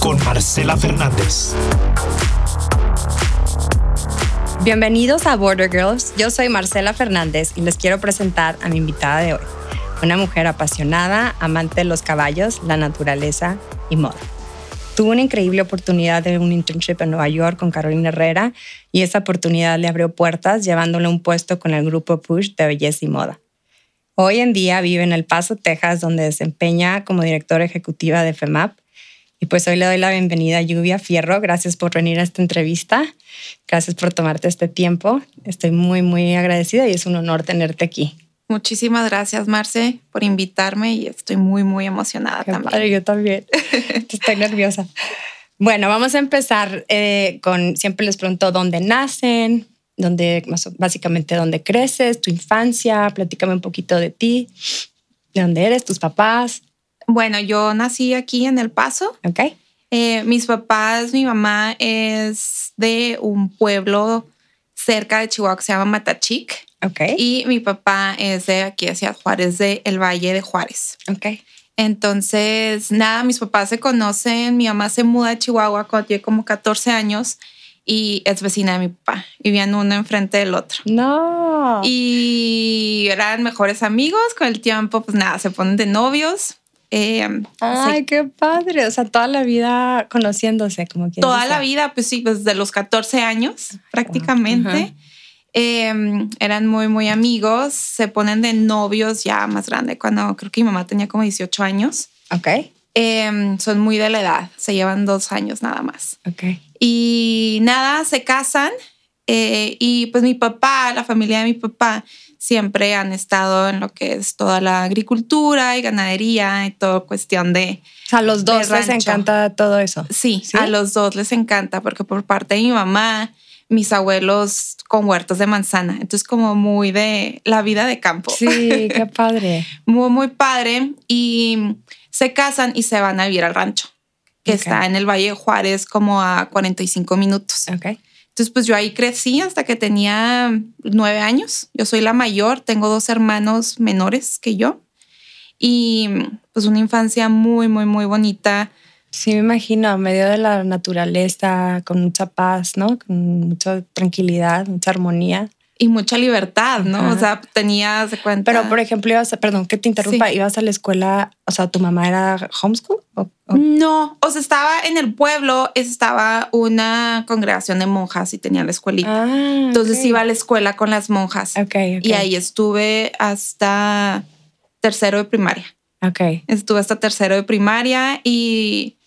Con Marcela Fernández. Bienvenidos a Border Girls. Yo soy Marcela Fernández y les quiero presentar a mi invitada de hoy, una mujer apasionada, amante de los caballos, la naturaleza y moda. Tuvo una increíble oportunidad de un internship en Nueva York con Carolina Herrera y esa oportunidad le abrió puertas llevándole un puesto con el grupo Push de belleza y moda. Hoy en día vive en El Paso, Texas, donde desempeña como directora ejecutiva de FEMAP. Y pues hoy le doy la bienvenida a Lluvia Fierro. Gracias por venir a esta entrevista. Gracias por tomarte este tiempo. Estoy muy, muy agradecida y es un honor tenerte aquí. Muchísimas gracias, Marce, por invitarme y estoy muy, muy emocionada Qué también. padre, yo también. Estoy nerviosa. Bueno, vamos a empezar eh, con, siempre les pregunto dónde nacen, dónde, básicamente dónde creces, tu infancia, platícame un poquito de ti, de dónde eres, tus papás, Bueno, yo nací aquí en El Paso. ¿ok? Eh, mis papás, mi mamá es de un pueblo cerca de Chihuahua que se llama Matachic Ok, y mi papá es de aquí hacia Juárez, de el Valle de Juárez. ok. Entonces, nada, mis papás se conocen, mi mamá se muda de Chihuahua cuando tiene como 14 años y es vecina de mi papá. Vivían uno enfrente del otro. No. y eran mejores amigos. Con el tiempo, pues nada, se ponen de novios. Eh, Ay, qué padre. O sea, toda la vida conociéndose, como quien toda dice. la vida, pues sí, desde los 14 años prácticamente. Eh, eran muy, muy amigos. Se ponen de novios ya más grande, cuando creo que mi mamá tenía como 18 años. Ok, Eh, son muy de la edad, se llevan dos años nada más. ok. Y nada, se casan. eh, y pues mi papá, la familia de mi papá, siempre han estado en lo que es toda la agricultura y ganadería y todo cuestión de... A los dos les encanta todo eso. Sí, ¿Sí? a los dos les encanta porque por parte de mi mamá, mis abuelos con huertos de manzana. Entonces como muy de la vida de campo. Sí, qué padre. Muy, muy padre. Y se casan y se van a vivir al rancho, que está en el Valle de Juárez como a 45 minutos. Ok. Entonces, pues yo ahí crecí hasta que tenía nueve años. Yo soy la mayor, tengo dos hermanos menores que yo. Y pues una infancia muy, muy, muy bonita. Sí, me imagino, en medio de la naturaleza, con mucha paz, ¿no? Con mucha tranquilidad, mucha armonía. Y mucha libertad, ¿no? Ajá. O sea, tenía, se cuenta. Pero, por ejemplo, ibas a, perdón que te interrumpa, Sí. ibas a la escuela, o sea, ¿tu mamá era homeschool? ¿O- o- No, o sea, estaba en el pueblo, estaba una congregación de monjas y tenía la escuelita. Ah, Entonces iba a la escuela con las monjas. Ok, ok. Y ahí estuve hasta tercero de primaria. Ok. Estuve hasta tercero de primaria y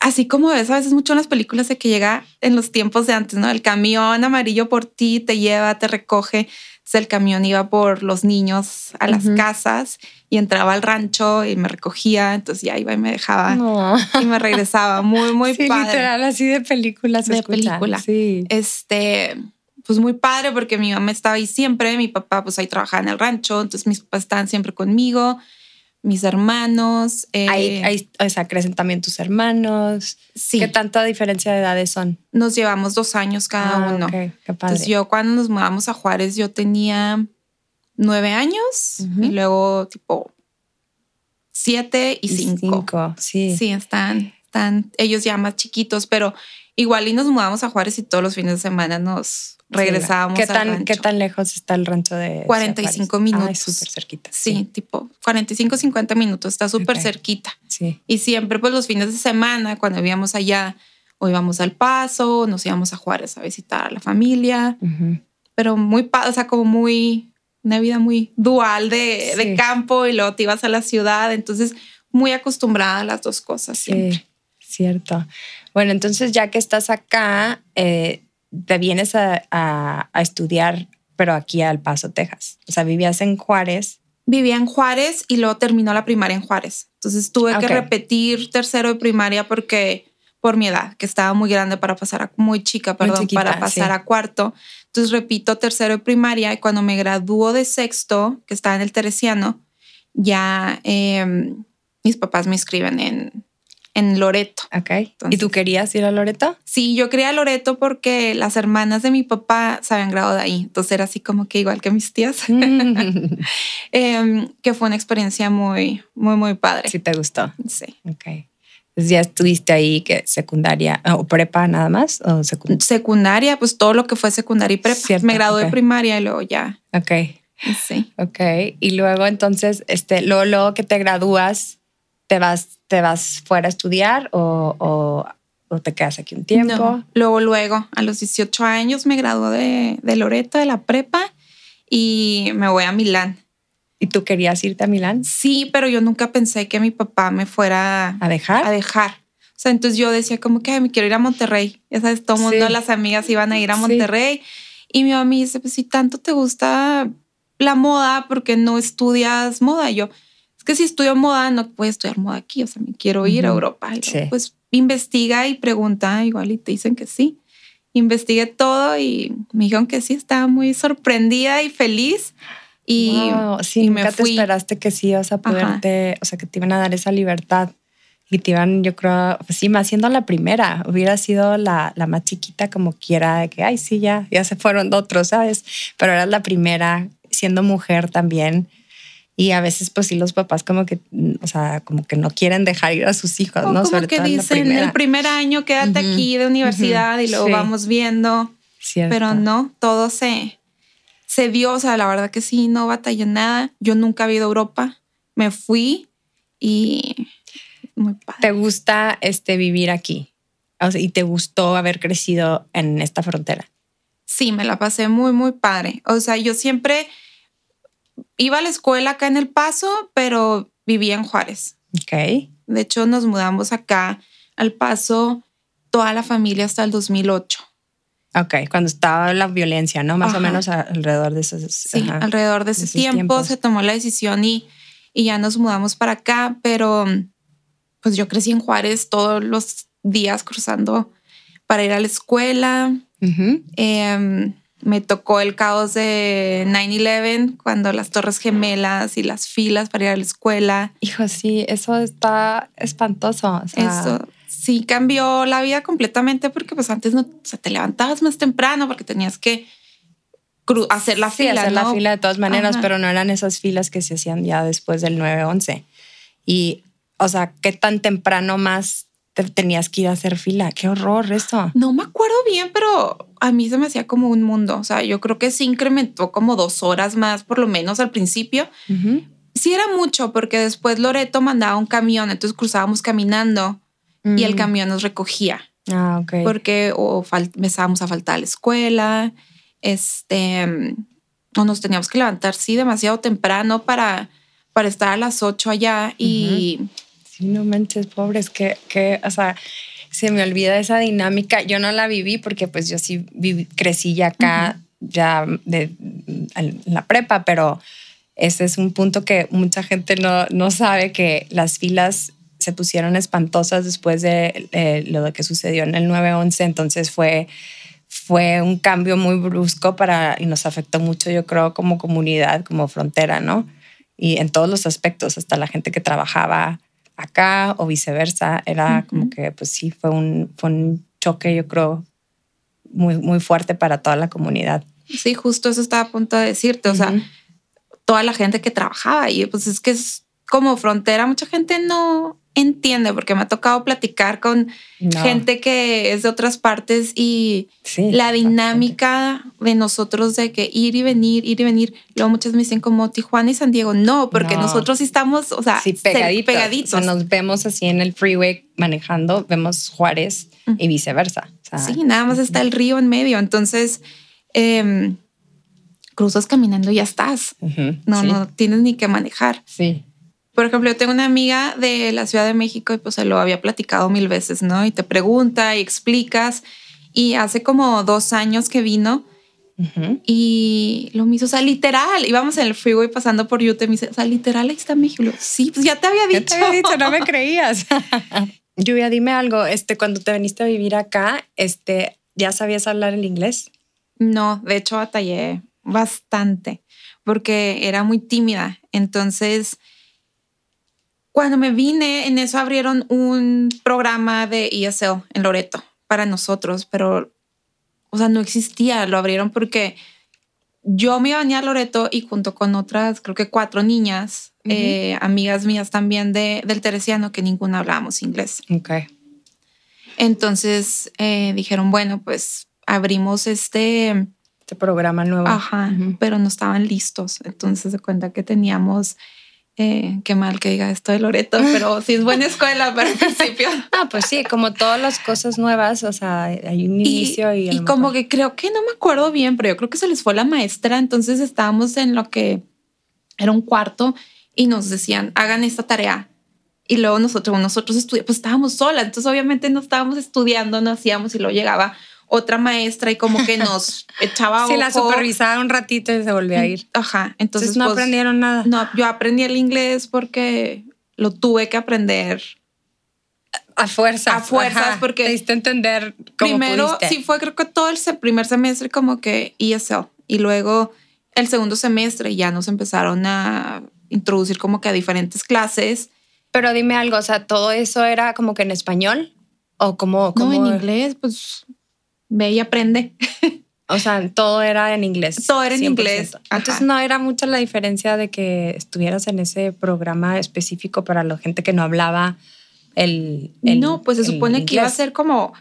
así como ves a veces mucho en las películas de que llega en los tiempos de antes, ¿no? El camión amarillo por ti te lleva, te recoge. Entonces el camión iba por los niños a las casas y entraba al rancho y me recogía. Entonces ya iba y me dejaba No. y me regresaba. Muy, muy sí, padre. literal, así de películas. De escucha. película. Sí. Este, pues muy padre porque mi mamá estaba ahí siempre, mi papá pues ahí trabajaba en el rancho, entonces mis papás estaban siempre conmigo, mis hermanos. eh, Ahí, ahí, o sea, crecen también tus hermanos. sí, ¿Qué tanta diferencia de edades son? nos llevamos dos años cada Ah, uno. ok, qué padre. Entonces yo cuando nos mudamos a Juárez yo tenía nueve años y luego tipo siete y, Y cinco. Sí. Sí, están, están ellos ya más chiquitos, pero igual y nos mudamos a Juárez y todos los fines de semana nos regresábamos ¿Qué al tan, rancho. ¿Qué tan lejos está el rancho de 45 Ciudad Juárez? minutos. Ay, súper cerquita. Sí, tipo 45, 50 minutos, está súper Ok. cerquita. Sí. Y siempre, pues los fines de semana, cuando íbamos allá, o íbamos al Paso, nos íbamos a Juárez a visitar a la familia, Ujú. pero muy, o sea, como muy, una vida muy dual de, Sí. de campo y luego te ibas a la ciudad, entonces muy acostumbrada a las dos cosas siempre. Sí, cierto. Bueno, entonces ya que estás acá, eh, te vienes a, a- a estudiar, pero aquí al Paso, Texas. O sea, vivías en Juárez vivía en Juárez y luego terminó la primaria en Juárez. Entonces tuve que repetir tercero de primaria porque por mi edad, que estaba muy grande para pasar a muy chica, perdón, chiquita, para pasar sí. a cuarto. Entonces repito tercero de primaria y cuando me graduó de sexto, que estaba en el Teresiano, ya eh, mis papás me inscriben en, en Loreto. Ok. ¿Y tú querías ir a Loreto? Sí, yo quería Loreto porque las hermanas de mi papá se habían graduado de ahí. Entonces era así como que igual que mis tías, Em, que fue una experiencia muy, muy, muy padre. sí, te gustó. Sí. Ok. Entonces ya estuviste ahí, que secundaria o prepa nada más o secundaria. Secundaria, pues todo lo que fue secundaria y prepa. Cierto, me gradué de primaria y luego ya. Ok. Sí. Ok. Y luego entonces, este, luego, luego que te gradúas, te vas, te vas fuera a estudiar o, o, o te quedas aquí un tiempo. No. Luego, luego, a los 18 años me gradué de, de Loreto, de la prepa, y me voy a Milán. ¿Y tú querías irte a Milán Sí, pero yo nunca pensé que mi papá me fuera a dejar? a dejar. O sea, entonces yo decía como que "Ay, me quiero ir a Monterrey. Ya sabes, todo el mundo, las amigas iban a ir a Sí. Monterrey. Y mi mamá me dice, pues si tanto te gusta la moda, ¿por qué no estudias moda? Y yo, que si estudio moda, no puedo estudiar moda aquí. O sea, me quiero ir a Ujú. Europa. Y Sí. Pues investiga y pregunta, igual y te dicen que sí. Investigué todo y me dijeron que sí. Estaba muy sorprendida y feliz. Y, Wow, sí, y nunca te esperaste que sí ibas a poderte, o sea, que te iban a dar esa libertad y te iban, yo creo, pues sí, más siendo la primera, hubiera sido la, la más chiquita como quiera, de que, ay, sí, ya, ya se fueron otros, ¿sabes? Pero eras la primera, siendo mujer también. Y a veces, pues sí, los papás como que, mm, o sea, como que no quieren dejar ir a sus hijos, O ¿no? como Sobre que todo en dicen, primera. el primer año quédate aquí de universidad y luego sí. vamos viendo. Cierto. Pero no, todo se, se dio. O sea, la verdad que sí, no batallé nada. Yo nunca había ido a Europa. Me fui y muy padre. ¿Te gusta este, vivir aquí? O sea, ¿Y te gustó haber crecido en esta frontera? Sí, me la pasé muy, muy padre. O sea, yo siempre iba a la escuela acá en El Paso, pero vivía en Juárez. Ok. De hecho, nos mudamos acá al Paso toda la familia hasta el 2008. Ok, cuando estaba la violencia, ¿no? Más Ajá. o menos alrededor de esos. Sí, ajá. alrededor de ese tiempo tiempos. se tomó la decisión y, y ya nos mudamos para acá, pero pues yo crecí en Juárez todos los días cruzando para ir a la escuela. Me tocó el caos de 9-11 cuando las torres gemelas y las filas para ir a la escuela. Hijo, sí, eso está espantoso. o sea, Eso sí cambió la vida completamente porque pues antes no, o sea, te levantabas más temprano porque tenías que hacer la sí, fila. hacer la fila de todas maneras, Ajá. pero no eran esas filas que se hacían ya después del 9-11. Y, o sea, ¿qué tan temprano más te tenías que ir a hacer fila? Qué horror eso. No me acuerdo bien, pero a mí se me hacía como un mundo. O sea, yo creo que sí incrementó como dos horas más, por lo menos al principio. Sí era mucho, porque después Loreto mandaba un camión, entonces cruzábamos caminando y el Mm. camión nos recogía, Ah, ok. porque o empezábamos a faltar a la escuela, este, o nos teníamos que levantar, sí, demasiado temprano para, para estar a las 8 allá y... Sí, no manches, pobres, que, que, o sea, se me olvida esa dinámica. Yo no la viví porque pues yo sí viví- crecí ya acá, ya de, en la prepa, pero ese es un punto que mucha gente no, no sabe que las filas se pusieron espantosas después de eh, lo que sucedió en el 9-11, entonces fue, fue un cambio muy brusco para, y nos afectó mucho, yo creo, como comunidad, como frontera, ¿no? Y en todos los aspectos, hasta la gente que trabajaba acá o viceversa, era como que, pues sí, fue un, fue un choque, yo creo, muy, muy fuerte para toda la comunidad. Sí, justo eso estaba a punto de decirte, o sea, toda la gente que trabajaba ahí, pues es que es como frontera, mucha gente no entiende porque me ha tocado platicar con No, gente que es de otras partes y sí, la dinámica de nosotros de que ir y venir, ir y venir, luego muchas me dicen como Tijuana y San Diego, no, porque No. nosotros estamos, o sea, Sí, pegaditos. pegaditos. O sea, nos vemos así en el freeway manejando, vemos Juárez Ujú. y viceversa. O sea, Sí, nada más está el río en medio, entonces em, cruzas caminando y ya estás. No, sí, no tienes ni que manejar. Sí. Por ejemplo, yo tengo una amiga de la Ciudad de México y pues se lo había platicado mil veces, ¿no? Y te pregunta y explicas. Y hace como dos años que vino Ujú. Y lo mismo, o sea, literal, íbamos en el freeway pasando por Utah y me dice, o sea, literal, ahí está México. Sí, pues ya te había Ya dicho. te había dicho, no me creías. Lluvia, dime algo. Este, cuando te viniste a vivir acá, este, ¿ya sabías hablar el inglés? No, de hecho batallé bastante porque era muy tímida. Entonces, cuando me vine, en eso abrieron un programa de ESL en Loreto para nosotros, pero, o sea, no existía. Lo abrieron porque yo me iba a venir a Loreto y junto con otras, creo que cuatro niñas, eh, amigas mías también de, del Teresiano, que ninguna hablábamos inglés. Ok. Entonces eh, dijeron, bueno, pues abrimos este Este programa nuevo. Ajá, Ujú. pero no estaban listos. Entonces se cuenta que teníamos, eh, qué mal que diga esto de Loreto, pero sí es buena escuela para el principio. Ah, pues sí, como todas las cosas nuevas, o sea, hay un Y, inicio y, y como que creo que no me acuerdo bien, pero yo creo que se les fue la maestra. Entonces estábamos en lo que era un cuarto y nos decían, hagan esta tarea. Y luego nosotros, nosotros estudiamos, pues estábamos solas. Entonces obviamente no estábamos estudiando, no hacíamos y luego llegaba otra maestra y como que nos echaba Sí, la supervisaba un ratito y se volvía a ir. Ajá, entonces, Entonces, no pues, aprendieron nada. No, yo aprendí el inglés porque lo tuve que aprender. A fuerzas. A fuerzas, porque Te diste a entender cómo Primero, pudiste. sí fue creo que todo el primer semestre como que ESL y luego el segundo semestre ya nos empezaron a introducir como que a diferentes clases. Pero dime algo, o sea, ¿todo eso era como que en español? ¿O como, como No, en inglés, pues ve y aprende. O sea, todo era en inglés. Todo era en 100%. inglés, ajá. Entonces no era mucha la diferencia de que estuvieras en ese programa específico para la gente que no hablaba el, el- no, pues se supone que iba a ser como...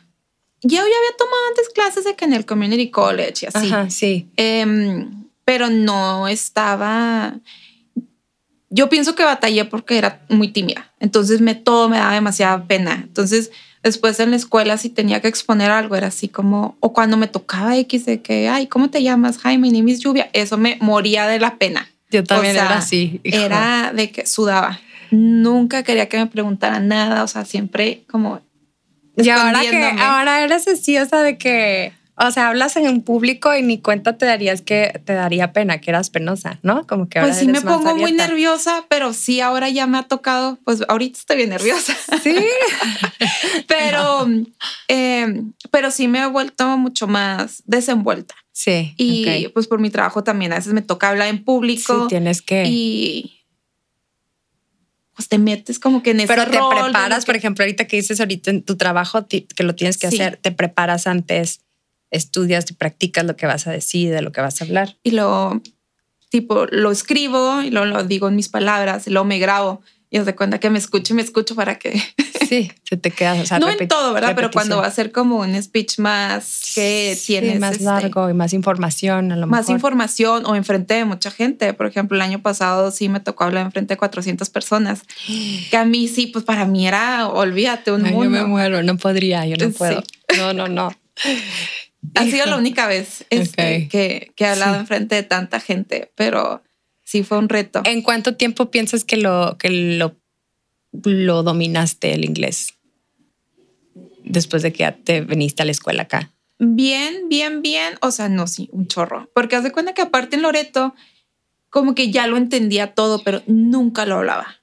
Yo ya había tomado antes clases de que en el community college y así. Ajá, sí. Em, pero no estaba. Yo pienso que batallé porque era muy tímida. Entonces me todo me daba demasiada pena. Entonces, después en la escuela, si tenía que exponer algo, era así como, o cuando me tocaba X de que, ay, ¿cómo te llamas? Hi, my name is Lluvia. Eso me moría de la pena. Yo también O sea, era así. hijo. Era de que sudaba. Nunca quería que me preguntaran nada. O sea, siempre como. Y ahora que ahora eres así, o sea, de que, o sea, hablas en un público y ni cuenta te darías que te daría pena, que eras penosa, ¿no? Como que ahora Pues sí me eres pongo muy nerviosa, pero sí ahora ya me ha tocado, pues ahorita estoy bien nerviosa. Sí. pero, eh, pero sí me he vuelto mucho más desenvuelta. Sí. Y pues por mi trabajo también a veces me toca hablar en Sí, público tienes que. y pues te metes como que en ese Pero te rol preparas, por ejemplo, ahorita que dices ahorita en tu trabajo que lo tienes que Sí. hacer, te preparas antes, estudias y practicas lo que vas a decir, de lo que vas a hablar. y luego tipo lo escribo y lo digo en mis palabras y luego me grabo y os de cuenta que me escucho y me escucho para que Sí, se te queda. o sea, no en todo, ¿verdad? Pero cuando va a ser como un speech más que Sí, tienes más este, largo y más información, a lo más mejor. información o enfrente de mucha gente. Por ejemplo, el año pasado sí me tocó hablar enfrente de 400 personas. Que a mí sí, pues para mí era, olvídate, un Ay, yo mundo. me muero, no podría, yo no Sí. puedo. No, no, no. Ha sido la única vez este, Ok. que, que he hablado Sí. enfrente de tanta gente, pero sí fue un reto. ¿En cuánto tiempo piensas que lo que lo, lo dominaste el inglés? Después de que ya te viniste a la escuela acá. Bien, bien, bien. O sea, no, sí, un chorro. Porque haz de cuenta que aparte en Loreto, como que ya lo entendía todo, pero nunca lo hablaba.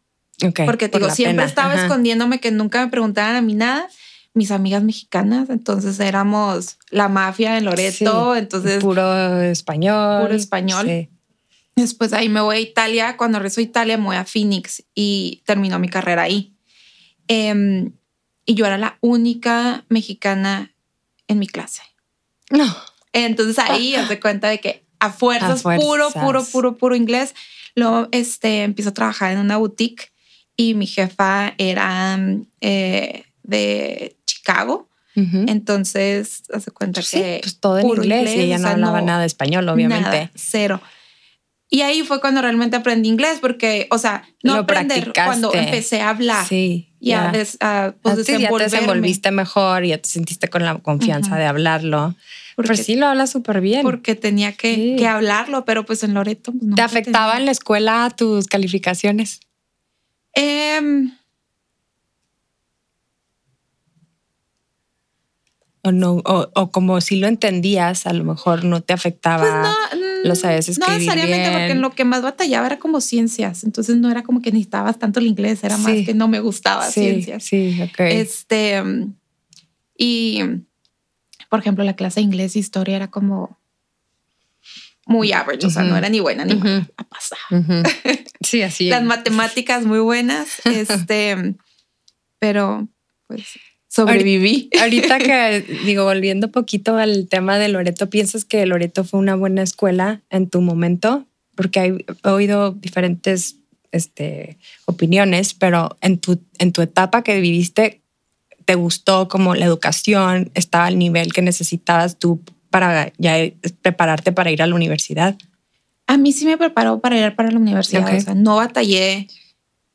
Ok, Porque te por digo, siempre pena, estaba ajá. escondiéndome que nunca me preguntaran a mí nada. Mis amigas mexicanas, entonces éramos la mafia en Loreto, Sí, entonces puro español. Puro español. Sí. después ahí me voy a Italia. Cuando regreso a Italia me voy a Phoenix y terminó mi carrera ahí. Em, y yo era la única mexicana en mi clase. No. Entonces ahí haz de cuenta de que a fuerzas, A fuerzas. puro, puro, puro, puro inglés. Luego este, empiezo a trabajar en una boutique y mi jefa era eh, de Chicago. Entonces, hace cuenta Sí, que. pues todo en inglés, y ella o no sea, hablaba nada de español, obviamente. Nada, cero. Y ahí fue cuando realmente aprendí inglés, porque, o sea, no Lo aprender cuando empecé a hablar Sí. y a, ya. des- a, pues, ya te desenvolviste mejor, ya te sentiste con la confianza de hablarlo. Porque, Pero sí lo hablas súper bien. porque tenía que, Sí. que hablarlo, pero pues en Loreto. pues, no ¿Te afectaba tenía. en la escuela tus calificaciones? Em, o no, o, como si lo entendías, a lo mejor no te afectaba. Pues no, lo sabes escribir No necesariamente, porque en lo que más batallaba era como ciencias. Entonces no era como que necesitabas tanto el inglés, era más que no me gustaba ciencias. Sí, ok. Este, y por ejemplo, la clase de inglés e historia era como muy average, o sea, no era ni buena ni mala, a pasar. Sí, así. Las matemáticas muy buenas, este, pero pues sobreviví. Ahorita que digo, volviendo poquito al tema de Loreto, ¿piensas que Loreto fue una buena escuela en tu momento? Porque he oído diferentes este, opiniones, pero en tu, en tu etapa que viviste, ¿te gustó como la educación? ¿Estaba al nivel que necesitabas tú para ya prepararte para ir a la universidad? A mí sí me preparó para ir para la universidad. O sea, no batallé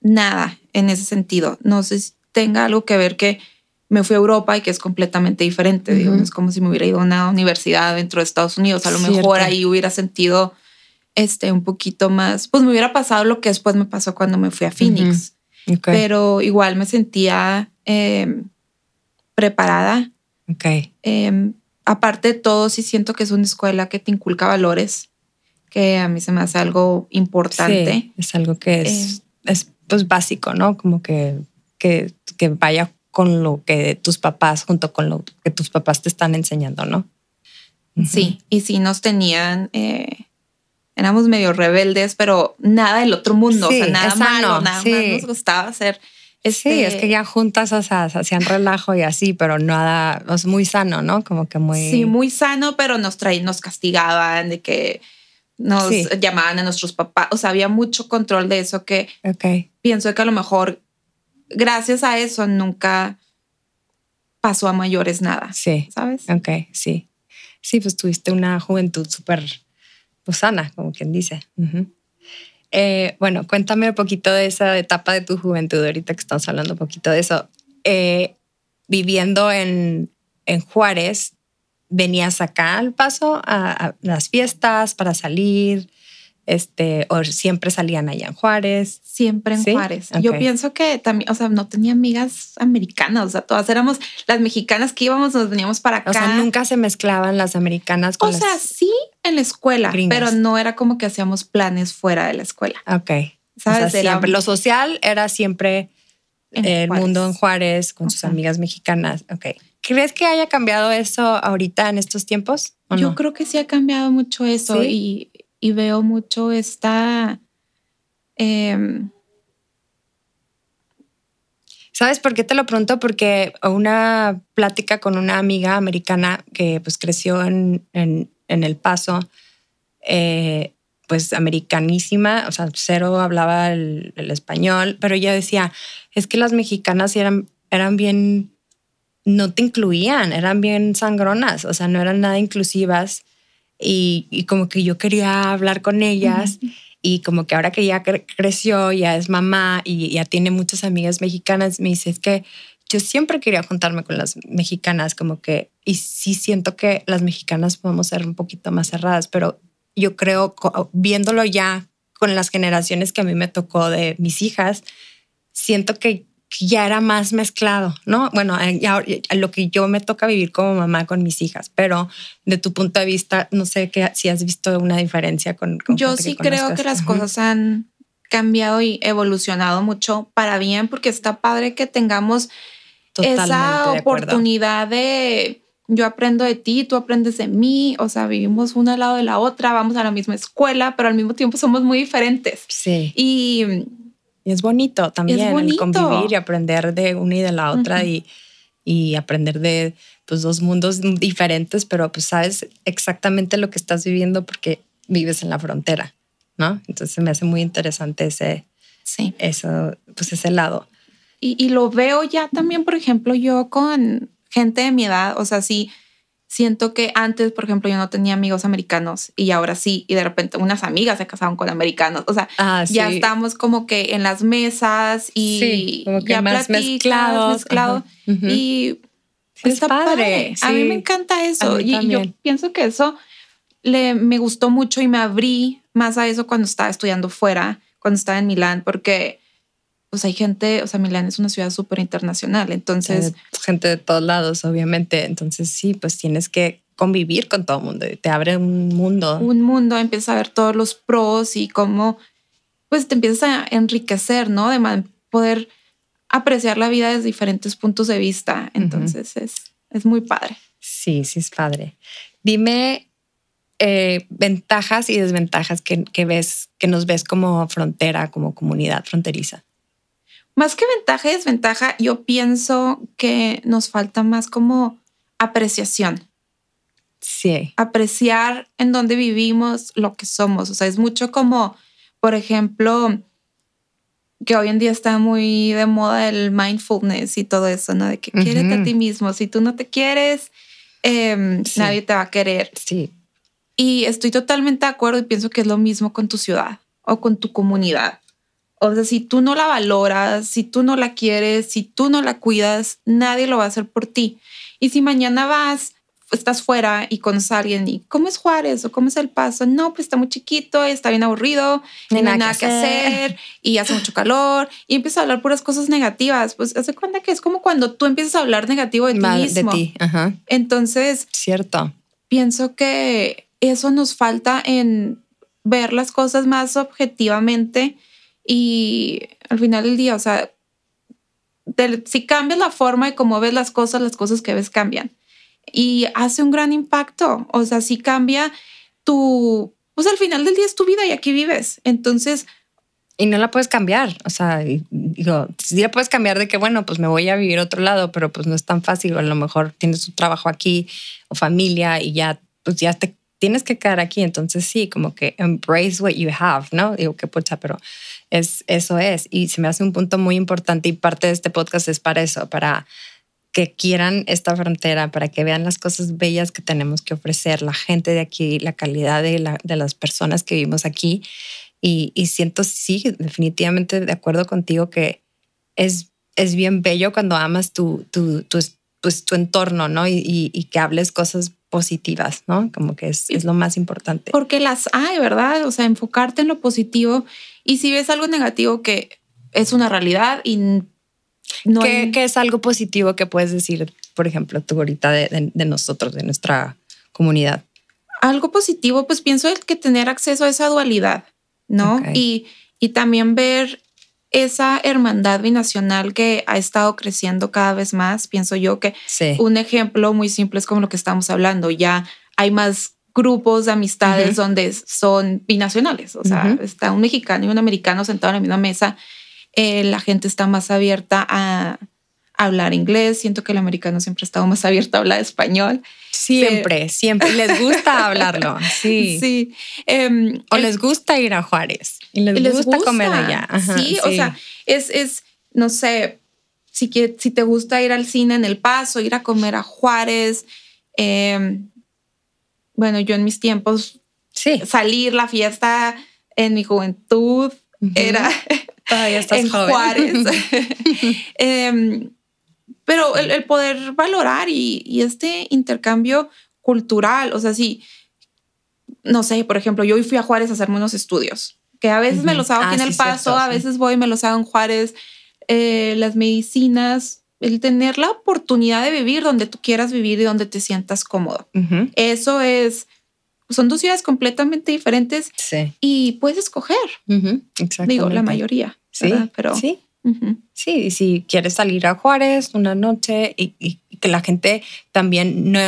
nada en ese sentido. No sé si tenga algo que ver que me fui a Europa y que es completamente diferente. Digo, es como si me hubiera ido a una universidad dentro de Estados Unidos. A lo mejor ahí hubiera sentido este, un poquito más, pues me hubiera pasado lo que después me pasó cuando me fui a Phoenix. Pero igual me sentía em, preparada. Okay. Em, aparte de todo, sí siento que es una escuela que te inculca valores, que a mí se me hace algo importante. es algo que es, eh, es pues básico, ¿no? Como que, que, que vaya con lo que tus papás, junto con lo que tus papás te están enseñando, ¿no? Sí, y sí nos tenían, eh, éramos medio rebeldes, pero nada del otro mundo, o sea, nada malo, nada más nos gustaba hacer. Sí, es que este ya juntas, o sea, hacían relajo y así, pero nada, es muy sano, ¿no? Como que muy... Sí, muy sano, pero nos traían, nos castigaban de que nos llamaban a nuestros papás, o sea, había mucho control de eso que okay. pienso que a lo mejor gracias a eso nunca pasó a mayores nada. Sí. ¿Sabes? Ok, sí. Sí, pues tuviste una juventud súper pues, sana, como quien dice. Eh, bueno, cuéntame un poquito de esa etapa de tu juventud, ahorita que estamos hablando un poquito de eso. Eh, viviendo en, en Juárez, ¿venías acá al paso a, las fiestas para salir? Este, o siempre salían allá en Juárez. Siempre en Juárez. Yo pienso que también, o sea, no tenía amigas americanas, o sea, todas éramos las mexicanas que íbamos, nos veníamos para acá. O sea, nunca se mezclaban las americanas con O sea, sí en la escuela, pero no era como que hacíamos planes fuera de la escuela. Ok. ¿Sabes? siempre, lo social era siempre el mundo en Juárez con sus amigas mexicanas. Ok. ¿Crees que haya cambiado eso ahorita en estos tiempos? Yo creo que sí ha cambiado mucho eso y y veo mucho esta... Em, ¿Sabes por qué te lo pregunto? Porque una plática con una amiga americana que pues creció en, en, El Paso, eh, pues americanísima, o sea, cero hablaba el, español, pero ella decía, es que las mexicanas eran, eran bien, no te incluían, eran bien sangronas, o sea, no eran nada inclusivas y, como que yo quería hablar con ellas y como que ahora que ya creció, ya es mamá y ya tiene muchas amigas mexicanas, me dice, es que yo siempre quería juntarme con las mexicanas, como que, y sí siento que las mexicanas podemos ser un poquito más cerradas, pero yo creo, viéndolo ya con las generaciones que a mí me tocó de mis hijas, siento que ya era más mezclado, ¿no? Bueno, ya, lo que yo me toca vivir como mamá con mis hijas, pero de tu punto de vista, no sé que, si has visto una diferencia con... yo sí creo que las cosas han cambiado y evolucionado mucho para bien, porque está padre que tengamos esa oportunidad de yo aprendo de ti, tú aprendes de mí, o sea, vivimos una al lado de la otra, vamos a la misma escuela, pero al mismo tiempo somos muy diferentes. Sí. Y y es bonito también el convivir y aprender de una y de la otra y, y, aprender de pues, dos mundos diferentes, pero pues sabes exactamente lo que estás viviendo porque vives en la frontera, ¿no? Entonces me hace muy interesante ese, sí. eso, pues ese lado. Y, y lo veo ya también, por ejemplo, yo con gente de mi edad, o sea, sí siento que antes, por ejemplo, yo no tenía amigos americanos y ahora sí, y de repente unas amigas se casaron con americanos. O sea, ah, ya estamos como que en las mesas y ya más mezclados. Mezclado, Y está padre. A mí me encanta eso. Y yo pienso que eso le, me gustó mucho y me abrí más a eso cuando estaba estudiando fuera, cuando estaba en Milán, porque pues hay gente, o sea, Milán es una ciudad súper internacional, entonces... gente de todos lados, obviamente, entonces sí, pues tienes que convivir con todo el mundo, te abre un mundo. Un mundo, empiezas a ver todos los pros y cómo, pues te empiezas a enriquecer, ¿no? De poder apreciar la vida desde diferentes puntos de vista, entonces es, es muy padre. Sí, sí es padre. Dime eh, ventajas y desventajas que, que, ves, que nos ves como frontera, como comunidad fronteriza. Más que ventaja y desventaja, yo pienso que nos falta más como apreciación. Sí. Apreciar en dónde vivimos, lo que somos. O sea, es mucho como, por ejemplo, que hoy en día está muy de moda el mindfulness y todo eso, ¿no? De que uh a ti mismo. Si tú no te quieres, em, nadie te va a querer. Sí. Y estoy totalmente de acuerdo y pienso que es lo mismo con tu ciudad o con tu comunidad. O sea, si tú no la valoras, si tú no la quieres, si tú no la cuidas, nadie lo va a hacer por ti. Y si mañana vas, estás fuera y conoces a alguien y ¿cómo es Juárez o cómo es El Paso? No, pues está muy chiquito, está bien aburrido, no hay nada, que hacer. y hace mucho calor y empiezas a hablar puras cosas negativas. Pues hace cuenta que es como cuando tú empiezas a hablar negativo de ti mismo. De ti. Ajá. Entonces, cierto. Pienso que eso nos falta en ver las cosas más objetivamente y al final del día, o sea, si cambias la forma de cómo ves las cosas, las cosas que ves cambian. Y hace un gran impacto. O sea, si cambia tu, pues al final del día es tu vida y aquí vives. Entonces... Y no la puedes cambiar. O sea, digo, si la puedes cambiar de que, bueno, pues me voy a vivir a otro lado, pero pues no es tan fácil. a lo mejor tienes tu trabajo aquí o familia y ya, pues ya te tienes que quedar aquí. Entonces sí, como que embrace what you have, ¿no? Digo, qué pucha, pero es, eso es. Y se me hace un punto muy importante y parte de este podcast es para eso, para que quieran esta frontera, para que vean las cosas bellas que tenemos que ofrecer, la gente de aquí, la calidad de, la, de las personas que vivimos aquí. Y, y, siento, sí, definitivamente de acuerdo contigo que es, es bien bello cuando amas tu, tu, tu, pues, tu entorno, ¿no? Y, y, y que hables cosas positivas, ¿no? Como que es, es, lo más importante. Porque las hay, ¿verdad? O sea, enfocarte en lo positivo y si ves algo negativo que es una realidad y no ¿Qué, es algo positivo que puedes decir, por ejemplo, tú ahorita de, de, nosotros, de nuestra comunidad? Algo positivo, pues pienso que tener acceso a esa dualidad, ¿no? Y, y también ver esa hermandad binacional que ha estado creciendo cada vez más, pienso yo que un ejemplo muy simple es como lo que estamos hablando, ya hay más grupos de amistades donde son binacionales, o sea, está un mexicano y un americano sentado en la misma mesa, eh, la gente está más abierta a, hablar inglés, siento que el americano siempre ha estado más abierto a hablar español. Siempre, siempre. Les gusta hablarlo. Sí. Sí. Em, o les gusta ir a Juárez. Y les, gusta, comer allá. sí, o sea, es, es, no sé, si, si te gusta ir al cine en El Paso, ir a comer a Juárez. Em, bueno, yo en mis tiempos, sí. salir la fiesta en mi juventud era Todavía estás en Juárez. Em, pero el, poder valorar y, este intercambio cultural, o sea, sí, no sé, por ejemplo, yo hoy fui a Juárez a hacerme unos estudios, que a veces me los hago aquí en ah, El Paso, a veces voy y me los hago en Juárez, eh, las medicinas, el tener la oportunidad de vivir donde tú quieras vivir y donde te sientas cómodo. Eso es, son dos ciudades completamente diferentes y puedes escoger. Digo, la mayoría. Sí, pero sí. Sí, y si quieres salir a Juárez una noche y, que la gente también no,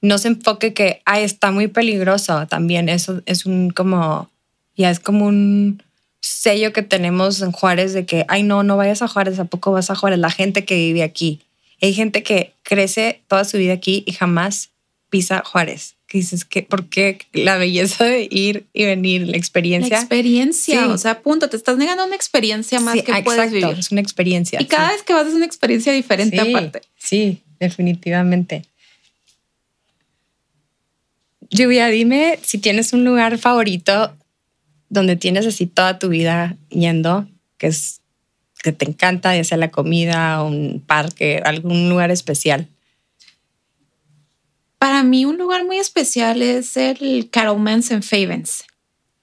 no se enfoque que Ay, está muy peligroso, también eso es un como, ya es como un sello que tenemos en Juárez de que, ay, no, no vayas a Juárez, ¿a poco vas a Juárez? La gente que vive aquí. Hay gente que crece toda su vida aquí y jamás pisa Juárez que dices que, ¿por qué la belleza de ir y venir, la experiencia? La experiencia, o sea, punto, te estás negando una experiencia más que puedes vivir. Es una experiencia. Y cada vez que vas es una experiencia diferente aparte. Sí, definitivamente. Lluvia, dime si tienes un lugar favorito donde tienes así toda tu vida yendo, que es que te encanta, ya sea la comida, un parque, algún lugar especial. Para mí un lugar muy especial es el Carolmans en Favens.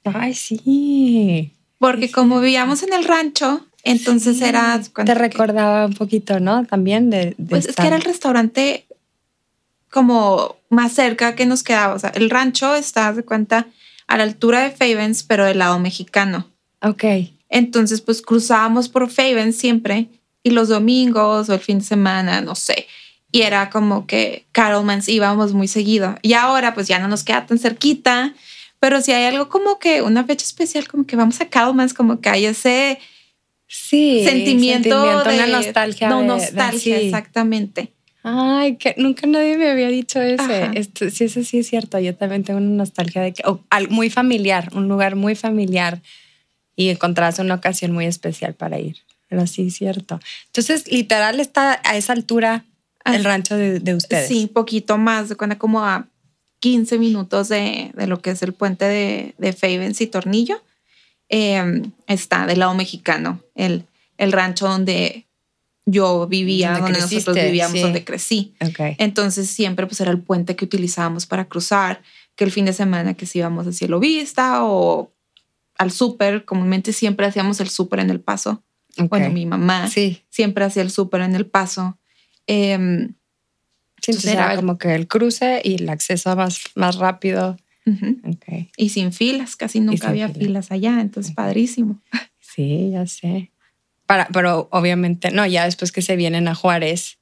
Ay, sí. Porque como vivíamos en el rancho, Entonces era... Te recordaba un poquito, ¿no? También de... pues es que era el restaurante como más cerca que nos quedaba. O sea, el rancho está, de cuenta, a la altura de Favens, pero del lado mexicano. Ok. Entonces, pues cruzábamos por Favens siempre y los domingos o el fin de semana, no sé. Y era como que Carolmans íbamos muy seguido. Y ahora, pues ya no nos queda tan cerquita. Pero si hay algo como que una fecha especial, como que vamos a Carolmans, como que hay ese sí, sentimiento, de una nostalgia. No, nostalgia, exactamente. Ay, que nunca nadie me había dicho ese. Esto, sí, eso sí es cierto. Yo también tengo una nostalgia de que, muy familiar, un lugar muy familiar y encontrarse una ocasión muy especial para ir. Pero sí es cierto. Entonces, literal está a esa altura el rancho de, ustedes. Sí, poquito más, como a 15 minutos de, de, lo que es el puente de, de Favens y Tornillo. Em, está del lado mexicano, el, el rancho donde yo vivía, donde, nosotros vivíamos, donde crecí. Entonces siempre pues era el puente que utilizábamos para cruzar, que el fin de semana que si íbamos a Cielo Vista o al súper, comúnmente siempre hacíamos el súper en el paso. Bueno, mi mamá siempre hacía el súper en el paso. Eh, entonces era como que el cruce y el acceso más, más rápido. Y sin filas, casi nunca había filas allá, entonces padrísimo. Sí, ya sé. Para, pero obviamente, no, ya después que se vienen a Juárez,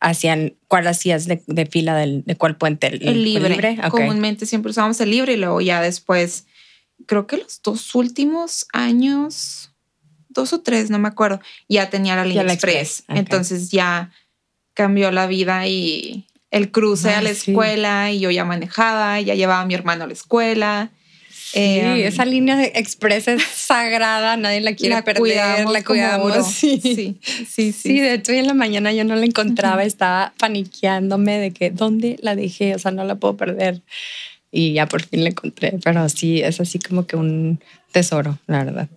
hacían, ¿cuál hacías de, fila del, de cuál puente? El, libre. Comúnmente siempre usábamos el libre y luego ya después, creo que los dos últimos años, dos o tres, no me acuerdo, ya tenía la línea express. Entonces ya cambió la vida y el cruce a la escuela y yo ya manejaba, ya llevaba a mi hermano a la escuela. Sí, eh, esa línea de express es sagrada, nadie la quiere perder, la cuidamos. Sí. Sí, sí, sí. de hecho, en la mañana yo no la encontraba, estaba paniqueándome de que dónde la dejé, o sea, no la puedo perder. Y ya por fin la encontré, pero sí, es así como que un tesoro, la verdad.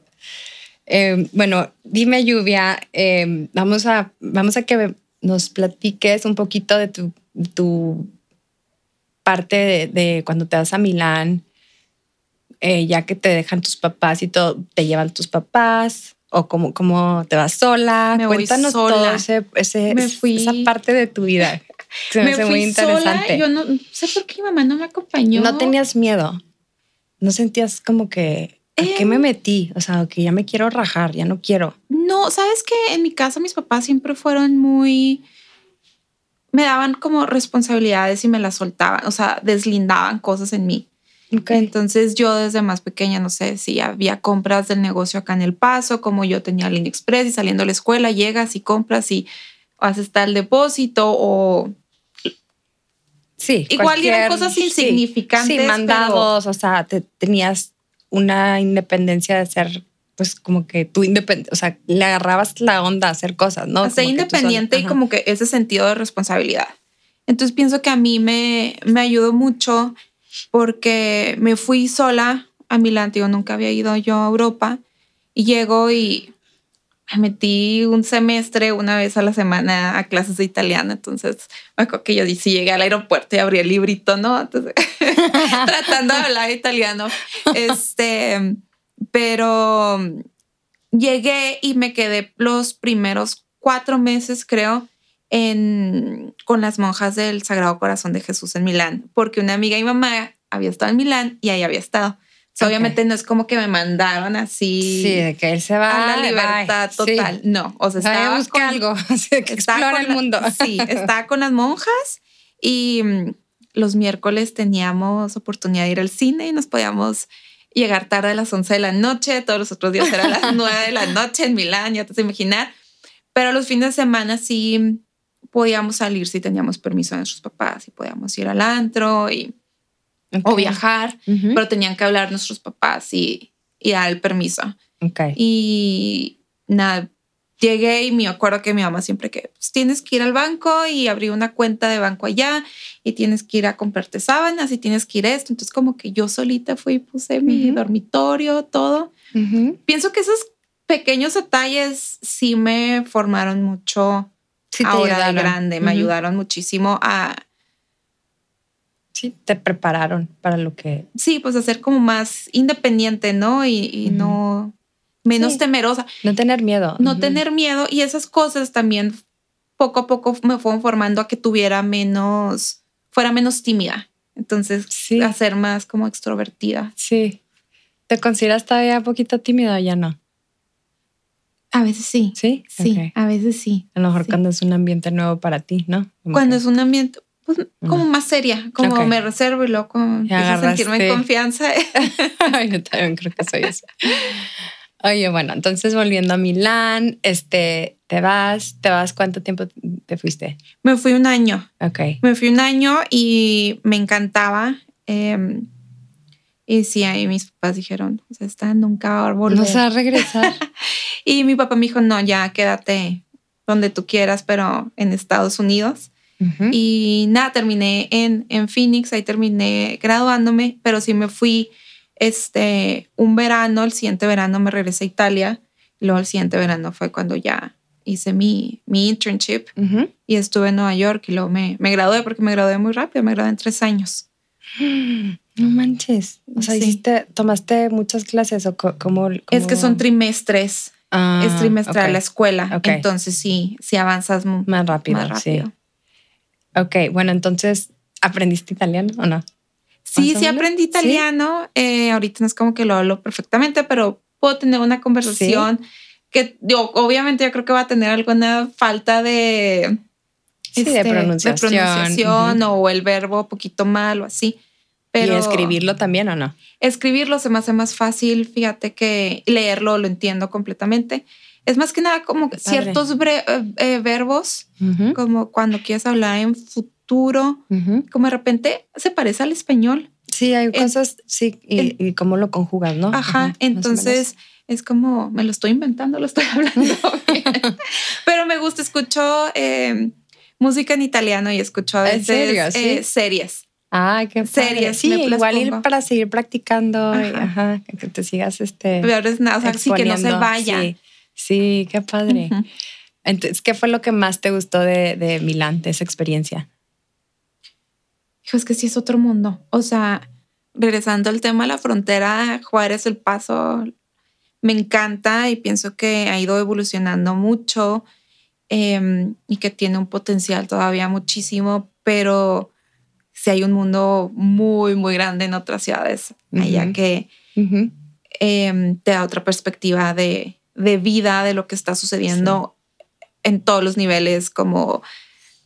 Eh, bueno, dime, Lluvia, eh, vamos, a, vamos a que nos platiques un poquito de tu, tu parte de cuando te vas a Milán eh, ya que te dejan tus papás y todo, te llevan tus papás o cómo, cómo te vas sola. Me Cuéntanos sola. todo ese, me fui, esa parte de tu vida. Se me, muy interesante. Yo no sé por qué mi mamá no me acompañó. No tenías miedo. No sentías como que ¿a qué me em. metí? O sea, que ya me quiero rajar, ya no quiero. No, sabes que en mi casa mis papás siempre fueron muy me daban como responsabilidades y me las soltaban, o sea, deslindaban cosas en mí. Entonces yo desde más pequeña, no sé si había compras del negocio acá en El Paso, como yo tenía Línea Express y saliendo a la escuela llegas y compras y haces tal depósito o... Sí, igual eran cosas insignificantes. Sí, mandados, o sea, tenías una independencia de ser pues como que tú independiente, o sea, le agarrabas la onda a hacer cosas, ¿no? Ser independiente y como que ese sentido de responsabilidad. Entonces pienso que a mí me, me ayudó mucho porque me fui sola a Milán, digo, nunca había ido yo a Europa y llego y me metí un semestre una vez a la semana a clases de italiano, entonces me acuerdo que yo dije, llegué al aeropuerto y abrí el librito, ¿no? tratando de hablar italiano. Este, pero llegué y me quedé los primeros cuatro meses, creo, en, con las monjas del Sagrado Corazón de Jesús en Milán, porque una amiga y mamá había estado en Milán y ahí había estado. Obviamente no es como que me mandaron así. Sí, de que él se va a la libertad total. No, o sea, estaba con, algo, así que explora el mundo. Sí, estaba con las monjas y mm, los miércoles teníamos oportunidad de ir al cine y nos podíamos llegar tarde a las 11 de la noche. Todos los otros días eran las 9 de la noche en Milán, ya te puedes imaginar. Pero los fines de semana sí podíamos salir si teníamos permiso de nuestros papás y podíamos ir al antro y, o viajar, pero tenían que hablar nuestros papás y, y dar el permiso. Y nada, llegué y me acuerdo que mi mamá siempre que pues, tienes que ir al banco y abrir una cuenta de banco allá y tienes que ir a comprarte sábanas y tienes que ir a esto. Entonces como que yo solita fui y puse mi dormitorio, todo. Pienso que esos pequeños detalles sí me formaron mucho sí, ahora de grande. Me ayudaron muchísimo a... Sí, te prepararon para lo que... Sí, pues a ser como más independiente, ¿no? Y, no... menos Sí. temerosa, No tener miedo. no tener miedo y esas cosas también poco a poco me fueron formando a que tuviera menos, fuera menos tímida. Entonces, Sí. a ser más como extrovertida. Sí. ¿Te consideras todavía un poquito tímida o ya no? A veces sí. Sí. Sí, a veces sí. A lo mejor Sí. cuando es un ambiente nuevo para ti, ¿no? Como Cuando que- es un ambiente pues, como más seria, como me reservo y luego como empiezo a sentirme en confianza. Yo también creo que soy eso. Oye, bueno, entonces volviendo a Milán, este, te vas, te vas, ¿cuánto tiempo te fuiste? me fui un año. Ok. Me fui un año y me encantaba. eh, y sí, ahí mis papás dijeron, o sea, esta nunca va a volver. Vamos a regresar. Y mi papá me dijo, no, ya quédate donde tú quieras, pero en Estados Unidos. Ujú. Y nada, terminé en, en Phoenix, ahí terminé graduándome, pero sí me fui este, un verano, el siguiente verano me regresé a Italia. Y luego el siguiente verano fue cuando ya hice mi, mi internship y estuve en Nueva York y luego me, me gradué porque me gradué muy rápido, me gradué en tres años. No manches. O sea, Sí. hiciste, tomaste muchas clases o co- como, Es que son trimestres, Ah, es trimestral la escuela, entonces sí, sí avanzas Más rápido, más rápido. sí. Ok, bueno, entonces, ¿aprendiste italiano o no? Sí, ¿Más o sí aprendí ¿Sí? italiano. eh, ahorita no es como que lo hablo perfectamente, pero puedo tener una conversación que yo, obviamente yo creo que va a tener alguna falta de, Sí, de este, pronunciación. pronunciación o el verbo poquito mal o así. Pero ¿Y escribirlo también o no? escribirlo se me hace más fácil, fíjate que leerlo lo entiendo completamente. Es más que nada como ciertos bre- eh, eh, verbos, como cuando quieres hablar en futuro, ujú. como de repente se parece al español. Sí, hay cosas, sí, y, cómo lo conjugas, ¿no? Ajá, entonces es como, me lo estoy inventando, lo estoy hablando. Pero me gusta, escucho eh, música en italiano y escucho a ¿En veces serio? ¿Sí? eh, series. Ay, qué padre. Series, Sí, igual ir para seguir practicando, y, Ajá. ajá, que te sigas este. Pero es nada, o sea, sí que no se vaya. Sí, sí, qué padre. Entonces, ¿qué fue lo que más te gustó de, de Milán, de esa experiencia? Hijo, es que sí es otro mundo. O sea, regresando al tema de la frontera, Juárez, El Paso, me encanta y pienso que ha ido evolucionando mucho eh, y que tiene un potencial todavía muchísimo, pero sí hay un mundo muy, muy grande en otras ciudades allá Ujú. que eh, te da otra perspectiva de, de vida, de lo que está sucediendo en todos los niveles, como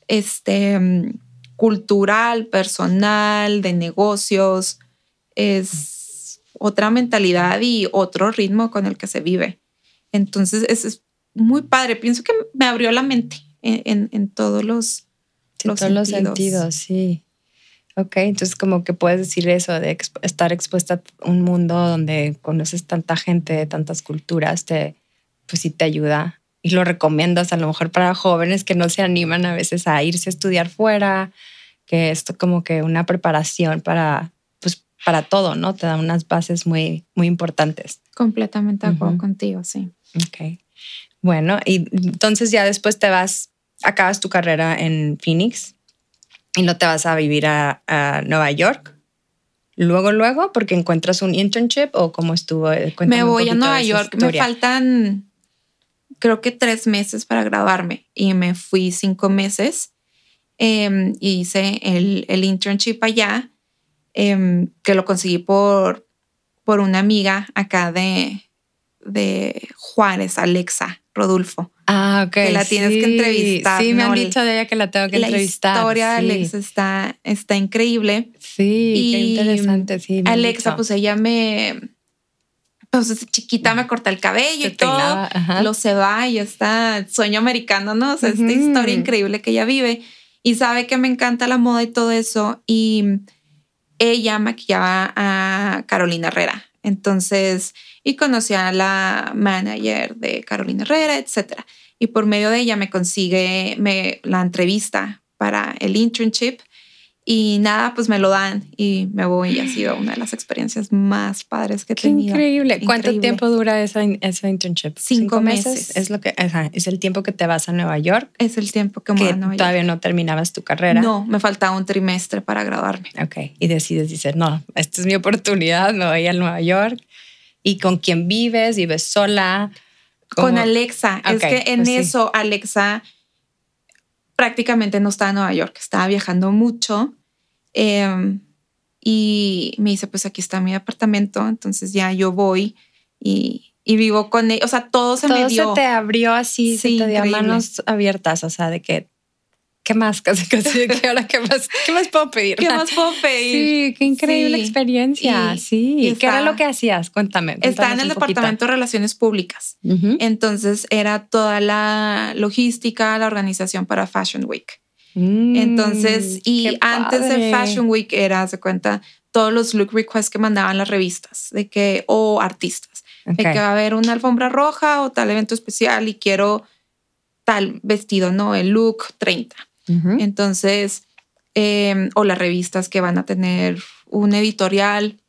este mm, cultural, personal, de negocios. Es otra mentalidad y otro ritmo con el que se vive. Entonces, es, es muy padre. Pienso que me abrió la mente en, en- en todos los, todos los sentidos. sentidos, sí. Ok, entonces como que puedes decir eso de exp- estar expuesta a un mundo donde conoces tanta gente de tantas culturas, te, pues sí te ayuda. Y lo recomiendas a lo mejor para jóvenes que no se animan a veces a irse a estudiar fuera, que esto como que una preparación para, pues para todo, ¿no? Te da unas bases muy, muy importantes. completamente de acuerdo Ujú. contigo, sí. Ok. Bueno, y entonces ya después te vas, acabas tu carrera en Phoenix y no te vas a vivir a, a Nueva York. Luego, luego, porque encuentras un internship o cómo estuvo. Eh, Cuéntame me voy a Nueva York. Me faltan, creo que tres meses para graduarme y me fui cinco meses. Em, y hice el, el internship allá, em, que lo conseguí por, por una amiga acá de, de Juárez, Alexa Rodulfo. Ah, ok. que la tienes que entrevistar, Sí, me han ¿no? dicho de ella que la tengo que La entrevistar. historia de sí. Alexa está, está increíble. Sí, qué Y interesante. Sí, han Alexa, pues ella me, pues desde chiquita me corta el cabello Te y todo. Lo se va y está sueño americano, ¿no? O sea, esta historia increíble que ella vive y sabe que me encanta la moda y todo eso. Y ella maquillaba a Carolina Herrera. Entonces, y conocí a la manager de Carolina Herrera, etcétera. Y por medio de ella me consigue me, la entrevista para el internship. Y nada, pues me lo dan y me voy. Y ha sido una de las experiencias más padres que he tenido. increíble. ¿Cuánto Increíble. tiempo dura esa, esa internship? Cinco meses. Es lo que ajá, es el tiempo que te vas a Nueva York, Es el tiempo que que a Nueva York. todavía no terminabas tu carrera. No, me faltaba un trimestre para graduarme. Ok. Y decides, dices, no, esta es mi oportunidad, me voy a Nueva York. ¿Y con quién vives? ¿Vives sola? Con ¿Cómo? Alexa. es Ok, que en pues sí. eso Alexa prácticamente no estaba en Nueva York, estaba viajando mucho. eh, y me dice, pues aquí está mi apartamento. Entonces ya yo voy y, y vivo con ella. O sea, todo se me Todo dio. se te abrió así, Sí, se te dio increíble. manos abiertas, o sea, de que, ¿qué más? Casi, casi, ¿qué, ahora, ¿qué, más, ¿qué más puedo pedir? ¿Qué más puedo pedir? Sí, qué increíble Sí. experiencia. Y- sí. y ¿Qué era lo que hacías? Cuéntame. Está en el. Departamento de Relaciones Públicas. Entonces era toda la logística, la organización para Fashion Week. Mm, Entonces, y antes de. Fashion Week era, se cuenta, todos los look requests que mandaban las revistas de que, o artistas, de que va a haber una alfombra roja o tal evento especial y quiero tal vestido, ¿no? El look 30. Entonces, eh, o las revistas que van a tener un editorial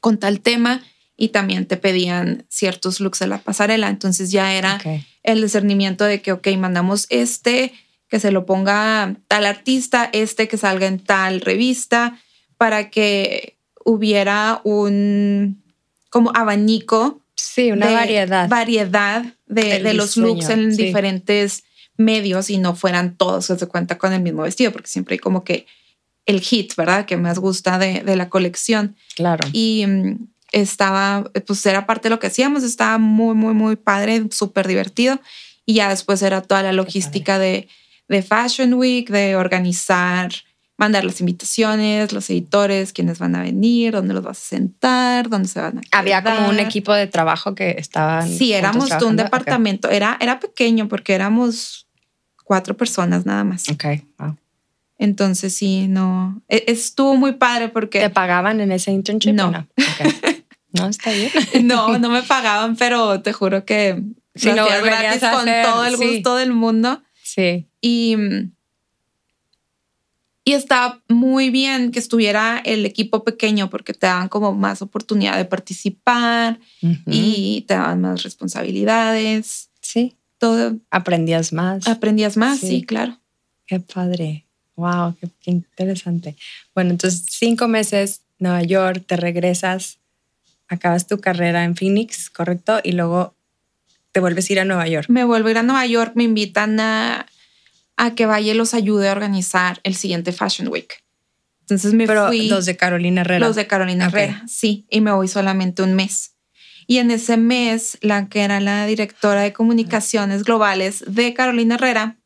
con tal tema y también te pedían ciertos looks de la pasarela. Entonces ya era el discernimiento de que, ok, mandamos este que se lo ponga tal artista, este que salga en tal revista, para que hubiera un como abanico Sí, una de variedad. variedad de, de los looks en sí. diferentes medios y no fueran todos que se cuenta con el mismo vestido, porque siempre hay como que el hit, ¿verdad? Que más gusta de, de la colección. claro. Y mm, estaba, pues era parte de lo que hacíamos, estaba muy, muy, muy padre, súper divertido. Y ya después era toda la logística de, de Fashion Week, de organizar, mandar las invitaciones, los editores, quiénes van a venir, dónde los vas a sentar, dónde se van a Había como un quedar. equipo de trabajo que estaban. Sí, éramos de un departamento. Era, era pequeño porque éramos cuatro personas nada más. Ok, wow. Entonces sí, no. e- Estuvo muy padre ¿Te porque pagaban en ese internship? No. No, no está bien. no, no me pagaban, pero te juro que Si lo lo gratis a con hacer, todo el sí. gusto del mundo. Sí. Y, y estaba muy bien que estuviera el equipo pequeño porque te daban como más oportunidad de participar y te daban más responsabilidades. sí, Todo aprendías más. aprendías más, Sí. sí, claro. Qué padre. Wow, qué, qué interesante. Bueno, entonces cinco meses, Nueva York, te regresas, acabas tu carrera en Phoenix, ¿correcto? Y luego te vuelves a ir a Nueva York. Me vuelvo a ir a Nueva York, me invitan a, a que vaya y los ayude a organizar el siguiente Fashion Week. Entonces me Pero fui. los de Carolina Herrera. Los de Carolina. Herrera, sí, y me voy solamente un mes. Y en ese mes, la que era la directora de comunicaciones globales de Carolina Herrera,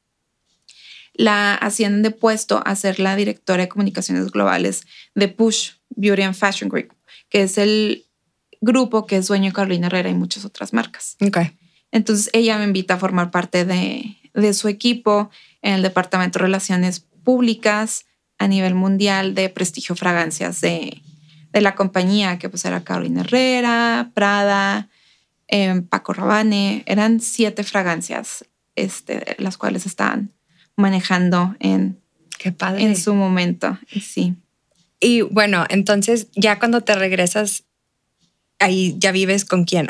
la hacían de puesto a ser la directora de comunicaciones globales de Push Beauty and Fashion Group, que es el grupo que es dueño de Carolina Herrera y muchas otras marcas. Ok. Entonces ella me invita a formar parte de, de su equipo en el Departamento de Relaciones Públicas a nivel mundial de prestigio fragancias de, de la compañía, que pues era Carolina Herrera, Prada, eh, Paco Rabanne. Eran siete fragancias, este, las cuales estaban manejando en, Qué padre. en su momento. Sí. Y bueno, entonces ya cuando te regresas, ahí ya vives con quién?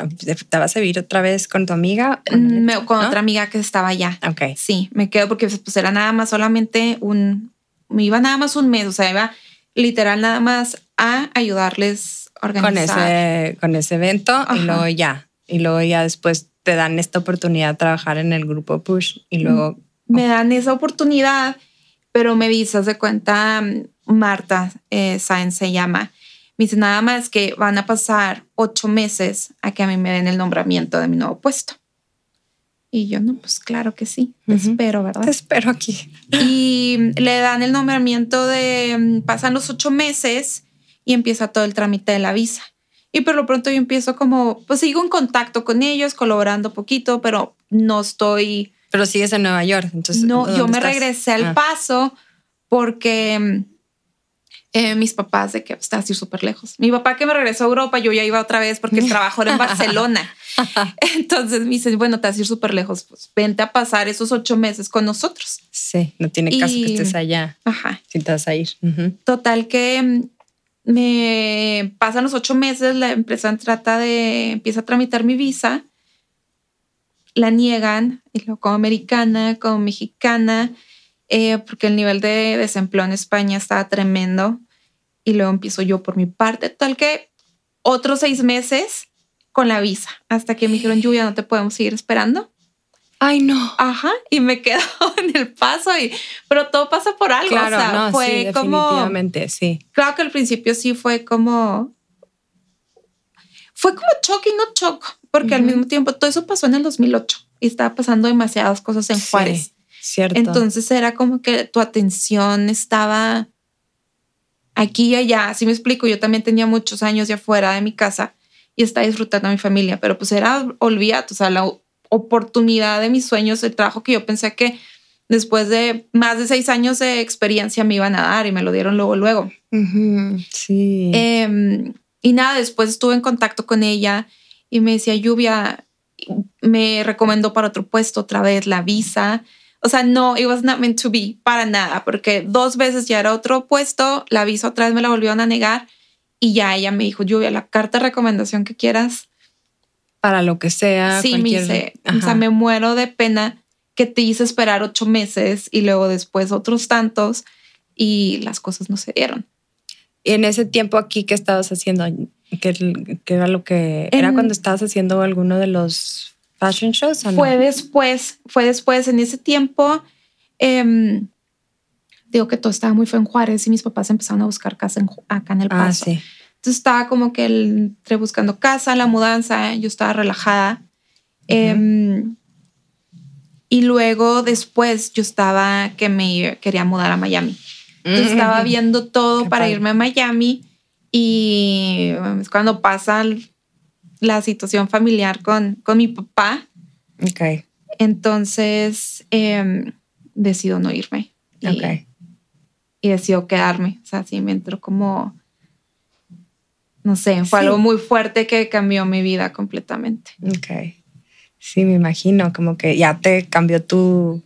¿Te vas a vivir otra vez con tu amiga? Mm, me- con ¿No? otra amiga que estaba allá. Ok. Sí, me quedo porque pues era nada más solamente un, me iba nada más un mes, o sea, iba literal nada más a ayudarles a Con organizar. ese, con ese evento Ajá. y luego ya. Y luego ya después te dan esta oportunidad de trabajar en el grupo Push y luego... Me dan esa oportunidad, pero me dice, de cuenta, mm, Marta eh, Sáenz se llama, me dice nada más que van a pasar ocho meses a que a mí me den el nombramiento de mi nuevo puesto. Y yo, no, pues claro que sí, te espero, ¿verdad? Te espero aquí. y le dan el nombramiento de, mm, pasan los ocho meses y empieza todo el trámite de la visa. Y por lo pronto yo empiezo como, pues sigo en contacto con ellos, colaborando poquito, pero no estoy, Pero sigues en Nueva York. Entonces, no, yo ¿dónde me estás? regresé al Ah. paso porque mm, eh, mis papás de que está así súper lejos. Mi papá que me regresó a Europa, yo ya iba otra vez porque el trabajo era en Barcelona. Entonces me dicen, bueno, te vas a ir súper lejos, pues vente a pasar esos ocho meses con nosotros. Sí, no tiene caso que Y- estés allá Ajá. si te vas a ir. Total que mm, me pasan los ocho meses, la empresa trata de, empieza a tramitar mi visa, la niegan, y luego como americana, como mexicana, eh, porque el nivel de desempleo en España estaba tremendo, y luego empiezo yo por mi parte, tal que otros seis meses con la visa hasta que me dijeron, lluvia, no te podemos seguir esperando. Ay, no. Ajá, y me quedo en el paso, y, pero todo pasa por algo. Claro, o sea, no, fue sí, como. definitivamente, sí. Claro que al principio sí fue como. Fue como choque y no choco, porque al mismo tiempo todo eso pasó en el 2008 y estaba pasando demasiadas cosas en Sí, Juárez. cierto. Entonces era como que tu atención estaba aquí y allá. Así me explico. Yo también tenía muchos años ya fuera de mi casa y estaba disfrutando a mi familia, pero pues era olvídate, o sea, la oportunidad de mis sueños, el trabajo que yo pensé que después de más de seis años de experiencia me iban a dar y me lo dieron luego, luego. Ujú, sí. Em, y nada, después estuve en contacto con ella y me decía, Lluvia, me recomendó para otro puesto otra vez la visa. O sea, no, it was not meant to be para nada, porque dos veces ya era otro puesto, la visa otra vez me la volvieron a negar y ya ella me dijo, Lluvia, la carta de recomendación que quieras. Para lo que sea. sí, me dice, o sea, me muero de pena que te hice esperar ocho meses y luego después otros tantos y las cosas no se dieron. Y en ese tiempo aquí, ¿qué estabas haciendo? ¿Qué, qué era lo que... ¿Era cuando estabas haciendo alguno de los fashion shows o no? Fue después, fue después, en ese tiempo, em, digo que todo estaba muy feo en Juárez y mis papás empezaron a buscar casa en acá en El Ah, Paso. sí. Entonces estaba como que el- entre buscando casa, la mudanza, yo estaba relajada. Em, y luego después yo estaba que me quería mudar a Miami. Entonces estaba viendo todo Qué para padre. irme a Miami y es cuando pasa la situación familiar con, con mi papá. Ok, Entonces em, decido no irme y, ok. Y decido quedarme. O sea, sí me entró como, no sé, fue Sí. algo muy fuerte que cambió mi vida completamente. Ok. Sí, me imagino, como que ya te cambió tu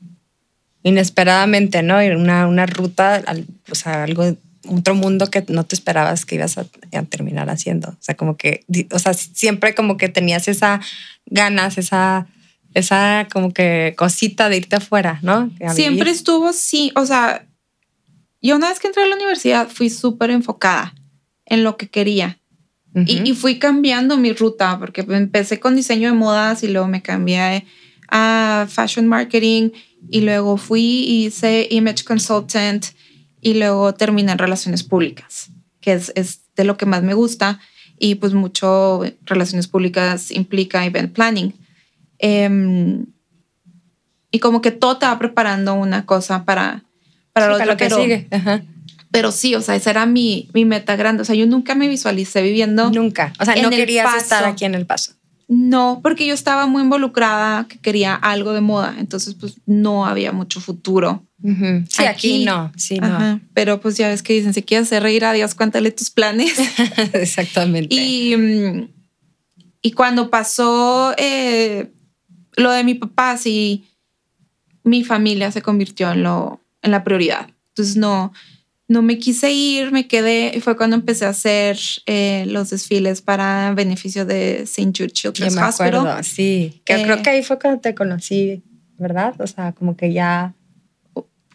inesperadamente, ¿no? Una, una ruta, o sea, algo, otro mundo que no te esperabas que ibas a, a terminar haciendo. O sea, como que, o sea, siempre como que tenías esa ganas, esa, esa como que cosita de irte afuera, ¿no? Siempre estuvo, sí, o sea, yo una vez que entré a la universidad fui súper enfocada en lo que quería. Y, Ujú. y fui cambiando mi ruta porque empecé con diseño de modas y luego me cambié a fashion marketing y luego fui y hice image consultant y luego terminé en relaciones públicas, que es, es de lo que más me gusta y pues mucho relaciones públicas implica event planning. Em, y como que todo te va preparando una cosa para, para, lo, para otro, lo que pero- sigue. Ajá. pero sí, o sea, esa era mi, mi meta grande. O sea, yo nunca me visualicé viviendo. Nunca. O sea, no querías Paso. estar aquí en El Paso. No, porque yo estaba muy involucrada, que quería algo de moda. Entonces, pues no había mucho futuro. Sí, aquí, Aquí- no. Sí, no. Pero pues ya ves que dicen, si quieres hacer reír a Dios, cuéntale tus planes. Exactamente. y, mm, y cuando pasó eh, lo de mi papá, sí, mi familia se convirtió en, lo, en la prioridad. Entonces no, no me quise ir, me quedé. Y fue cuando empecé a hacer eh, los desfiles para beneficio de St. Jude Yo Children's me Hospital. acuerdo, sí. Que Eh, creo que ahí fue cuando te conocí, ¿verdad? O sea, como que ya.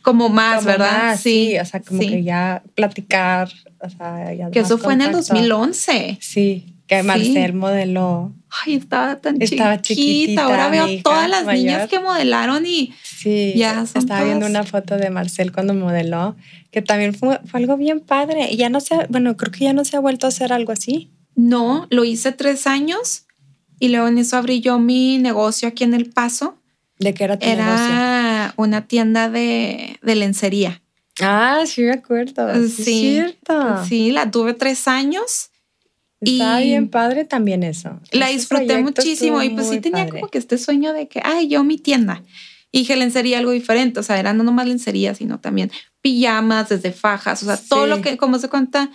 Como más, como ¿verdad? más, sí, o sea, como sí. que ya platicar, o sea, ya Que eso fue en el contacto. 2011. Sí, que Sí. Marcel modeló. Ay, estaba tan Estaba chiquita. Ahora veo hija todas las mayor. niñas que modelaron y Sí, Ya, son estaba viendo todas. una foto de Marcel cuando modeló, que también fue, fue algo bien padre. Y ya no se, ha- bueno, creo que ya no se ha vuelto a hacer algo así. no, lo hice tres años y luego en eso abrí yo mi negocio aquí en El Paso. ¿De qué era tu negocio? Era una tienda de, de lencería. Ah, sí me acuerdo. Sí, es cierto. Sí, la tuve tres años. Estaba y- bien padre también eso. La disfruté muchísimo y pues sí tenía padre. como que este sueño de que, ay, yo mi tienda. Y dije lencería algo diferente, o sea, eran no nomás lencería, sino también pijamas, desde fajas, o sea, todo lo que, como se cuenta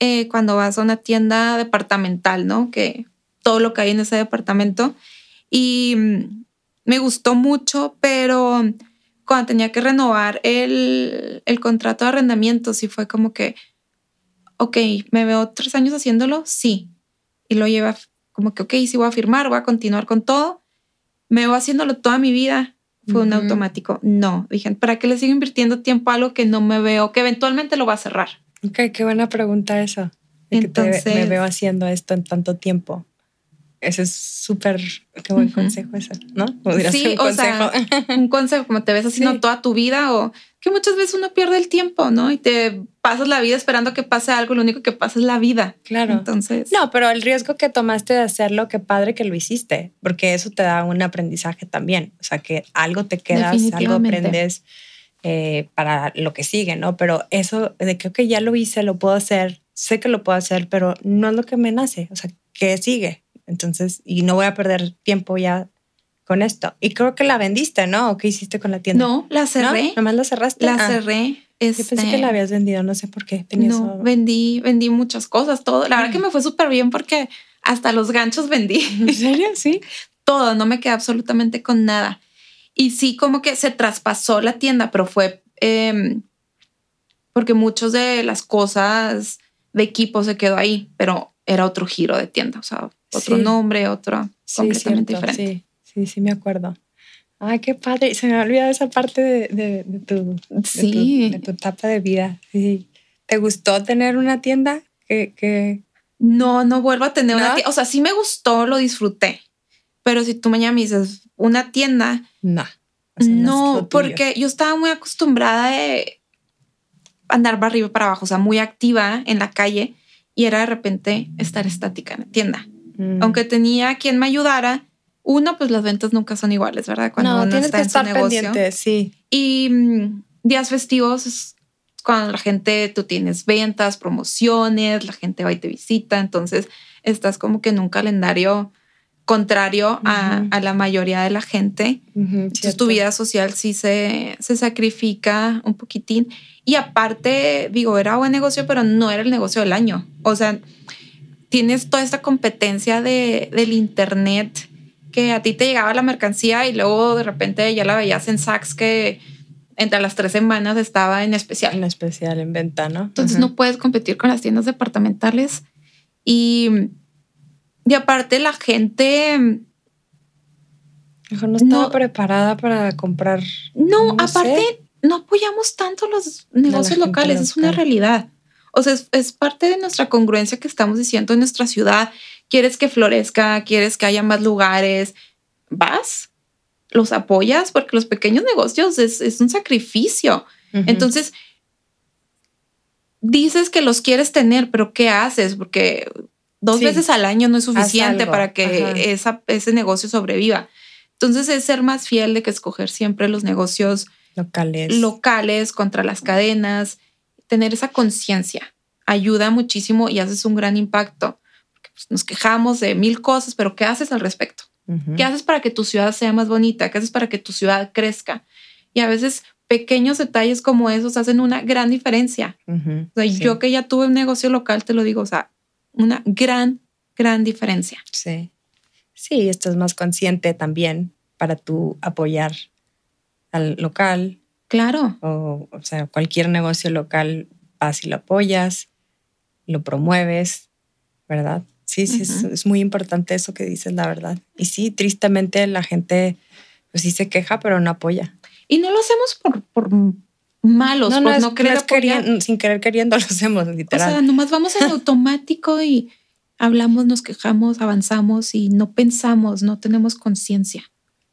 eh, cuando vas a una tienda departamental, ¿no? Que todo lo que hay en ese departamento. Y mm, me gustó mucho, pero cuando tenía que renovar el, el contrato de arrendamiento, sí fue como que, ok, ¿me veo tres años haciéndolo? Sí. Y lo lleva como que, ok, sí voy a firmar, voy a continuar con todo. Me veo haciéndolo toda mi vida. Fue un automático. No, dije, ¿para qué le sigo invirtiendo tiempo a algo que no me veo, que eventualmente lo va a cerrar? Ok, qué buena pregunta eso. De que te- me Entonces- veo haciendo esto en tanto tiempo. Ese es súper, qué buen consejo ese, ¿no? sí, un o sea, un consejo como te ves haciendo toda tu vida o que muchas veces uno pierde el tiempo, ¿no? Y te pasas la vida esperando que pase algo, lo único que pasa es la vida. Claro. Entonces. No, pero el riesgo que tomaste de hacerlo, qué padre que lo hiciste, porque eso te da un aprendizaje también. O sea, que algo te quedas, algo aprendes eh, para lo que sigue, ¿no? Pero eso de que, ok, ya lo hice, lo puedo hacer, sé que lo puedo hacer, pero no es lo que me nace. O sea, ¿qué sigue? Entonces, y no voy a perder tiempo ya con esto. Y creo que la vendiste, ¿no? ¿O qué hiciste con la tienda? No, la cerré. ¿No? ¿Nomás la cerraste? La ah. cerré. Yo pensé que la este, habías vendido, no sé por qué. no, vendí, vendí muchas cosas, todo. La verdad que me fue súper bien porque hasta los ganchos vendí. ¿En serio? Sí. todo, no me quedé absolutamente con nada. Y sí, como que se traspasó la tienda, pero fue em, porque muchos de las cosas de equipo se quedó ahí, pero era otro giro de tienda, o sea, otro nombre, otro completamente diferente. Sí, sí, sí, me acuerdo. Ay, qué padre. Se me ha olvidado esa parte de, de, tu, sí. de, tu, etapa de vida. Sí. ¿Te gustó tener una tienda? Que, que... No, no vuelvo a tener una tienda. O sea, sí me gustó, lo disfruté. Pero si tú mañana me dices una tienda. No. no, porque yo estaba muy acostumbrada de andar para arriba y para abajo, o sea, muy activa en la calle y era de repente estar estática en la tienda. Mm. Aunque tenía quien me ayudara, uno, pues las ventas nunca son iguales, ¿verdad? Cuando no, tienes que estar pendiente, sí. Y mm, días festivos es cuando la gente, tú tienes ventas, promociones, la gente va y te visita, entonces estás como que en un calendario contrario a, la mayoría de la gente. entonces tu vida social sí se, se sacrifica un poquitín. Y aparte, digo, era buen negocio, pero no era el negocio del año. O sea, tienes toda esta competencia de, del Internet que a ti te llegaba la mercancía y luego de repente ya la veías en Saks que entre las tres semanas estaba en especial. En especial, en venta, ¿no? Entonces no puedes competir con las tiendas departamentales. Y, y aparte la gente... Mejor no estaba preparada para comprar. No, aparte no apoyamos tanto los negocios locales, es una realidad. O sea, es, parte de nuestra congruencia que estamos diciendo en nuestra ciudad. Quieres que florezca, quieres que haya más lugares, vas, los apoyas, porque los pequeños negocios es, un sacrificio. Entonces, dices que los quieres tener, pero ¿qué haces? Porque dos veces al año no es suficiente para que ese negocio sobreviva. Entonces, es ser más fiel de que escoger siempre los negocios locales. locales contra las cadenas, tener esa conciencia ayuda muchísimo y haces un gran impacto. Pues, nos quejamos de mil cosas, pero ¿qué haces al respecto? ¿Qué haces para que tu ciudad sea más bonita? ¿Qué haces para que tu ciudad crezca? Y a veces pequeños detalles como esos hacen una gran diferencia. Yo que ya tuve un negocio local, te lo digo, o sea, una gran, gran diferencia. Sí. Sí, estás más consciente también para tú apoyar al local. Claro. O, o sea, cualquier negocio local vas y lo apoyas, lo promueves, ¿verdad? Sí, sí, es, muy importante eso que dices, la verdad. Y sí, tristemente la gente, pues sí se queja, pero no apoya. Y no lo hacemos por, por malos, no, por no, querer sin querer queriendo lo hacemos, literal. O sea, nomás vamos en automático y hablamos, nos quejamos, avanzamos y no pensamos, no tenemos conciencia.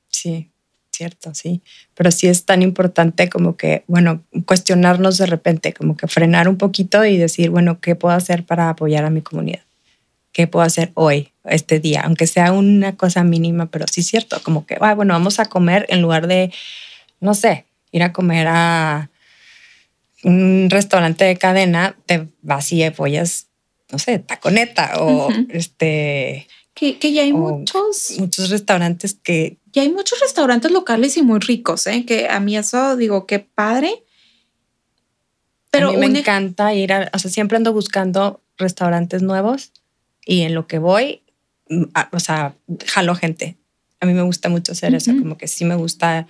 Sí, cierto, sí. Pero sí es tan importante como que, bueno, cuestionarnos de repente, como que frenar un poquito y decir, bueno, ¿qué puedo hacer para apoyar a mi comunidad? ¿Qué puedo hacer hoy, este día? Aunque sea una cosa mínima, pero sí es cierto, como que, bueno, vamos a comer en lugar de, no sé, ir a comer a un restaurante de cadena, te vas y apoyas, no sé, taconeta o este... Que, que ya hay muchos... Muchos restaurantes que y hay muchos restaurantes locales y muy ricos, ¿eh? que a mí eso digo, qué padre. Pero a mí me encanta ir a, o sea, siempre ando buscando restaurantes nuevos y en lo que voy, mm, o sea, jalo gente. A mí me gusta mucho hacer eso, como que sí me gusta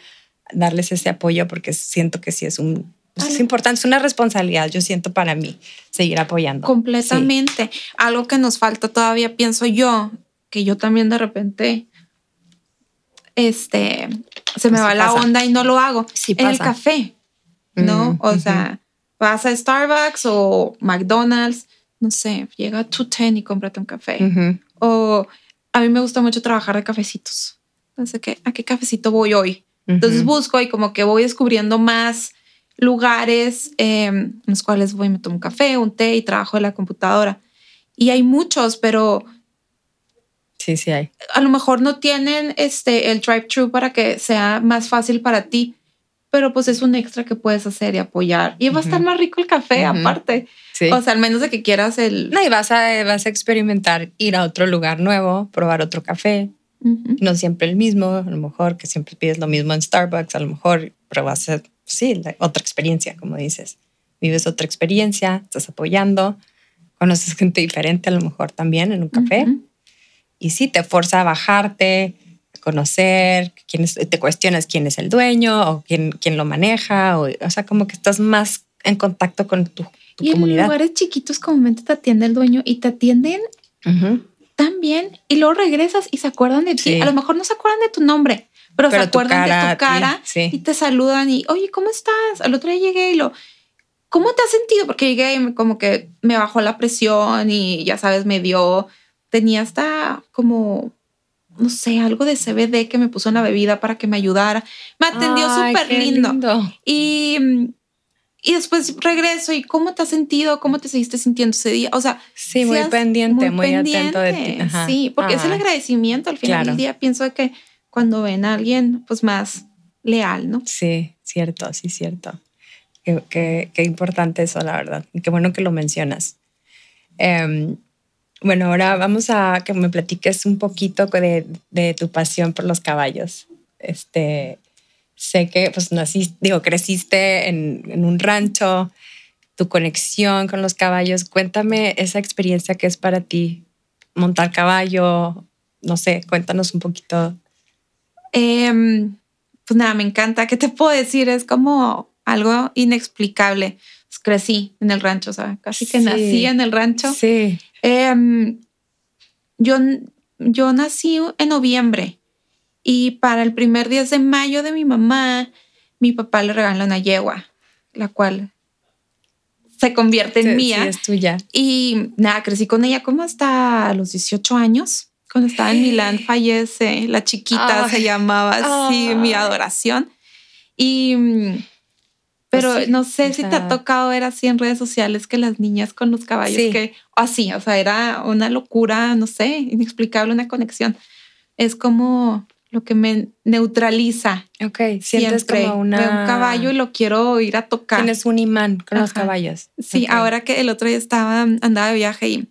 darles ese apoyo porque siento que sí es un pues es importante, es una responsabilidad, yo siento para mí, seguir apoyando. Completamente. Algo que nos falta todavía, pienso yo, que yo también de repente este, se me va la onda y no lo hago. en el café, ¿no? Mm, o sea, vas a Starbucks o McDonald's, no sé, llega a 210 y cómprate un café. O a mí me gusta mucho trabajar de cafecitos. Entonces, ¿qué, ¿a qué cafecito voy hoy? Entonces Ujú. busco y como que voy descubriendo más lugares eh, en los cuales voy, me tomo un café, un té y trabajo en la computadora. Y hay muchos, pero Sí, sí hay. a lo mejor no tienen este, el drive-thru para que sea más fácil para ti, pero pues es un extra que puedes hacer y apoyar. Y va a estar más rico el café aparte. Sí. O sea, al menos de que quieras el... no, y vas a, vas a experimentar, ir a otro lugar nuevo, probar otro café, no siempre el mismo, a lo mejor que siempre pides lo mismo en Starbucks, a lo mejor, pero va a ser, sí, la- otra experiencia, como dices. Vives otra experiencia, estás apoyando, conoces gente diferente a lo mejor también en un café. Y sí, te fuerza a bajarte, a conocer, quién es- te cuestionas quién es el dueño o quién, quién lo maneja, o, o sea, como que estás más en contacto con tu, tu Y en comunidad. lugares chiquitos comúnmente te atiende el dueño y te atienden tan bien y luego regresas y se acuerdan de ti. Sí. A lo mejor no se acuerdan de tu nombre, pero, Pero se tu acuerdan cara, de tu cara sí. y te saludan y, oye, ¿cómo estás? Al otro día llegué y lo, ¿cómo te has sentido? Porque llegué y como que me bajó la presión y ya sabes, me dio, tenía hasta como, no sé, algo de CBD que me puso en la bebida para que me ayudara. Me atendió súper qué lindo. Y, mm, y después regreso y ¿cómo te has sentido? ¿Cómo te seguiste sintiendo ese día? O sea, Sí, muy pendiente, muy, atento de ti. Ajá. Sí, porque es el agradecimiento. Al final Claro. del día pienso que cuando ven a alguien, pues más leal, ¿no? Sí, cierto, sí, cierto. Qué, qué- qué importante eso, la verdad. Qué bueno que lo mencionas. Em, bueno, ahora vamos a que me platiques un poquito de, de tu pasión por los caballos. Este, sé que pues naciste, digo, creciste en, en un rancho, tu conexión con los caballos. Cuéntame esa experiencia que es para ti montar caballo. No sé, cuéntanos un poquito. Em, pues nada, me encanta. ¿Qué te puedo decir? Es como algo inexplicable. Pues crecí en el rancho, sea, casi que Sí. nací en el rancho. Sí. Em, yo, yo nací en noviembre y para el primer 10 de mayo de mi mamá, mi papá le regala una yegua, la cual se convierte en Sí, mía. sí, es tuya. Y nada, crecí con ella como hasta los 18 años. Cuando estaba en Milán fallece, la chiquita Ay. se llamaba así, mi adoración. Y, mm, pero Pues sí, no sé si te sea- ha tocado ver así en redes sociales que las niñas con los caballos, Sí. que así, o sea, era una locura, no sé, inexplicable, una conexión. Es como lo que me neutraliza. Ok, sientes Siempre como una... veo un caballo y lo quiero ir a tocar. Tienes un imán con los Ajá. caballos. Sí, ahora que el otro día estaba, andaba de viaje y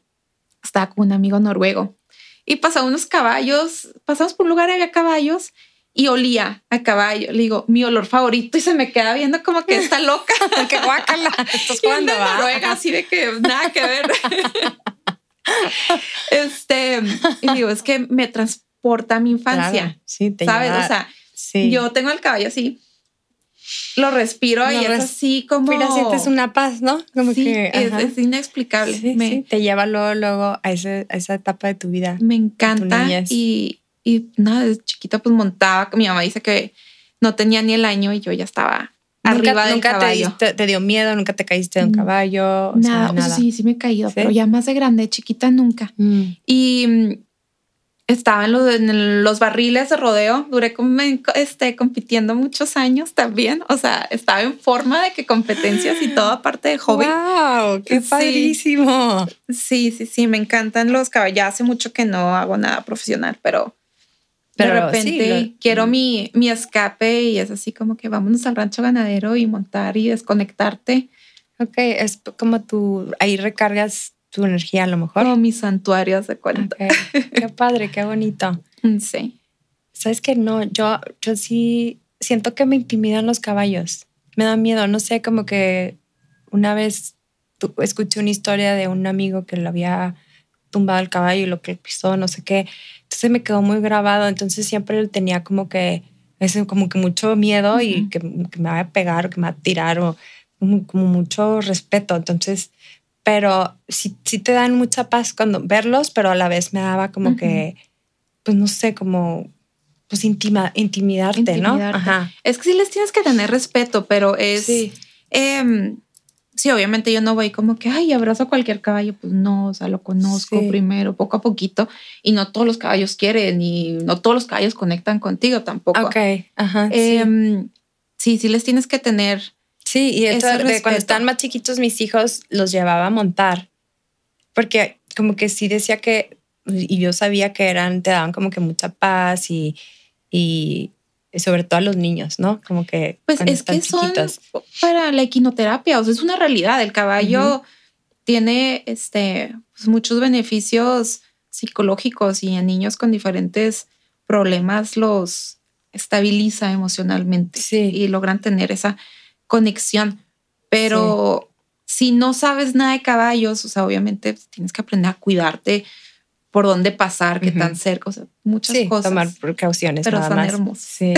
estaba con un amigo noruego y pasaba unos caballos, pasamos por un lugar y había caballos y olía a caballo. Le digo, mi olor favorito y se me queda viendo como que está loca. ¡Qué guácala! Anda en ¿va? Noruega, así de que nada que ver. este, y digo, es que me transporta a mi infancia, Claro, sí, te ¿sabes? lleva- O sea, sí. yo tengo el caballo así, lo respiro y es así como... Mira, sientes una paz, ¿no? Como sí, que... es, inexplicable. Sí, me, sí, te lleva luego, luego a, ese- a esa etapa de tu vida. me encanta y, y nada, desde chiquita pues montaba, mi mamá dice que no tenía ni el año y yo ya estaba arriba nunca del nunca te, caballo. te dio miedo, nunca te caíste de un Mm, caballo. o sea, nada, o sea, nada. sí, sí me he caído, ¿Sí? pero ya más de grande, chiquita nunca. Mm. Y mm, estaba en los, en el- los barriles de rodeo, duré como en- este, compitiendo muchos años también, o sea, estaba en forma de que competencias y todo aparte de hobby. ¡Wow! ¡Qué Sí. padrísimo! Sí, sí, sí, me encantan los caballos. Ya hace mucho que no hago nada profesional, pero, Pero de sí, repente lo- quiero mi, mi escape y es así como que vámonos al rancho ganadero y montar y desconectarte Ok, es como tú, ahí recargas tu energía a lo mejor. como mi santuario de cuenta. Qué padre, qué bonito. Mm, Sí. Sabes que no, yo, yo sí siento que me intimidan los caballos. Me da miedo, no sé, como que una vez escuché una historia de un amigo que lo había tumbado el caballo y lo que pisó, no sé qué. Entonces me quedó muy grabado. Entonces siempre tenía como que ese, como que mucho miedo y que, que me va a pegar o que me va a tirar o como, como mucho respeto. Entonces, pero sí, sí te dan mucha paz cuando verlos, pero a la vez me daba como que, pues no sé, como pues intima, intimidarte, ¿no? Ajá. Es que sí les tienes que tener respeto, pero es Sí. em, sí, obviamente yo no voy como que, ay, abrazo a cualquier caballo. Pues no, o sea, lo conozco Sí. primero, poco a poquito. Y no todos los caballos quieren y no todos los caballos conectan contigo tampoco. Ok, ajá. sí. Em, sí, sí les tienes que tener. Sí, y ese de cuando estaban más chiquitos, mis hijos los llevaba a montar. Porque como que sí decía que, y yo sabía que eran, te daban como que mucha paz y, y sobre todo a los niños, ¿no? Como que Pues es que están son chiquitos. para la equinoterapia, o sea, es una realidad. El caballo tiene este, pues, muchos beneficios psicológicos y en niños con diferentes problemas los estabiliza emocionalmente Sí. y logran tener esa conexión. Pero si no sabes nada de caballos, o sea, obviamente pues, tienes que aprender a cuidarte por dónde pasar, qué tan cerca, o sea, muchas Sí, cosas. tomar precauciones. pero nada son más. hermosos. Sí.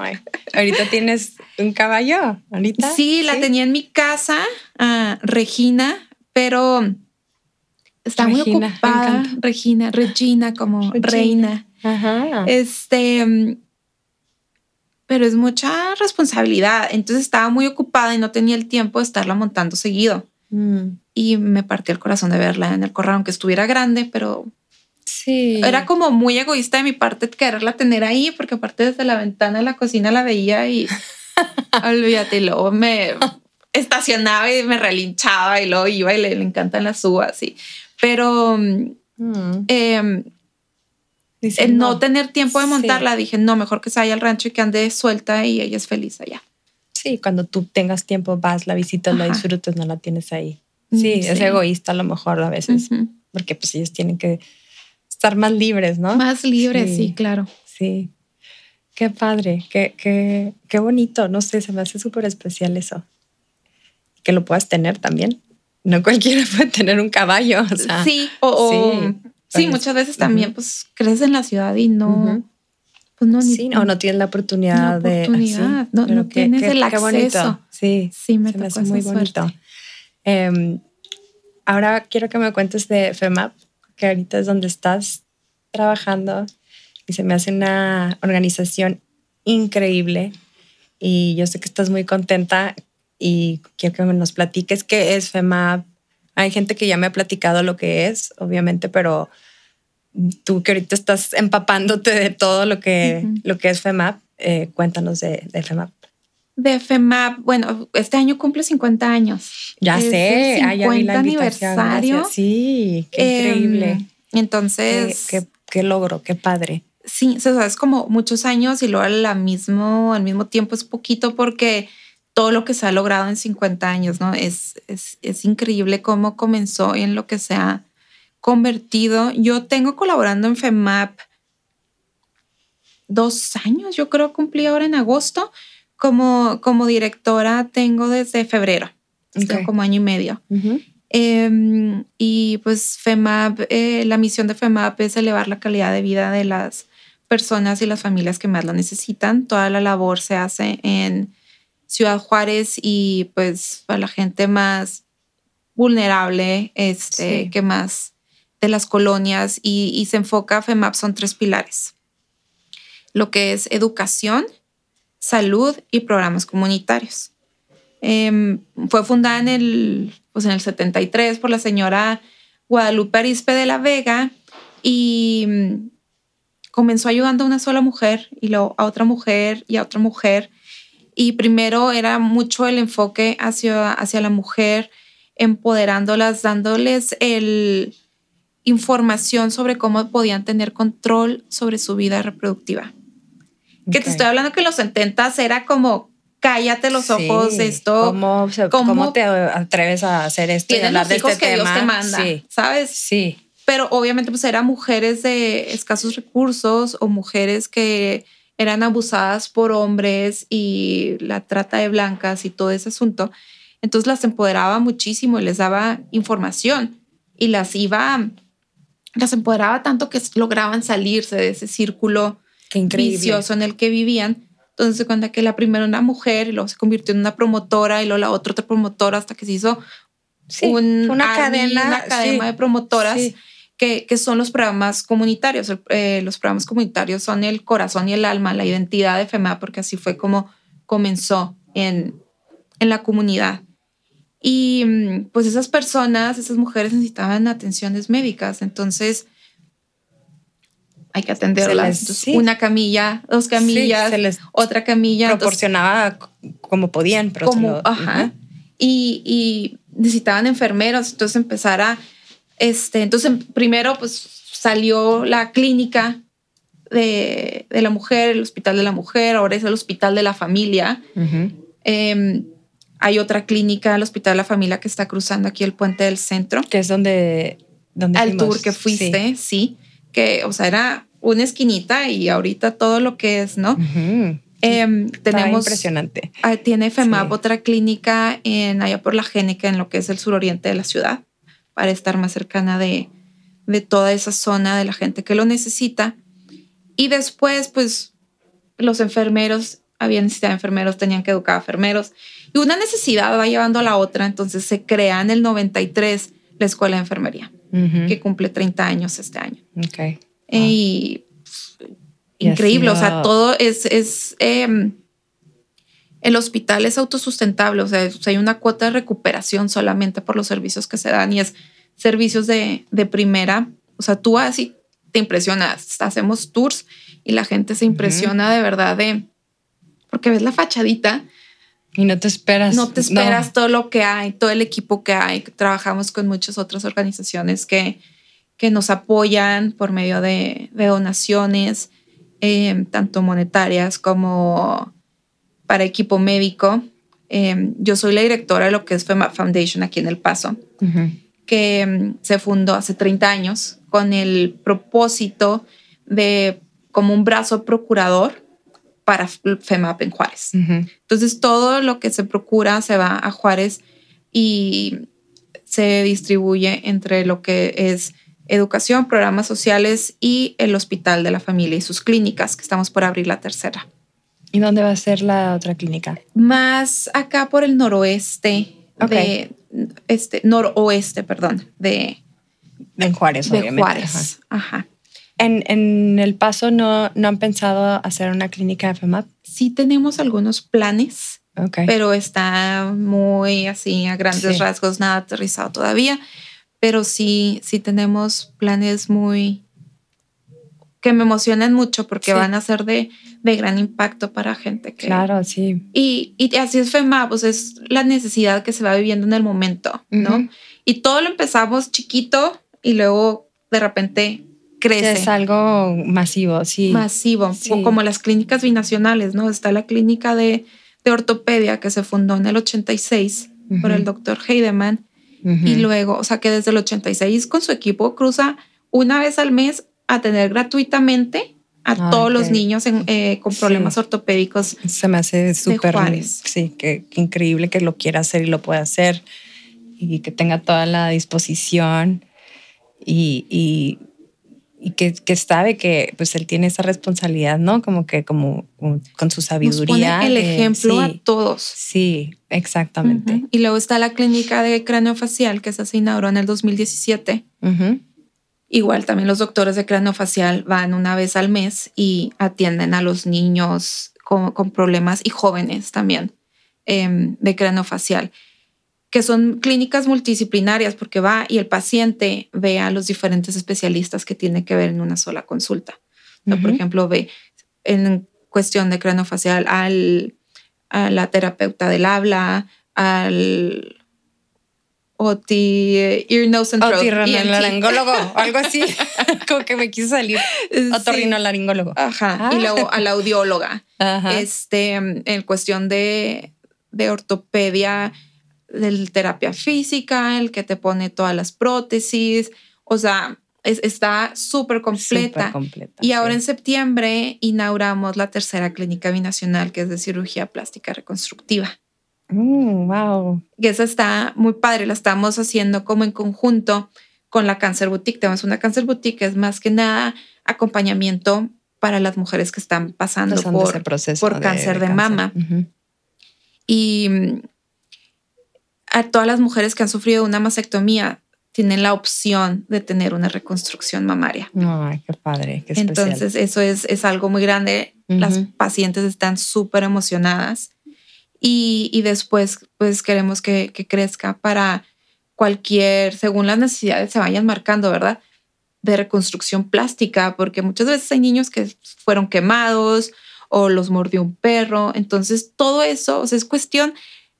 Ay, Ahorita tienes un caballo. Ahorita. Sí, la tenía en mi casa, ah, Regina, pero está muy Regina, ocupada. Regina, Regina como Regina. reina. Ajá. Este, pero es mucha responsabilidad. Entonces estaba muy ocupada y no tenía el tiempo de estarla montando seguido. Mm, Y me partió el corazón de verla en el corral, aunque estuviera grande, pero Sí. era como muy egoísta de mi parte quererla tener ahí, porque aparte desde la ventana de la cocina la veía y olvídate, y luego me estacionaba y me relinchaba y luego iba y le, le encantan las uvas. Y, pero mm, em, Dice, el no. tener tiempo de Sí. montarla, dije, no, mejor que se vaya al rancho y que ande suelta y ella es feliz allá. Sí, cuando tú tengas tiempo vas, la visitas, la Ajá. disfrutas, no la tienes ahí. Mm, Sí, es sí. egoísta a lo mejor a veces, Ujú. porque pues ellos tienen que estar más libres, ¿no? Más libre, Sí. sí, claro. Sí. Qué padre, qué, qué, qué bonito. No sé, se me hace súper especial eso. Que lo puedas tener también. No cualquiera puede tener un caballo. O sea, sí, o, o- sí. sí, muchas veces también ujú. pues creces en la ciudad y no, Ujú. pues no, ni, sí, o no tienes la oportunidad La de. oportunidad, así, no- pero no tienes el bonito. acceso. Sí, Sí, me se me hace muy bonito. Em, ahora quiero que me cuentes de FEMAP, que ahorita es donde estás trabajando y se me hace una organización increíble y yo sé que estás muy contenta y quiero que nos platiques qué es FEMAP. Hay gente que ya me ha platicado lo que es, obviamente, pero tú que ahorita estás empapándote de todo lo que, lo que es FEMAP, eh, cuéntanos de, de FEMAP. De FEMAP, bueno, este año cumple 50 años. Ya Es sé, el ah, ya vi la 50 invitación, aniversario. gracias. Sí, qué Em, increíble. Qué, Entonces, qué- qué logro, qué padre. sí, o sea, es como muchos años y luego al mismo, al mismo tiempo es poquito porque todo lo que se ha logrado en 50 años, ¿no? Es, es, es increíble cómo comenzó y en lo que se ha convertido. Yo tengo colaborando en FEMAP dos años, yo creo cumplí ahora en agosto. Como, como directora tengo desde febrero, como año y medio. Em, y pues FEMAP, eh, la misión de FEMAP es elevar la calidad de vida de las personas y las familias que más lo necesitan. Toda la labor se hace en Ciudad Juárez y pues para la gente más vulnerable, este, Sí. que más de las colonias y, y se enfoca, FEMAP son tres pilares. Lo que es educación, salud y programas comunitarios. Em, fue fundada en el, pues en el 73 por la señora Guadalupe Arispe de la Vega y mm, comenzó ayudando a una sola mujer y luego a otra mujer y a otra mujer. Y primero era mucho el enfoque hacia, hacia la mujer, empoderándolas, dándoles el información sobre cómo podían tener control sobre su vida reproductiva. Que te estoy hablando que en los 70 era como cállate los ojos, Sí. esto. ¿Cómo, cómo- cómo te atreves a hacer esto hablar los de hijos este que tema? Dios te manda, Sí, ¿sabes? sí. Pero obviamente pues eran mujeres de escasos recursos o mujeres que eran abusadas por hombres y la trata de blancas y todo ese asunto. Entonces las empoderaba muchísimo y les daba información y las iba, las empoderaba tanto que lograban salirse de ese círculo Qué vicioso en el que vivían. Entonces se cuenta que la primera una mujer y luego se convirtió en una promotora y luego la otra otra promotora hasta que se hizo Sí, un una army, cadena, una cadena sí. de promotoras Sí. que, que son los programas comunitarios. Eh, los programas comunitarios son el corazón y el alma, la identidad de FEMA, porque así fue como comenzó en, en la comunidad. Y mm, pues esas personas, esas mujeres necesitaban atenciones médicas, entonces hay que atenderlas. Una camilla, dos camillas, otra camilla. Proporcionaba como podían, pero como, ajá. y, y, necesitaban enfermeros, entonces empezar a, este, entonces primero pues salió la clínica de, de, la mujer, el hospital de la mujer, ahora es el hospital de la familia. Em, hay otra clínica, el hospital de la familia, que está cruzando aquí el puente del centro. Que es donde... donde Al tour que fuiste, sí. Que, o sea, era una esquinita y ahorita todo lo que es, ¿no? Em, tenemos... impresionante. Ah, tiene FEMAP otra clínica en allá por la Génica, en lo que es el suroriente de la ciudad, para estar más cercana de, de toda esa zona de la gente que lo necesita. Y después, pues, los enfermeros, había necesidad de enfermeros, tenían que educar a enfermeros. Y una necesidad va llevando a la otra, entonces se crea en el 93 la Escuela de Enfermería, que cumple 30 años este año. Ok. Y, increíble, o sea, todo es... es em, el hospital es autosustentable, o sea, hay una cuota de recuperación solamente por los servicios que se dan y es servicios de, de primera. O sea, tú así te impresionas. Hacemos tours y la gente se impresiona de verdad de porque ves la fachadita y no te esperas. No te esperas todo lo que hay, todo el equipo que hay. Trabajamos con muchas otras organizaciones que, que nos apoyan por medio de, donaciones, eh, tanto monetarias como para equipo médico. Eh, yo soy la directora de lo que es FEMA Foundation aquí en El Paso, que mm, se fundó hace 30 años con el propósito de como un brazo procurador para FEMAP en Juárez. Entonces, todo lo que se procura se va a Juárez y se distribuye entre lo que es educación, programas sociales y el Hospital de la Familia y sus clínicas, que estamos por abrir la tercera. ¿Y dónde va a ser la otra clínica? Más acá por el noroeste, de, este, noroeste, perdón, de, en Juárez, de Juárez, ajá. En, El Paso no, no han pensado hacer una clínica de FEMAP. Sí tenemos algunos planes, pero está muy así a grandes rasgos, nada aterrizado todavía. Pero sí, sí tenemos planes muy que me emocionan mucho porque van a ser de, de, gran impacto para gente que... Claro, sí. Y, y así es FEMAP, pues es la necesidad que se va viviendo en el momento, ¿no? Y todo lo empezamos chiquito y luego de repente crece. Es algo masivo, sí. Masivo, como las clínicas binacionales, ¿no? Está la clínica de, de ortopedia que se fundó en el 86 por el doctor Heidemann y luego, o sea, que desde el 86 con su equipo cruza una vez al mes a tener gratuitamente a todos los niños eh, con problemas ortopédicos. Se me hace súper, sí, que, increíble que lo quiera hacer y lo pueda hacer y que tenga toda la disposición y, y, que, que, sabe que pues él tiene esa responsabilidad, ¿no? Como que como, con su sabiduría. el ejemplo a todos. Sí, exactamente. Y luego está la clínica de cráneo facial que se inauguró en el 2017. Igual también los doctores de cráneo facial van una vez al mes y atienden a los niños con, con problemas y jóvenes también eh, de cráneo facial que son clínicas multidisciplinarias porque va y el paciente ve a los diferentes especialistas que tiene que ver en una sola consulta. Por ejemplo, ve en cuestión de cranofacial al, a la terapeuta del habla, al Oti, ear, nose and throat. Otorrinolaringólogo, algo así. Como que me quiso salir. Otorrinolaringólogo. Ajá. Y ah. luego a la audióloga. Este, en cuestión de, de ortopedia, de terapia física, el que te pone todas las prótesis, o sea, está súper completa. y ahora en septiembre inauguramos la tercera clínica binacional, que es de cirugía plástica reconstructiva. wow. Mm, y esa está muy padre, la estamos haciendo como en conjunto con la Cancer Boutique. Tenemos una Cancer Boutique que es más que nada acompañamiento para las mujeres que están pasando, por, por cáncer de, mama. Y a todas las mujeres que han sufrido una mastectomía tienen la opción de tener una reconstrucción mamaria. Ay, qué padre, qué Entonces, eso es, es algo muy grande. Las pacientes están súper emocionadas y, y después pues queremos que, que crezca para cualquier, según las necesidades se vayan marcando, ¿verdad? De reconstrucción plástica, porque muchas veces hay niños que fueron quemados o los mordió un perro. Entonces, todo eso o sea, es cuestión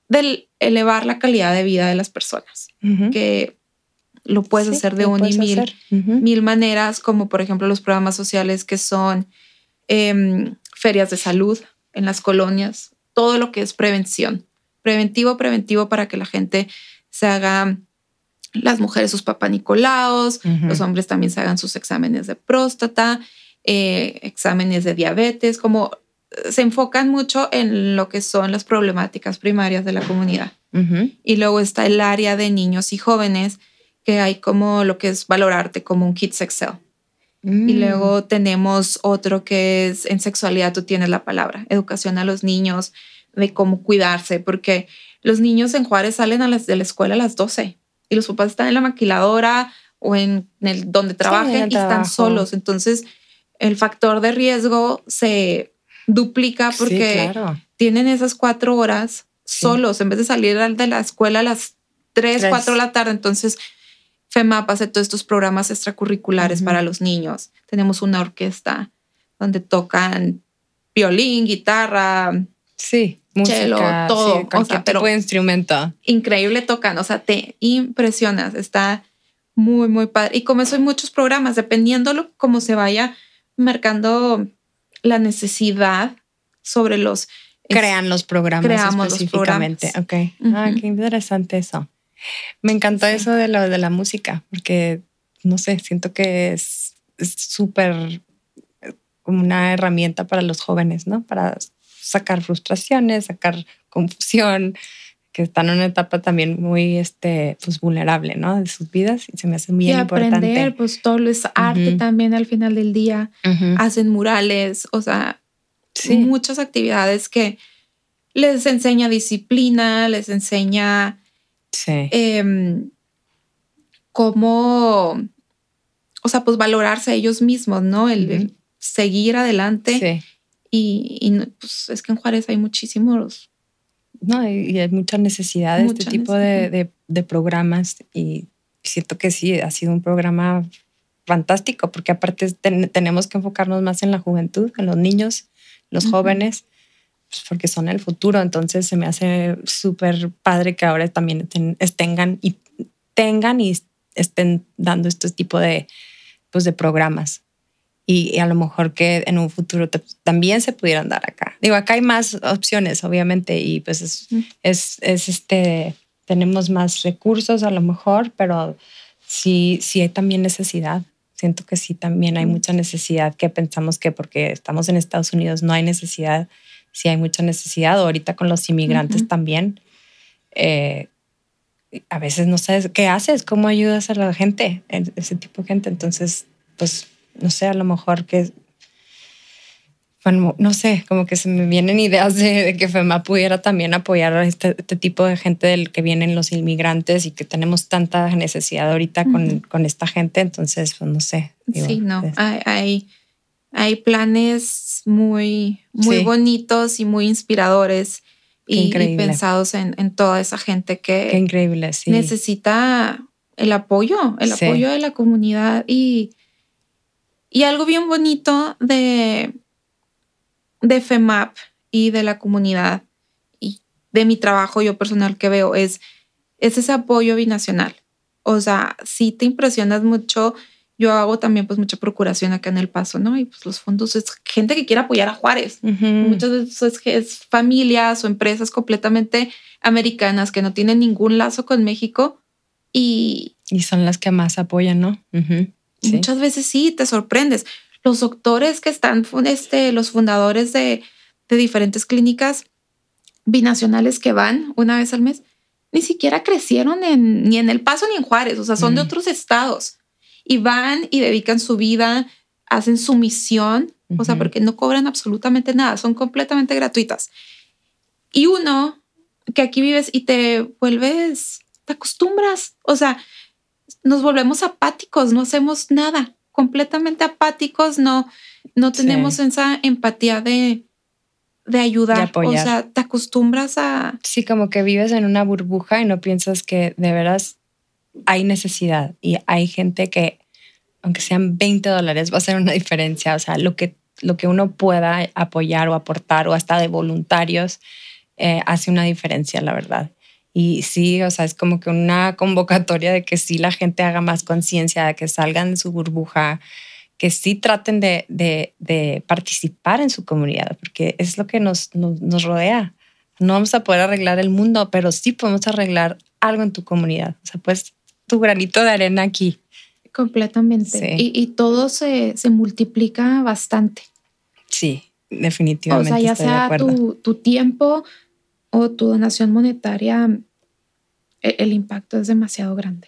de elevar la calidad de vida de las personas, que lo puedes Sí, hacer de lo un y mil, mil maneras, como por ejemplo los programas sociales que son em, ferias de salud en las colonias, todo lo que es prevención, preventivo, preventivo para que la gente se haga, las mujeres sus papá Nicolaos, Ujú. los hombres también se hagan sus exámenes de próstata, eh, exámenes de diabetes, como se enfocan mucho en lo que son las problemáticas primarias de la comunidad. Y luego está el área de niños y jóvenes, que hay como lo que es valorarte como un Kids Excel. Y Mm. luego tenemos otro que es en sexualidad, tú tienes la palabra, educación a los niños, de cómo cuidarse, porque los niños en Juárez salen a las, de la escuela a las 12 y los papás están en la maquiladora o en el donde trabajen en el y están solos. Entonces, el factor de riesgo se duplica porque sí, claro. tienen esas cuatro horas Sí. solos en vez de salir al- de la escuela a las 3, Tres. 4 de la tarde. Entonces, FEMAP hace todos estos programas extracurriculares para los niños. Tenemos una orquesta donde tocan violín, guitarra, Sí, música, todo, sí, o sea, pero- de instrumento. increíble tocan, o sea, te impresionas, está muy, muy padre. Y como eso hay muchos programas, dependiendo lo, cómo se vaya marcando la necesidad sobre los... Crean los programas creamos los específicamente. Ok. Ah, qué interesante eso. Me encantó Sí. eso de lo de la música, porque no sé, siento que es es súper eh, como una herramienta para los jóvenes, ¿no? Para sacar frustraciones, sacar confusión, que están en una etapa también muy este, pues, vulnerable, ¿no? De sus vidas y se me hace muy y importante. aprender, pues todo es arte también al final del día. Hacen murales, o sea, Sí. muchas actividades que les enseña disciplina, les enseña Sí. em, cómo, o sea, pues valorarse a ellos mismos, ¿no? El, seguir adelante. sí. Y, y pues es que en Juárez hay muchísimos. No, y, y hay mucha necesidad de Mucha este tipo de, de- de programas y siento que sí, ha sido un programa fantástico porque aparte ten- tenemos que enfocarnos más en la juventud, en los niños, los jóvenes, pues porque son el futuro. Entonces se me hace súper padre que ahora también ten- tengan y tengan y estén dando este tipo de, pues, de programas. Y, a lo mejor que en un futuro te- también se pudieran dar acá. Digo, acá hay más opciones, obviamente, y pues es, Mm. es, es este, tenemos más recursos a lo mejor, pero sí, sí hay también necesidad. Siento que sí también hay Mm. mucha necesidad que pensamos que porque estamos en Estados Unidos no hay necesidad, sí hay mucha necesidad. Ahorita con los inmigrantes también. eh, a veces no sabes qué haces, cómo ayudas a la gente, ese tipo de gente. Entonces, pues, no sé, a lo mejor que, bueno, no sé, como que se me vienen ideas de, de que FEMA pudiera también apoyar a este, este tipo de gente del que vienen los inmigrantes y que tenemos tanta necesidad ahorita con, Ujú. con esta gente. Entonces, pues, no sé. digo, sí, no. es- Hay, hay, hay planes muy, muy Sí. bonitos y muy inspiradores y, y pensados en, en toda esa gente que Qué increíble, sí. necesita el apoyo, el Sí. apoyo de la comunidad y, y algo bien bonito de, de FEMAP y de la comunidad y de mi trabajo yo personal que veo es, es ese apoyo binacional. O sea, si te impresionas mucho, yo hago también pues mucha procuración acá en El Paso, ¿no? Y pues los fondos es gente que quiere apoyar a Juárez. Muchas veces es, que es familias o empresas completamente americanas que no tienen ningún lazo con México y Y son las que más apoyan, ¿no? Sí. muchas veces sí te sorprendes. Los doctores que están, este, los fundadores de, de diferentes clínicas binacionales que van una vez al mes, ni siquiera crecieron en, ni en El Paso ni en Juárez, o sea, son de Mm. otros estados y van y dedican su vida, hacen su misión, o sea, porque no cobran absolutamente nada, son completamente gratuitas. Y uno que aquí vives y te vuelves, te acostumbras, o sea, nos volvemos apáticos, no hacemos nada, completamente apáticos, no, no Sí. tenemos esa empatía de, de ayudar. De. O sea, te acostumbras a... Sí, como que vives en una burbuja y no piensas que de veras hay necesidad y hay gente que, aunque sean 20 dólares, va a hacer una diferencia. O sea, lo que, lo que uno pueda apoyar o aportar o hasta de voluntarios eh, hace una diferencia, la verdad. Y sí, o sea, es como que una convocatoria de que sí la gente haga más conciencia, de que salgan de su burbuja, que sí traten de, de, de, participar en su comunidad, porque es lo que nos, nos, nos, rodea. No vamos a poder arreglar el mundo, pero sí podemos arreglar algo en tu comunidad. O sea, pues tu granito de arena aquí. Completamente. Sí. Y, y, todo se, se, multiplica bastante. Sí, definitivamente. O sea, ya sea tu, tu, tiempo o tu donación monetaria, el, el impacto es demasiado grande.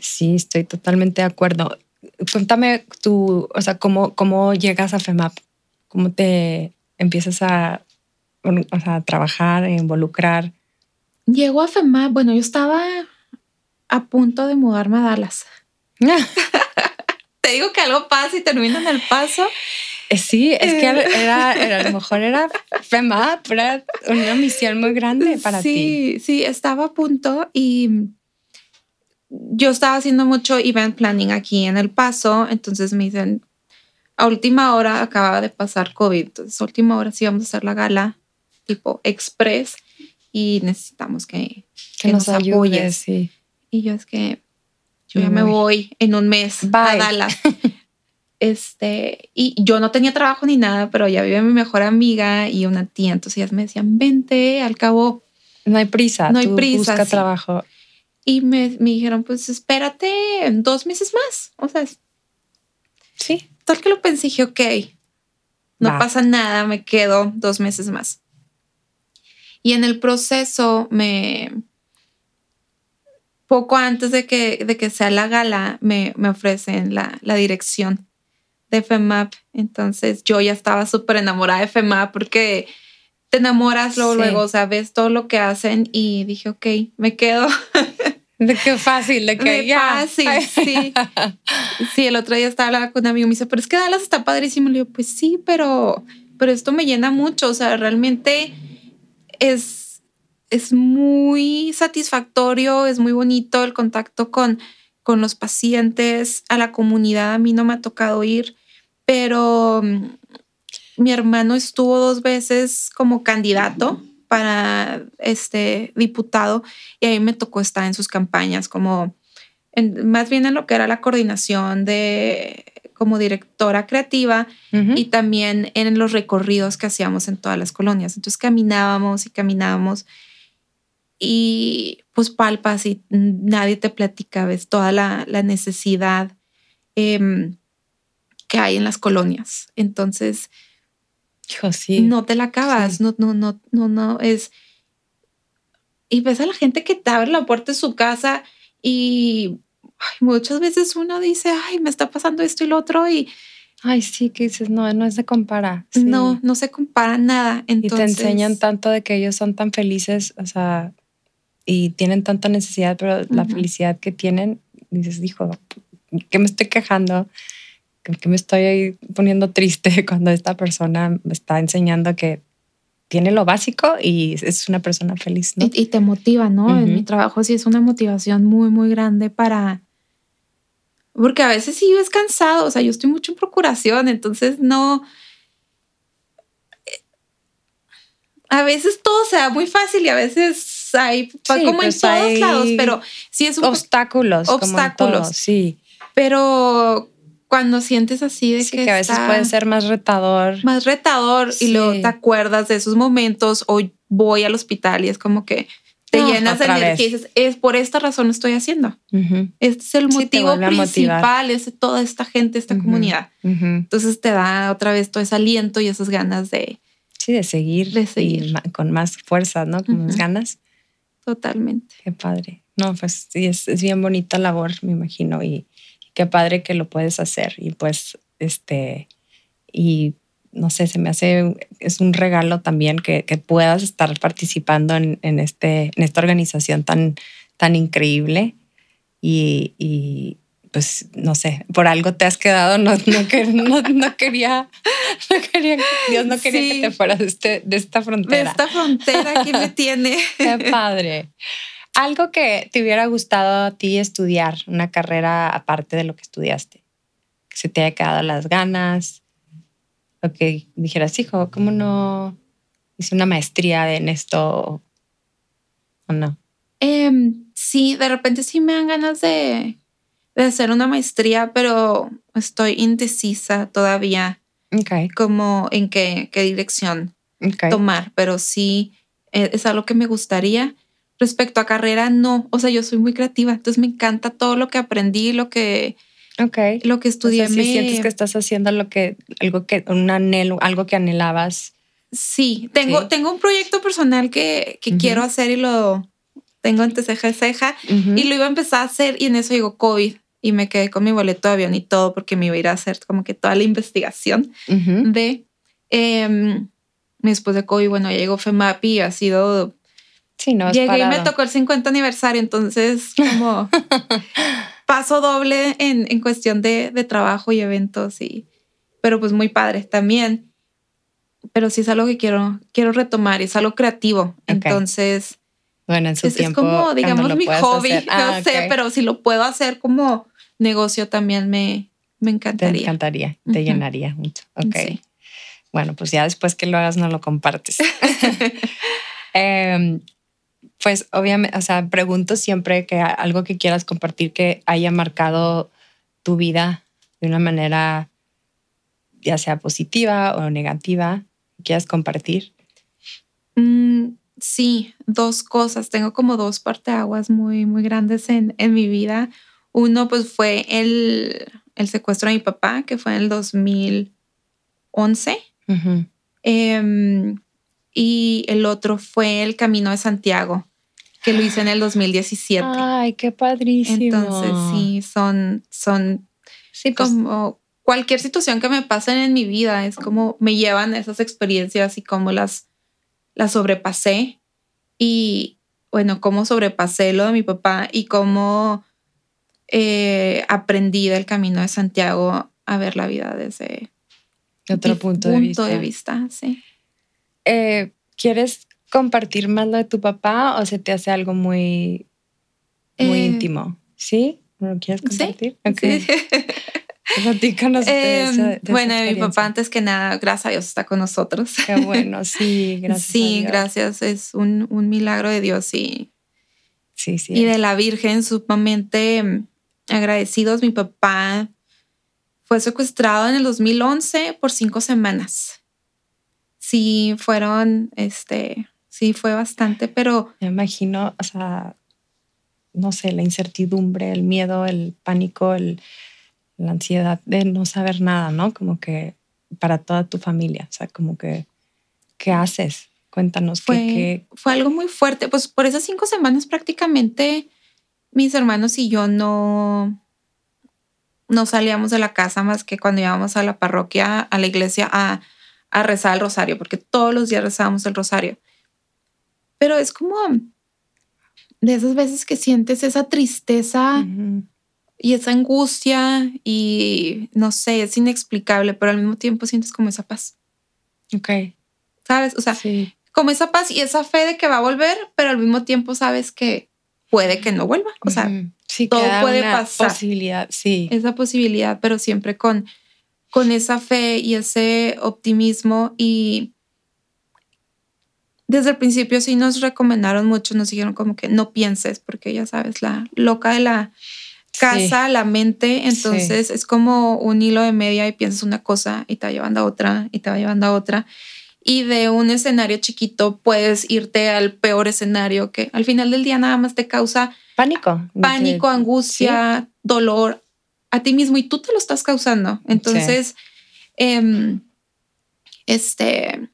Sí, estoy totalmente de acuerdo cuéntame tú, o sea, cómo, cómo llegas a FEMAP, cómo te empiezas a, o sea, a trabajar, a involucrar. Llego a FEMAP, bueno, yo estaba a punto de mudarme a Dallas. te digo que algo pasa y termina en el paso. Eh, sí, es que era, era, a lo mejor era FEMAP, era una misión muy grande para sí, ti. Sí, sí, estaba a punto y yo estaba haciendo mucho event planning aquí en El Paso, entonces me dicen, a última hora acababa de pasar COVID, entonces a última hora sí vamos a hacer la gala tipo express y necesitamos que, que, que nos, nos ayudes, apoyes. Sí. Y yo es que yo ya me voy en un mes Bye. a Dallas. este, y yo no tenía trabajo ni nada, pero ya vive mi mejor amiga y una tía, entonces ellas me decían, vente, al cabo. No hay prisa, no hay tú prisa. Busca sí. trabajo. Y me, me, dijeron, pues espérate dos meses más. O sea, sí. Tal que lo pensé, dije, ok, no Va. pasa nada, me quedo dos meses más. Y en el proceso, me poco antes de que, de que sea la gala, me, me ofrecen la, la dirección de FEMAP. Entonces yo ya estaba súper enamorada de FEMAP porque te enamoras luego, Sí. luego, o sea, ves todo lo que hacen y dije, ok, me quedo. De qué fácil, de Qué ya. fácil, sí. Sí, el otro día estaba hablando con un amigo y me dice, pero es que Dallas está padrísimo. Le digo, pues sí, pero, pero esto me llena mucho. O sea, realmente es, es muy satisfactorio, es muy bonito el contacto con, con los pacientes, a la comunidad. A mí no me ha tocado ir, pero mm, mi hermano estuvo dos veces como candidato para este diputado y a mí me tocó estar en sus campañas como en, más bien en lo que era la coordinación de como directora creativa y también en los recorridos que hacíamos en todas las colonias. Entonces caminábamos y caminábamos y pues palpas y nadie te platica, ves toda la, la necesidad em, que hay en las colonias. Entonces, Hijo, sí. no te la acabas, Sí. no, no, no, no, no, es... Y ves a la gente que te abre la puerta de su casa y ay, muchas veces uno dice, ay, me está pasando esto y lo otro y Ay, sí, que dices, no, no se compara. Sí. no, no se compara nada. Y Entonces, te enseñan tanto de que ellos son tan felices, o sea, y tienen tanta necesidad, pero la felicidad que tienen, dices, hijo, que me estoy quejando, que me estoy poniendo triste cuando esta persona me está enseñando que tiene lo básico y es una persona feliz, ¿no? Y, y te motiva, ¿no? En Ujú. mi trabajo sí es una motivación muy, muy grande para... Porque a veces sí es cansado, o sea, yo estoy mucho en procuración, entonces no... A veces todo se da muy fácil y a veces hay, Sí, como en pues todos hay lados, pero sí es un... obstáculos. como en obstáculos. todo, sí. Pero cuando sientes así de Sí, que, que a veces puede ser más retador. más retador Sí. y luego te acuerdas de esos momentos o voy al hospital y es como que te No, llenas de energía y dices, es por esta razón lo estoy haciendo. Este es el motivo principal, es de toda esta gente, esta comunidad. Entonces te da otra vez todo ese aliento y esas ganas de Sí, de seguir, De seguir. con más fuerza, ¿no? Con más ganas. totalmente. Qué padre. No, pues sí, es, es bien bonita labor, me imagino, y qué padre que lo puedes hacer. Y pues, este, y no sé, se me hace, es un regalo también que, que puedas estar participando en, en este, en esta organización tan, tan increíble. Y, y pues no sé, por algo te has quedado, no, no, quería, no quería, Dios no quería que te fueras de, este, de esta frontera. De esta frontera que me tiene. Qué padre. Algo que te hubiera gustado a ti estudiar, una carrera aparte de lo que estudiaste, que se te haya quedado las ganas, o que dijeras, hijo, ¿cómo no hice una maestría en esto o no? Em, sí, de repente sí me dan ganas de, de hacer una maestría, pero estoy indecisa todavía. Okay. Como en qué, qué dirección tomar, pero sí eh, es algo que me gustaría. Respecto a carrera, no. O sea, yo soy muy creativa, entonces me encanta todo lo que aprendí, lo que, okay. lo que estudié. O sea, sientes que estás haciendo lo que, algo que, un anhelo, algo que anhelabas. Sí, tengo, tengo un proyecto personal que, que quiero hacer y lo tengo entre ceja y ceja y lo iba a empezar a hacer y en eso llegó COVID y me quedé con mi boleto de avión y todo porque me iba a ir a hacer como que toda la investigación de eh, después de COVID. Bueno, llegó FEMAPI y ha sido Sí, no, Llegué y me tocó el 50 aniversario, entonces como paso doble en, en cuestión de, de, trabajo y eventos, y, pero pues muy padre también. Pero sí es algo que quiero, quiero retomar, es algo creativo. Entonces, bueno, en su es, tiempo, es como, digamos, mi hobby, ah, no sé, pero si lo puedo hacer como negocio también me, me encantaría. Te encantaría, te llenaría mucho. Ok. Bueno, pues ya después que lo hagas no lo compartes. eh, pues obviamente, o sea, pregunto siempre que algo que quieras compartir que haya marcado tu vida de una manera ya sea positiva o negativa, quieras compartir. Mm, sí, dos cosas. Tengo como dos parteaguas muy, muy grandes en, en mi vida. Uno, pues fue el, el, secuestro de mi papá, que fue en el 2011. Em, y el otro fue el Camino de Santiago, que lo hice en el 2017. Ay, qué padrísimo. Entonces, sí, son, son sí, pues como cualquier situación que me pasen en mi vida, es como me llevan esas experiencias y cómo las, las sobrepasé. Y bueno, cómo sobrepasé lo de mi papá y cómo eh, aprendí del camino de Santiago a ver la vida desde otro punto, de vista. De vista sí. Eh, ¿Quieres compartir más lo de tu papá o se te hace algo muy, muy Eh, íntimo? ¿Sí? ¿No lo quieres compartir? Sí. Ok. sí. Platícanos de Eh, de esa bueno, mi papá antes que nada, gracias a Dios, está con nosotros. Qué bueno, sí, gracias. a sí, Dios. gracias. Es un, un milagro de Dios y, Sí, sí. y de la Virgen, sumamente mm, agradecidos. Mi papá fue secuestrado en el 2011 por cinco semanas. Sí, fueron, este, sí, fue bastante, pero Me imagino, o sea, no sé, la incertidumbre, el miedo, el pánico, el, la ansiedad de no saber nada, ¿no? Como que para toda tu familia, o sea, como que, ¿qué haces? Cuéntanos fue, qué- fue algo muy fuerte. Pues por esas cinco semanas prácticamente mis hermanos y yo no, no salíamos de la casa más que cuando íbamos a la parroquia, a la iglesia, a, a rezar el rosario, porque todos los días rezábamos el rosario. Pero es como de esas veces que sientes esa tristeza y esa angustia y no sé, es inexplicable, pero al mismo tiempo sientes como esa paz, Ok, ¿sabes? O sea, sí. como esa paz y esa fe de que va a volver, pero al mismo tiempo sabes que puede que no vuelva. O sea. Sí, todo puede una pasar. posibilidad, sí. esa posibilidad, pero siempre con, con esa fe y ese optimismo. Y desde el principio sí nos recomendaron mucho, nos dijeron como que no pienses, porque ya sabes, la loca de la casa, la mente, entonces es como un hilo de media y piensas una cosa y te va llevando a otra y te va llevando a otra. Y de un escenario chiquito puedes irte al peor escenario que al final del día nada más te causa Pánico. pánico, angustia, dolor a ti mismo y tú te lo estás causando. Entonces, em, este,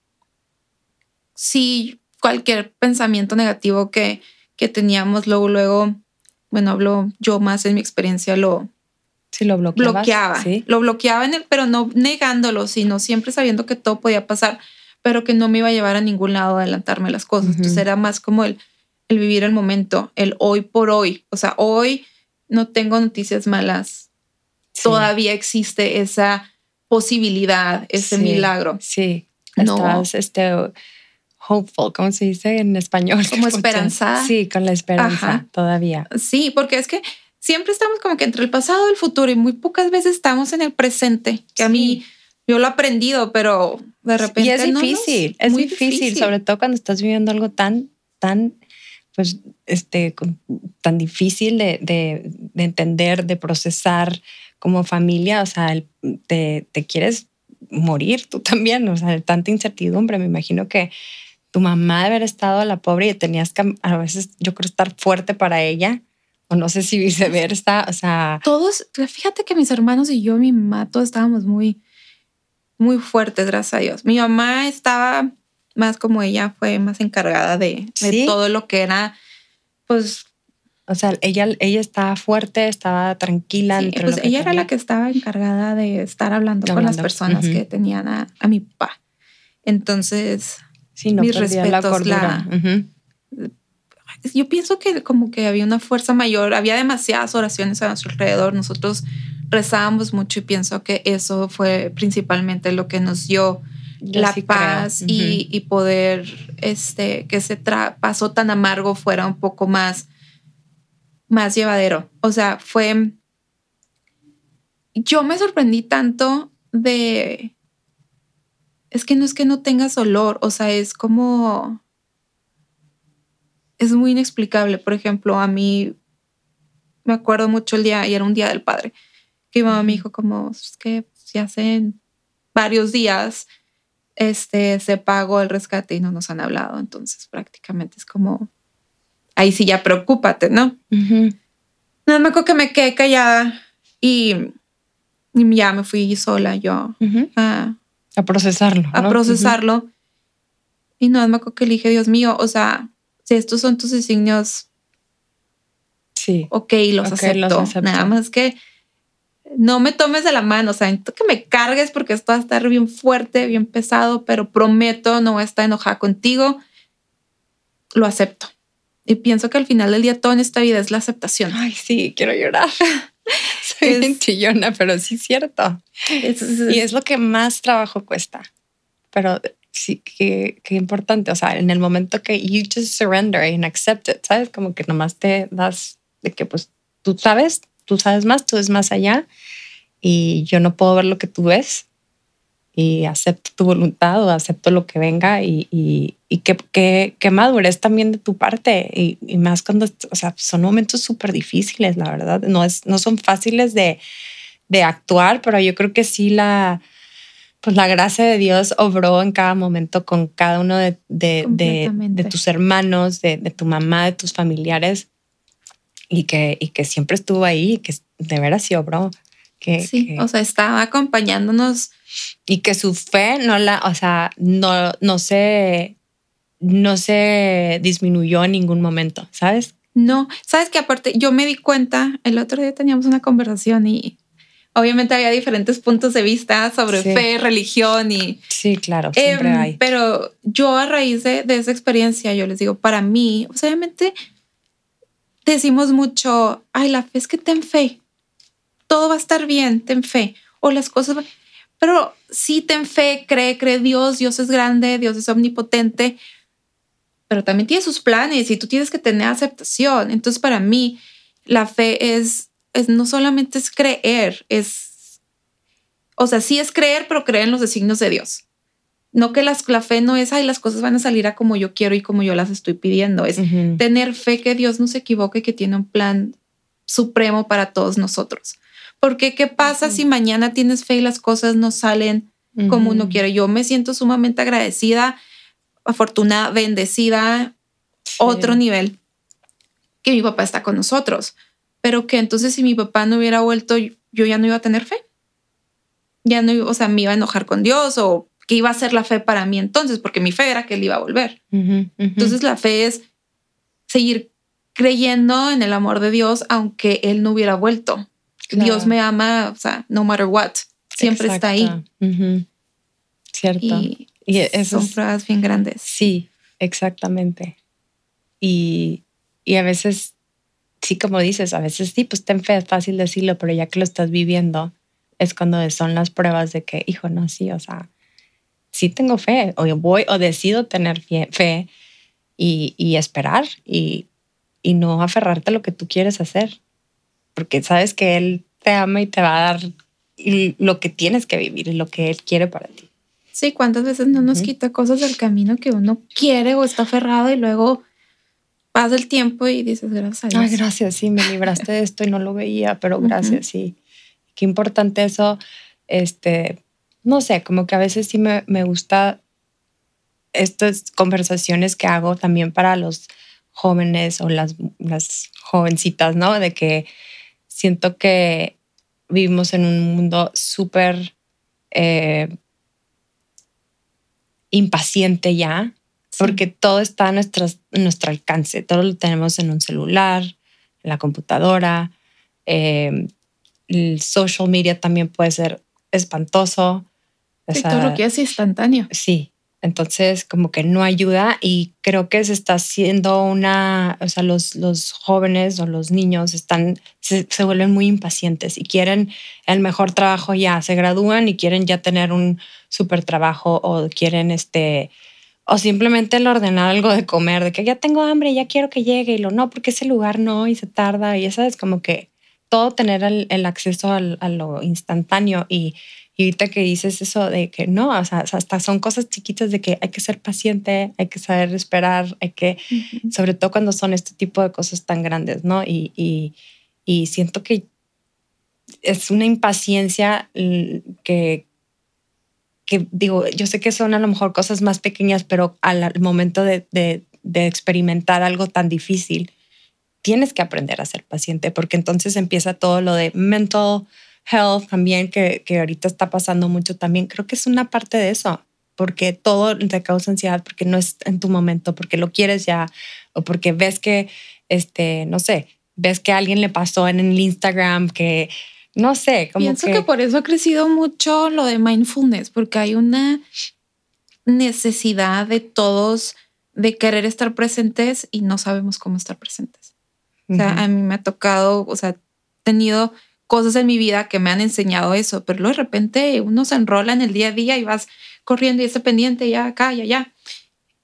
sí, cualquier pensamiento negativo que, que teníamos, luego, luego, bueno, hablo yo más en mi experiencia, lo lo bloqueaba. Sí. Lo bloqueaba, en el, pero no negándolo, sino siempre sabiendo que todo podía pasar, pero que no me iba a llevar a ningún lado a adelantarme las cosas. Entonces era más como el, el vivir el momento, el hoy por hoy. O sea, hoy no tengo noticias malas todavía existe esa posibilidad, ese milagro. Sí, no. estás este, hopeful, ¿cómo se dice en español? Como esperanzada. Sí, con la esperanza todavía. Sí, porque es que siempre estamos como que entre el pasado y el futuro y muy pocas veces estamos en el presente, que a mí yo lo he aprendido, pero de repente... Y es difícil, es muy difícil, sobre todo cuando estás viviendo algo tan, tan, pues, este, tan difícil de, de, de entender, de procesar como familia, o sea, te, te, quieres morir tú también, o sea, tanta incertidumbre, me imagino que tu mamá debe haber estado a la pobre y tenías que a veces, yo creo, estar fuerte para ella, o no sé si viceversa, o sea... Todos, fíjate que mis hermanos y yo, mi mamá, todos estábamos muy, muy fuertes, gracias a Dios. Mi mamá estaba más como ella, fue más encargada de, de todo lo que era, pues... O sea, ella, ella estaba fuerte, estaba tranquila. Sí, pues ella era la que estaba encargada de estar hablando, con las personas que tenían a, a, mi papá. Entonces, sí, no mis respetos, la, yo pienso que como que había una fuerza mayor, había demasiadas oraciones a nuestro alrededor, nosotros rezábamos mucho y pienso que eso fue principalmente lo que nos dio la paz y, poder, este, que ese paso tan amargo fuera un poco más, más llevadero. O sea, fue, yo me sorprendí tanto de, es que no es que no tengas olor, o sea, es como es muy inexplicable. Por ejemplo, a mí me acuerdo mucho el día, y era un día del padre, que mi mamá me dijo como, es que ya hace varios días este, se pagó el rescate y no nos han hablado. Entonces prácticamente es como, ahí sí ya preocúpate, ¿no? No, me acuerdo que me quedé callada y, ya me fui sola yo a, a, procesarlo. A procesarlo. Y no, me acuerdo que le dije, Dios mío, o sea, si estos son tus designios, sí. ok, los, acepto. Nada más que no me tomes de la mano, o sea, que me cargues porque esto va a estar bien fuerte, bien pesado, pero prometo no voy a estar enojada contigo. Lo acepto. Y pienso que al final del día todo en esta vida es la aceptación. Ay, sí, quiero llorar. Soy bien chillona, pero sí es cierto. y es lo que más trabajo cuesta. Pero sí, qué, qué, importante. O sea, en el momento que you just surrender and accept it, ¿sabes? Como que nomás te das de que pues tú sabes, tú sabes más, tú ves más allá y yo no puedo ver lo que tú ves y acepto tu voluntad o acepto lo que venga y, y, y que, que, que, madurez también de tu parte y, y más cuando, o sea, son momentos súper difíciles, la verdad, no, es, no son fáciles de, de actuar, pero yo creo que sí la, pues la gracia de Dios obró en cada momento con cada uno de, de, de, tus hermanos, de, tu mamá, de tus familiares, y que, y que siempre estuvo ahí, que de veras sí obró. Que, sí, o sea, estaba acompañándonos. Y que su fe no la, o sea, no, no se, no se disminuyó en ningún momento, ¿sabes? No, sabes que aparte yo me di cuenta, el otro día teníamos una conversación y obviamente había diferentes puntos de vista sobre fe, religión y... Sí, claro, siempre em, hay. Pero yo a raíz de, esa experiencia, yo les digo, para mí, obviamente decimos mucho, ay, la fe es que ten fe, todo va a estar bien, ten fe, o las cosas... Pero sí ten fe, cree, cree Dios, Dios es grande, Dios es omnipotente, pero también tiene sus planes y tú tienes que tener aceptación. Entonces, para mí, la fe es no solamente es creer, es, o sea, sí es creer, pero creer en los designios de Dios. No que las, la fe no es, ay, las cosas van a salir a como yo quiero y como yo las estoy pidiendo. Es tener fe que Dios no se equivoque, que tiene un plan supremo para todos nosotros. Porque, ¿qué pasa si mañana tienes fe y las cosas no salen como uno quiere? Yo me siento sumamente agradecida, afortunada, bendecida, otro nivel, que mi papá está con nosotros pero que entonces si mi papá no hubiera vuelto, yo ya no iba a tener fe. Ya no, o sea, me iba a enojar con Dios o que iba a ser la fe para mí entonces, porque mi fe era que él iba a volver. Entonces la fe es seguir creyendo en el amor de Dios aunque él no hubiera vuelto. Dios me ama, o sea, no matter what, siempre está ahí. Cierto. Y, son pruebas bien grandes. Sí, exactamente. Y, y a veces sí, como dices, a veces sí, pues ten fe, es fácil decirlo, pero ya que lo estás viviendo, es cuando son las pruebas de que, hijo, no, sí, o sea, sí tengo fe, o voy, o decido tener fe y, y esperar y, y no aferrarte a lo que tú quieres hacer, porque sabes que Él te ama y te va a dar lo que tienes que vivir y lo que Él quiere para ti. Sí, cuántas veces no nos quita cosas del camino que uno quiere o está aferrado y luego pasa el tiempo y dices gracias a Dios. Ay, gracias, sí, me libraste de esto y no lo veía, pero gracias, sí. Qué importante eso, este, no sé, como que a veces sí me, me gusta estas conversaciones que hago también para los jóvenes o las, las jovencitas, ¿no? De que siento que vivimos en un mundo súper eh, impaciente ya, porque todo está a, nuestro alcance, todo lo tenemos en un celular, en la computadora, eh, el social media también puede ser espantoso. todo lo que es instantáneo. Sí, entonces, como que no ayuda y creo que se está haciendo una, o sea, los, los jóvenes o los niños están, se, vuelven muy impacientes y quieren el mejor trabajo ya, se gradúan y quieren ya tener un súper trabajo o quieren este, o simplemente el ordenar algo de comer, de que ya tengo hambre, ya quiero que llegue y lo no, porque ese lugar no y se tarda y esa es como que todo tener el, acceso al, a lo instantáneo y y ahorita que dices eso de que no, o sea, hasta son cosas chiquitas de que hay que ser paciente, hay que saber esperar, hay que, sobre todo cuando son este tipo de cosas tan grandes, ¿no? Y, y, y siento que es una impaciencia que, que, digo, yo sé que son a lo mejor cosas más pequeñas, pero al momento de, de, de experimentar algo tan difícil, tienes que aprender a ser paciente, porque entonces empieza todo lo de mental health también, que, que ahorita está pasando mucho también, creo que es una parte de eso, porque todo te causa ansiedad, porque no es en tu momento, porque lo quieres ya, o porque ves que, este, no sé, ves que a alguien le pasó en el Instagram que, no sé, como Pienso que... por eso ha crecido mucho lo de mindfulness, porque hay una necesidad de todos de querer estar presentes y no sabemos cómo estar presentes. O sea, a mí me ha tocado, o sea, tenido cosas en mi vida que me han enseñado eso, pero luego de repente uno se enrola en el día a día y vas corriendo y está pendiente ya acá y allá.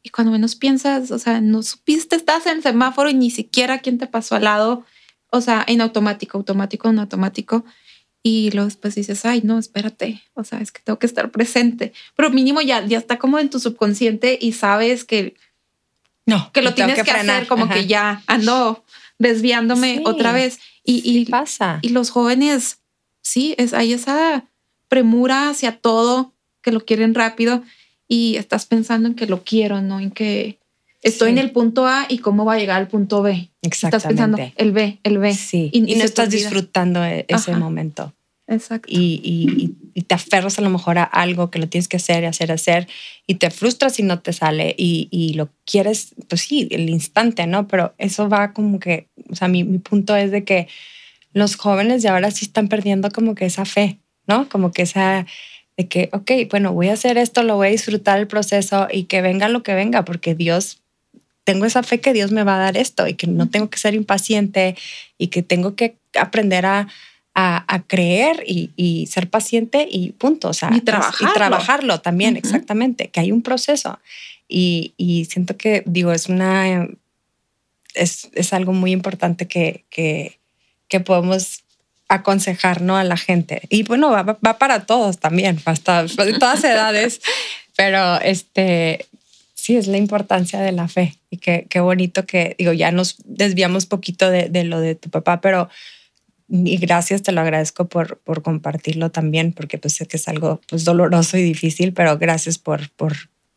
Y cuando menos piensas, o sea, no supiste, estás en el semáforo y ni siquiera quién te pasó al lado, o sea, en automático, automático, en automático. Y luego después dices, ay, no, espérate, o sea, es que tengo que estar presente. Pero mínimo ya, ya está como en tu subconsciente y sabes que, no, que lo tienes que, hacer, como que ya ando desviándome otra vez. Y, pasa. Y los jóvenes, sí, es, hay esa premura hacia todo, que lo quieren rápido y estás pensando en que lo quiero, no en que estoy en el punto A y cómo va a llegar al punto B. Exactamente. Estás pensando el B, el B. Sí. Y, no estás disfrutando e, ese momento. Exacto. Y, y, te aferras a lo mejor a algo que lo tienes que hacer y hacer, hacer, y te frustras si no te sale y, lo quieres, pues sí, el instante, ¿no? Pero eso va como que, o sea, mi, mi punto es de que los jóvenes de ahora sí están perdiendo como que esa fe, ¿no? Como que esa, de que, ok, bueno, voy a hacer esto, lo voy a disfrutar el proceso y que venga lo que venga, porque Dios, tengo esa fe que Dios me va a dar esto y que no tengo que ser impaciente y que tengo que aprender a a, creer y, ser paciente y punto. O sea, y trabajarlo, y trabajarlo también, exactamente, que hay un proceso. Y, siento que, digo, es una, es, es algo muy importante que, que, que, podemos aconsejar ¿no? a la gente. Y bueno, va, va para todos también, hasta todas edades, pero este, sí, es la importancia de la fe. Y qué, qué bonito que, digo, ya nos desviamos poquito de, de lo de tu papá, pero y gracias, te lo agradezco por, por compartirlo también, porque pues sé que es algo pues doloroso y difícil, pero gracias por, por,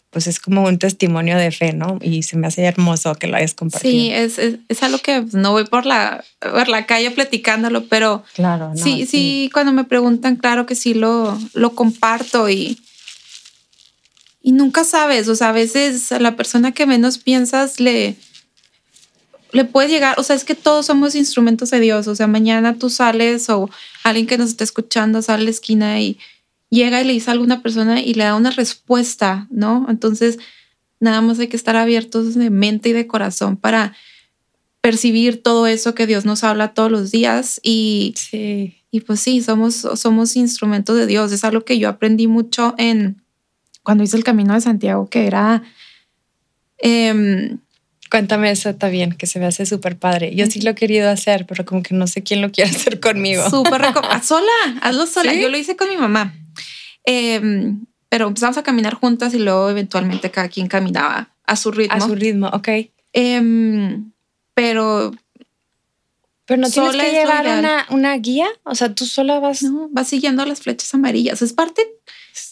pues es como un testimonio de fe, ¿no? Y se me hace hermoso que lo hayas compartido. Sí, es, es, es algo que pues, no voy por la, por la calle platicándolo, pero claro, sí, sí, cuando me preguntan, claro que sí lo, lo comparto y, y nunca sabes, o sea, a veces a la persona que menos piensas le, le puede llegar, o sea, es que todos somos instrumentos de Dios, o sea, mañana tú sales o alguien que nos está escuchando sale a la esquina y llega y le dice a alguna persona y le da una respuesta, ¿no? Entonces, nada más hay que estar abiertos de mente y de corazón para percibir todo eso que Dios nos habla todos los días y, Sí. y pues sí, somos, somos instrumentos de Dios. Es algo que yo aprendí mucho en cuando hice el Camino de Santiago, que era... em, Cuéntame eso también, que se me hace súper padre. Yo sí lo he querido hacer, pero como que no sé quién lo quiere hacer conmigo. Súper recomendable. sola, hazlo sola. ¿Sí? Yo lo hice con mi mamá. Em, pero empezamos a caminar juntas y luego eventualmente cada quien caminaba a su ritmo. A su ritmo, ok. Em, pero Pero no tienes que llevar una, una guía. O sea, tú sola vas no, vas siguiendo las flechas amarillas. Es parte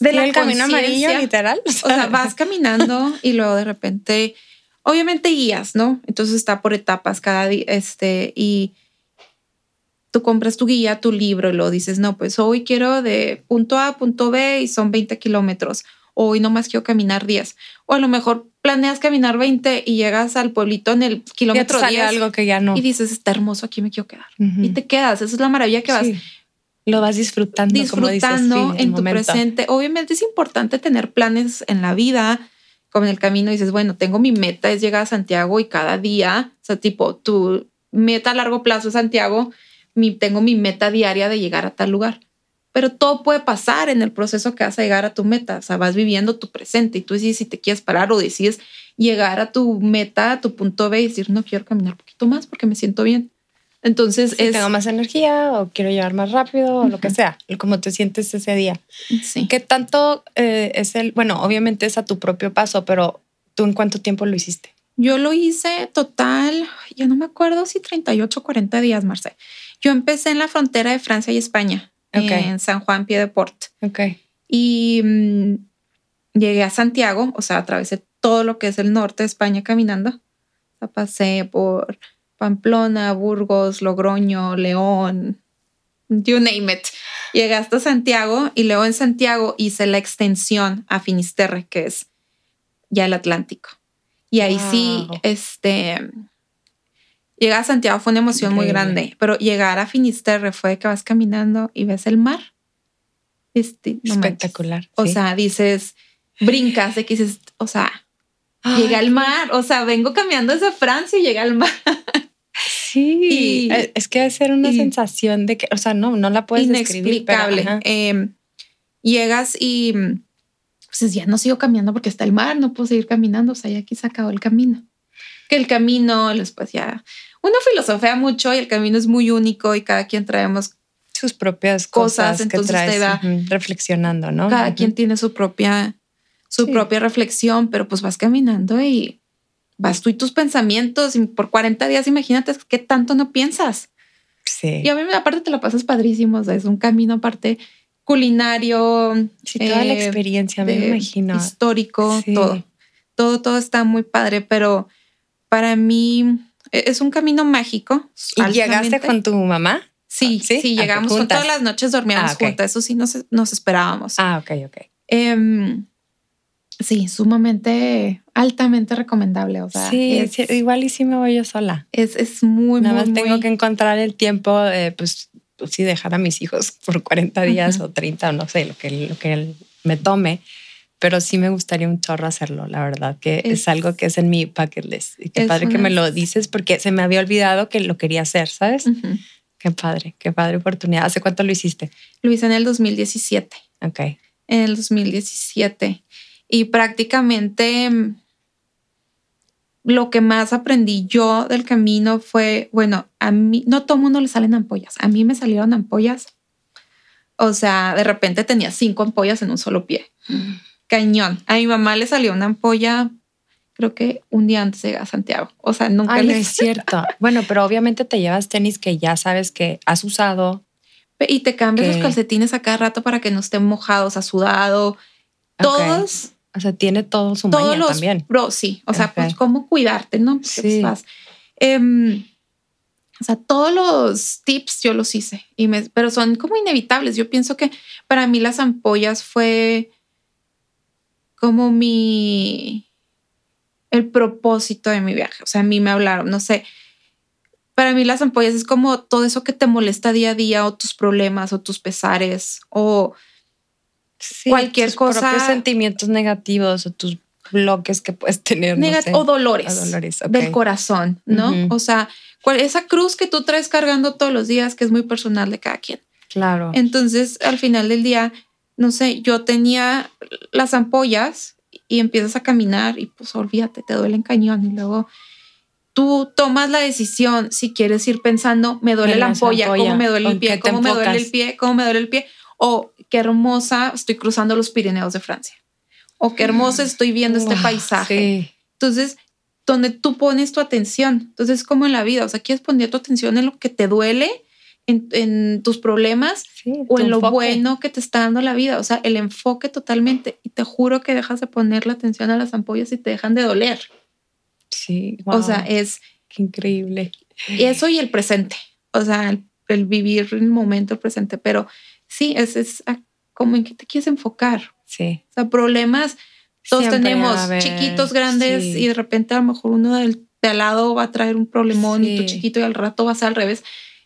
de la del camino amarillo, literal. O sea, vas caminando y luego de repente, obviamente guías, ¿no? Entonces está por etapas cada día, este, y tú compras tu guía, tu libro y luego dices, no, pues hoy quiero de punto A a punto B y son 20 kilómetros. Hoy nomás quiero caminar 10. O a lo mejor planeas caminar 20 y llegas al pueblito en el kilómetro sale 10 algo que ya no. y dices, está hermoso, aquí me quiero quedar. Y te quedas. Esa es la maravilla que vas Sí. Lo vas disfrutando, como dices, disfrutando sí, en tu momento. presente. Obviamente es importante tener planes en la vida, como en el camino dices, bueno, tengo mi meta es llegar a Santiago y cada día, o sea, tipo, tu meta a largo plazo es Santiago, mi, tengo mi meta diaria de llegar a tal lugar. Pero todo puede pasar en el proceso que vas a llegar a tu meta. O sea, vas viviendo tu presente y tú decides si te quieres parar o decides llegar a tu meta, a tu punto B y decir, no quiero caminar un poquito más porque me siento bien. Entonces Si es... tengo más energía o quiero llegar más rápido o lo que sea, como te sientes ese día. Sí. ¿Qué tanto eh, es el, bueno, obviamente es a tu propio paso, pero tú en cuánto tiempo lo hiciste? Yo lo hice total, ya no me acuerdo si 38 o 40 días, Marce. Yo empecé en la frontera de Francia y España, Ok. en San Juan Piedeport. Ok. Y mm, llegué a Santiago, o sea, atravesé todo lo que es el norte de España caminando. O sea, pasé por Pamplona, Burgos, Logroño, León, you name it. Llegué hasta Santiago y luego en Santiago hice la extensión a Finisterre, que es ya el Atlántico. Y ahí sí, este, llegar a Santiago fue una emoción muy grande, pero llegar a Finisterre fue que vas caminando y ves el mar. Este, no. Espectacular. O sea, dices, brincas de que dices, o sea, Ay, llega al mar, o sea, vengo caminando desde Francia y llega al mar. Sí, Y- eh, es que debe ser una y- sensación de que, o sea, no, no la puedes describir. pero, Inexplicable. ajá. Eh, llegas y mm, pues ya no sigo caminando porque está el mar, no puedo seguir caminando, o sea, ya aquí se acabó el camino. Que el camino, después ya, uno filosofea mucho y el camino es muy único y cada quien traemos, Sus propias Cosas, cosas, que entonces traes te ujú, reflexionando, ¿no? cada quien tiene su propia, su Sí. propia reflexión, pero pues vas caminando y vas tú y tus pensamientos y por 40 días imagínate qué tanto no piensas. Sí. Y a mí aparte te la pasas padrísimo, o sea, es un camino aparte culinario, Sí, toda la eh, experiencia, me imagino. histórico, Sí. todo. Todo, todo está muy padre, pero para mí e- es un camino mágico. ¿Y llegaste con tu mamá? Sí, ¿Sí? sí, Ah, llegamos con todas las noches dormíamos Ah, juntas, eso sí nos, nos esperábamos. Ah, ok, ok. Em, sí, sumamente, altamente recomendable. O sea, sí, es, sí, igual y sí me voy yo sola. es, es muy, Nada muy, más tengo muy- que encontrar el tiempo, eh, pues, pues sí, dejar a mis hijos por 40 días Ujú. o 30 o no sé, lo que, lo que me tome. Pero sí me gustaría un chorro hacerlo, la verdad, que es, Es- algo que es en mi bucket list. Y qué padre que una- me lo dices porque se me había olvidado que lo quería hacer, ¿sabes? Ujú. Qué padre, qué padre oportunidad. ¿Hace cuánto lo hiciste? Lo hice en el 2017. Ok. en el 2017 y prácticamente mm, lo que más aprendí yo del camino fue, bueno, a mí no todo mundo le salen ampollas, a mí me salieron ampollas, o sea, de repente tenía cinco ampollas en un solo pie, cañón. A mi mamá le salió una ampolla, creo que un día antes de llegar a Santiago, o sea, nunca Ay, no le es cierto. Bueno, pero obviamente te llevas tenis que ya sabes que has usado. y te cambias los calcetines a cada rato para que no estén mojados, a sudado, todos O sea, tiene todo su todos maña los también. pros, sí. O sea, pues cómo cuidarte, ¿no? Porque, pues, Sí. Em, o sea, todos los tips yo los hice, y me, pero son como inevitables. Yo pienso que para mí las ampollas fue como mi, el propósito de mi viaje. O sea, a mí me hablaron, no sé. Para mí las ampollas es como todo eso que te molesta día a día o tus problemas o tus pesares o Sí, cualquier tus cosa- propios sentimientos negativos o tus bloques que puedes tener. Negat- no sé. o dolores, del corazón, ¿no? O sea, esa cruz que tú traes cargando todos los días, que es muy personal de cada quien. Claro. Entonces, al final del día, no sé, yo tenía las ampollas y empiezas a caminar y pues olvídate, te duele en cañón y luego tú tomas la decisión si quieres ir pensando, me duele la ampolla, cómo me duele ¿o el pie, cómo me duele el pie, cómo me duele el pie, o qué hermosa estoy cruzando los Pirineos de Francia, o qué hermosa estoy viendo este Wow, paisaje. Sí. Entonces, donde tú pones tu atención. Entonces, como en la vida, o sea, quieres poner tu atención en lo que te duele, en, en tus problemas sí, o en lo bueno que te está dando la vida. O sea, el enfoque totalmente. Y te juro que dejas de poner la atención a las ampollas y te dejan de doler. Sí. O sea, wow, es qué increíble. eso y el presente. O sea, el, el vivir el momento presente. Pero sí, es, es como en qué te quieres enfocar. Sí. O sea, problemas todos Siempre tenemos chiquitos, grandes sí. y de repente a lo mejor uno del, de al lado va a traer un problemón y tu chiquito y al rato va a ser al revés.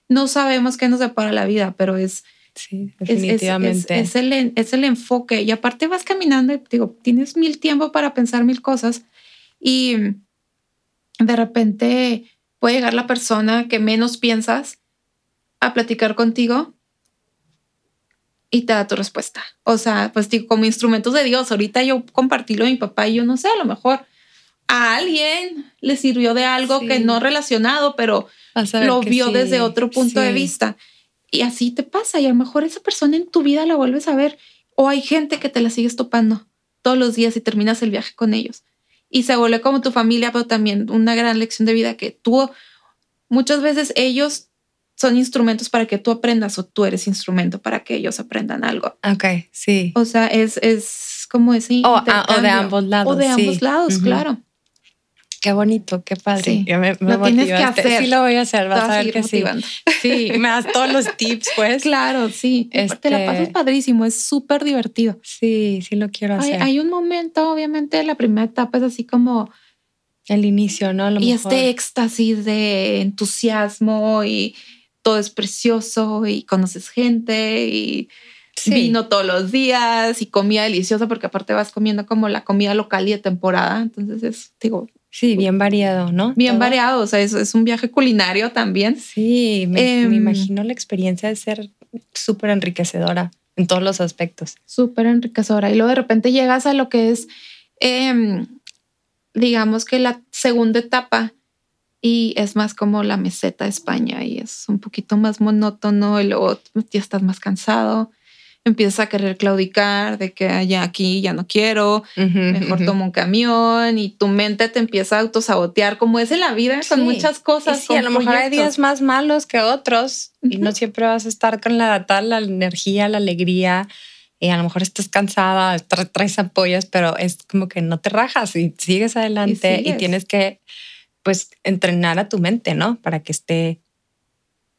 No sabemos qué nos depara la vida, pero es, Sí, es- es- es- definitivamente. Es, el, es el enfoque. Y aparte vas caminando y digo, tienes mil tiempo para pensar mil cosas y de repente puede llegar la persona que menos piensas a platicar contigo y te da tu respuesta. O sea, pues digo, como instrumentos de Dios, ahorita yo compartí lo de mi papá y yo no sé, a lo mejor a alguien le sirvió de algo Sí. que no relacionado, pero a lo vio sí, desde otro punto de vista. Y así te pasa. Y a lo mejor esa persona en tu vida la vuelves a ver. O hay gente que te la sigues topando todos los días y terminas el viaje con ellos. Y se vuelve como tu familia, pero también una gran lección de vida que tú, muchas veces ellos son instrumentos para que tú aprendas o tú eres instrumento para que ellos aprendan algo. Ok, sí. O sea, es, es como ese... O, ah, o de ambos lados. O de sí. ambos lados, claro. Qué bonito, qué padre. Sí. Ya me, me Lo tienes que hacer. Sí, lo voy a hacer. Vas vas a ver que sí. motivando. Sí, me das todos los tips, pues. Claro, sí. Te la Este- pasas padrísimo, es súper divertido. Sí, sí lo quiero Hay, hacer. hay un momento, obviamente, la primera etapa es así como, El inicio, ¿no? A lo y mejor. este éxtasis de entusiasmo y todo es precioso y conoces gente y Sí. vino todos los días y comida deliciosa porque aparte vas comiendo como la comida local y de temporada. Entonces es, digo, Sí, bien variado, ¿no? bien Todo. variado. O sea, es, es un viaje culinario también. Sí, me, me Em, imagino la experiencia de ser súper enriquecedora en todos los aspectos. súper enriquecedora. Y luego de repente llegas a lo que es, em, digamos que la segunda etapa y es más como la meseta de España y es un poquito más monótono y luego ya estás más cansado. Empiezas a querer claudicar de que ya aquí ya no quiero, mejor tomo un camión y tu mente te empieza a autosabotear como es en la vida con Sí. muchas cosas. Y sí, a con lo mejor hay días más malos que otros y no siempre vas a estar con la tal la energía, la alegría. Y a lo mejor estás cansada, tra- traes apoyas, pero es como que no te rajas y sigues adelante y, sigues. tienes que, pues, entrenar a tu mente, ¿no? Para que esté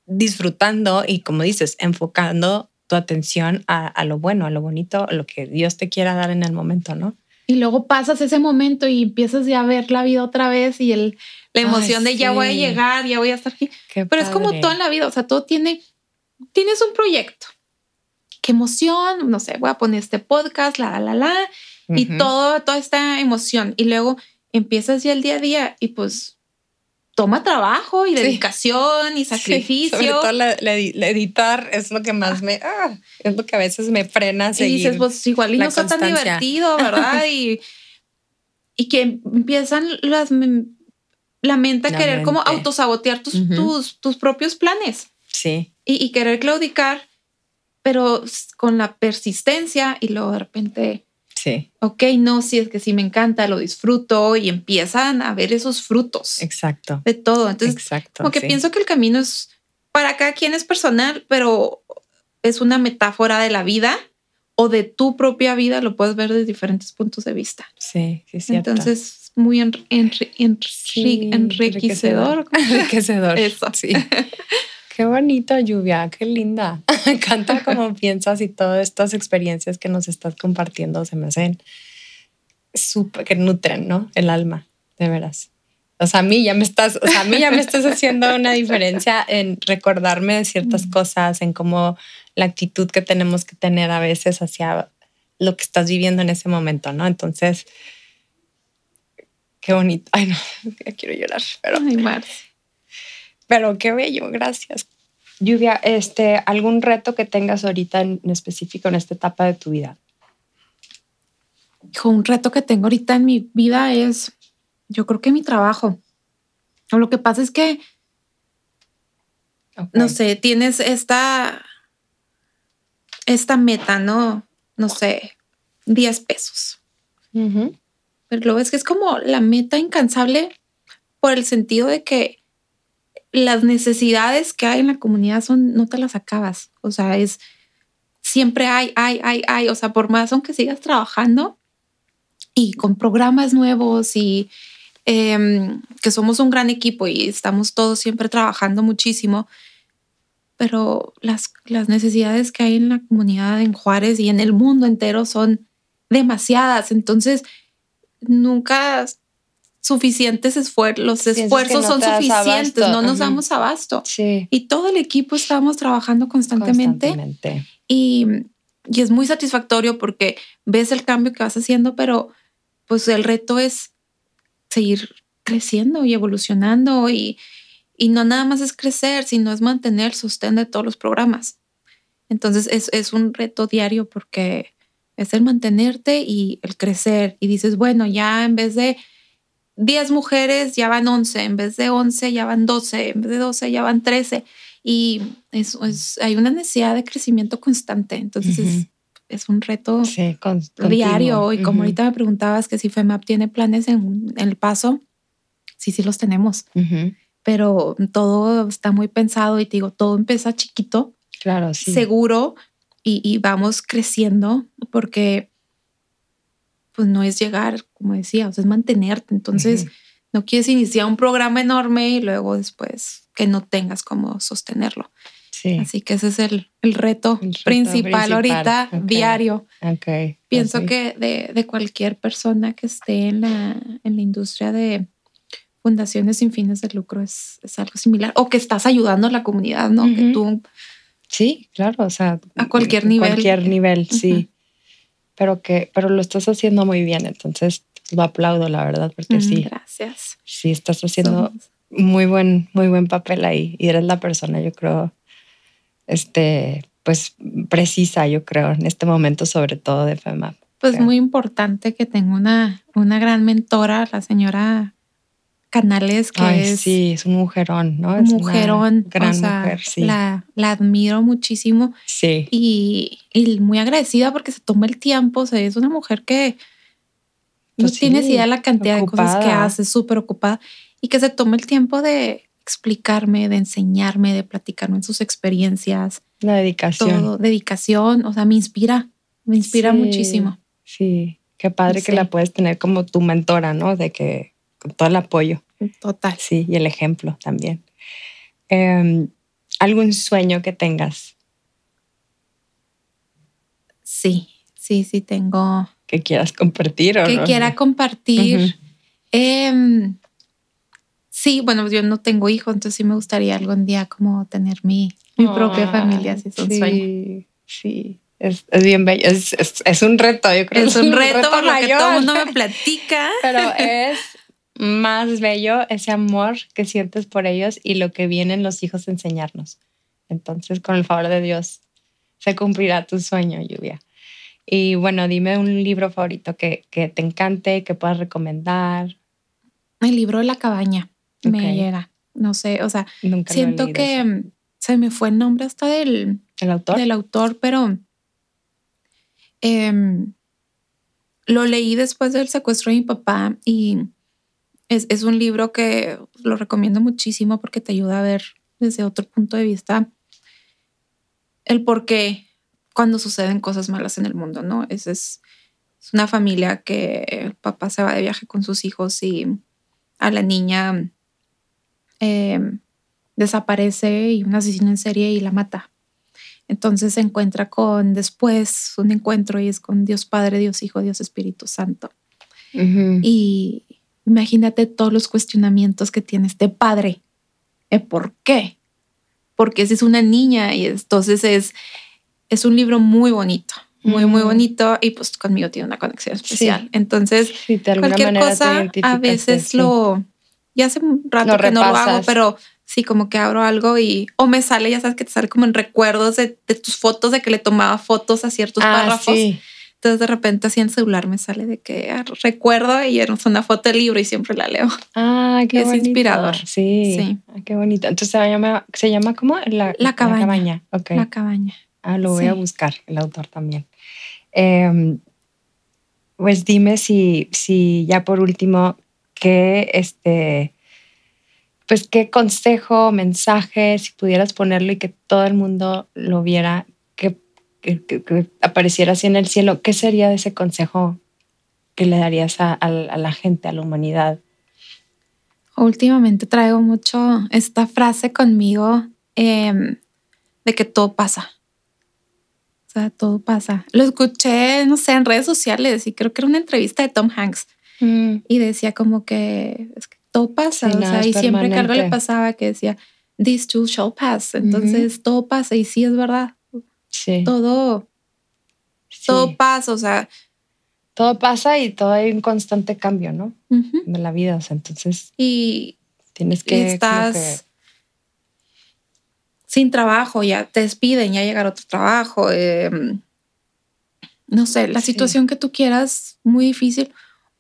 disfrutando y, como dices, enfocando tu atención a, a lo bueno, a lo bonito, a lo que Dios te quiera dar en el momento, ¿no? Y luego pasas ese momento y empiezas ya a ver la vida otra vez y el, la Ay, emoción de ya voy a llegar, ya voy a estar aquí. Qué Pero es como todo en la vida, o sea, todo tiene, tienes un proyecto. Qué emoción, no sé, voy a poner este podcast, la, la, la, y Ujú. todo, toda esta emoción. Y luego empiezas ya el día a día y pues toma trabajo y Sí. dedicación y Sí, sacrificio. sobre todo la, la la editar es lo que más me, ah, es lo que a veces me frena a y seguir. dices, pues igual y no está tan divertido, ¿verdad? y, y que empiezan las la mente a La querer como mente. autosabotear tus, Ujú. tus, tus propios planes. sí, y, y querer claudicar, pero con la persistencia y luego de repente, sí, ok, no, sí, es que sí me encanta, lo disfruto y empiezan a ver esos frutos exacto. de todo. Entonces, exacto. como que sí. pienso que el camino es para cada quien es personal, pero es una metáfora de la vida o de tu propia vida, lo puedes ver desde diferentes puntos de vista. Sí, sí, cierto. Entonces, muy enri- enri- enri- Sí, enriquecedor. Enriquecedor. Eso. Sí. Qué bonito, Lluvia, qué linda. Me encanta cómo piensas y todas estas experiencias que nos estás compartiendo se me hacen súper, que nutren, ¿no? El alma, de veras. O sea, a mí ya me estás, o sea, a mí ya me estás haciendo una diferencia en recordarme de ciertas cosas, en cómo la actitud que tenemos que tener a veces hacia lo que estás viviendo en ese momento, ¿no? Entonces, Qué bonito. Ay, no, ya quiero llorar, pero, Ay, Mar. pero qué bello, gracias. Lluvia, este, ¿algún reto que tengas ahorita en específico en esta etapa de tu vida? Hijo, un reto que tengo ahorita en mi vida es, yo creo que mi trabajo. O lo que pasa es que, no sé, tienes esta, esta meta, ¿no? No sé, 10 pesos. Ujú. Pero luego es que es como la meta incansable por el sentido de que las necesidades que hay en la comunidad son, no te las acabas. O sea, es siempre hay, hay, hay, hay. O sea, por más aunque sigas trabajando y con programas nuevos y em, que somos un gran equipo y estamos todos siempre trabajando muchísimo, pero las, las necesidades que hay en la comunidad en Juárez y en el mundo entero son demasiadas. Entonces, nunca suficientes esfuerzos, los esfuerzos no son suficientes, no nos damos abasto. Sí. Y todo el equipo estábamos trabajando constantemente, Constantemente. Y, y es muy satisfactorio porque ves el cambio que vas haciendo, pero pues el reto es seguir creciendo y evolucionando y, y no nada más es crecer, sino es mantener el sostén de todos los programas. Entonces es, es un reto diario porque es el mantenerte y el crecer. Y dices, bueno, ya en vez de 10 mujeres ya van 11, en vez de 11 ya van 12, en vez de 12 ya van 13. Y eso es, hay una necesidad de crecimiento constante. Entonces es, Ujú. es un reto Sí, con- diario. continuo. Y como Ujú. ahorita me preguntabas que si FEMAP tiene planes en, en el paso, sí, sí los tenemos. Ujú. Pero todo está muy pensado y te digo, todo empieza chiquito, Claro, sí. seguro y, y vamos creciendo porque pues no es llegar, como decía, o sea, es mantenerte. Entonces, Ujú. no quieres iniciar un programa enorme y luego después que no tengas cómo sostenerlo. Sí. Así que ese es el, el reto, El reto principal, principal. ahorita, Ok. diario. Ok. Pienso Ok. que de, de cualquier persona que esté en la, en la industria de fundaciones sin fines de lucro es, es algo similar. O que estás ayudando a la comunidad, ¿no? Que Ujú. tú Sí, claro, o sea, A cualquier a nivel. Cualquier nivel, sí. Ujú. Pero que, pero lo estás haciendo muy bien, entonces lo aplaudo, la verdad, porque Mm, sí, Gracias. sí estás haciendo Somos- muy buen, muy buen papel ahí y eres la persona, yo creo, este, pues precisa, yo creo, en este momento, sobre todo de FEMAP. Pues creo. muy importante que tengo una, una gran mentora, la señora Canales, que Ay, es sí, es un mujerón, ¿no? Es una mujerón. gran o sea, mujer, sí. la, la admiro muchísimo sí. y, y muy agradecida porque se toma el tiempo. O sea, es una mujer que no Pues sí, tienes idea la cantidad de cosas que hace, súper ocupada y que se toma el tiempo de explicarme, de enseñarme, de platicarme en sus experiencias, La dedicación. todo, dedicación. O sea, me inspira, me inspira Sí, muchísimo. Sí, qué padre que la puedes tener como tu mentora, ¿no? De que con todo el apoyo. Total. Sí, y el ejemplo también. Em, ¿Algún sueño que tengas Sí, sí, sí, tengo que quieras compartir o que no? quiera compartir. Em, sí, bueno, yo no tengo hijos, entonces sí me gustaría algún día como tener mi, mi propia Ah, familia, si es un sí, sueño. Sí, es, es bien bello. Es, es- es un reto, yo creo. Es un reto, por lo que todo el mundo me platica. Pero es más bello ese amor que sientes por ellos y lo que vienen los hijos a enseñarnos. Entonces, con el favor de Dios, se cumplirá tu sueño, Lluvia. Y bueno, dime un libro favorito que, que te encante, que puedas recomendar. El libro la cabaña me llega. No sé, o sea, Nunca siento leído, que se me fue el nombre hasta del, ¿El autor? del autor, pero em, lo leí después del secuestro de mi papá y es, es un libro que lo recomiendo muchísimo porque te ayuda a ver desde otro punto de vista el por qué cuando suceden cosas malas en el mundo, ¿no? Es, es, es una familia que el papá se va de viaje con sus hijos y a la niña em, desaparece y un asesino en serie y la mata. Entonces se encuentra con después un encuentro y es con Dios Padre, Dios Hijo, Dios Espíritu Santo. Y imagínate todos los cuestionamientos que tiene este padre. ¿El ¿Por qué? Porque es una niña y entonces es, es un libro muy bonito, muy, muy Mm. bonito y pues conmigo tiene una conexión especial. Entonces, Sí, de cualquier cosa a veces sí. lo, ya hace un rato Lo que no lo hago, pero sí, como que abro algo y, o me sale, ya sabes que te sale como en recuerdos de, de tus fotos, de que le tomaba fotos a ciertos Ah, párrafos. sí. Entonces de repente así en el celular me sale de que ah, recuerdo y era una foto del libro y siempre la leo. Ah, qué Es bonito. inspirador. Sí. Sí. Ah, qué bonito. Entonces se llama, ¿se llama cómo? La, La cabaña. La cabaña. Ah, lo voy a buscar, el autor también. Em, pues dime si, si ya por último, qué este, pues qué consejo, mensaje, si pudieras ponerlo y que todo el mundo lo viera, que, que- que- que apareciera así en el cielo, ¿qué sería de ese consejo que le darías a, a la a la gente, a la humanidad? Últimamente traigo mucho esta frase conmigo em, de que todo pasa. O sea, todo pasa. Lo escuché, no sé, en redes sociales y creo que era una entrevista de Tom Hanks y decía como que, es que todo pasa. Sí, o sea, y siempre que algo le pasaba que decía, this too shall pass. Entonces todo pasa y sí es verdad. Sí. Todo, sí. todo pasa. O sea, Todo pasa y todo hay un constante cambio, ¿no? ujú. De la vida. O sea, entonces y tienes que. estás que- sin trabajo, ya te despiden, ya llegar otro trabajo. eh, no sé, la Sí. situación que tú quieras, muy difícil,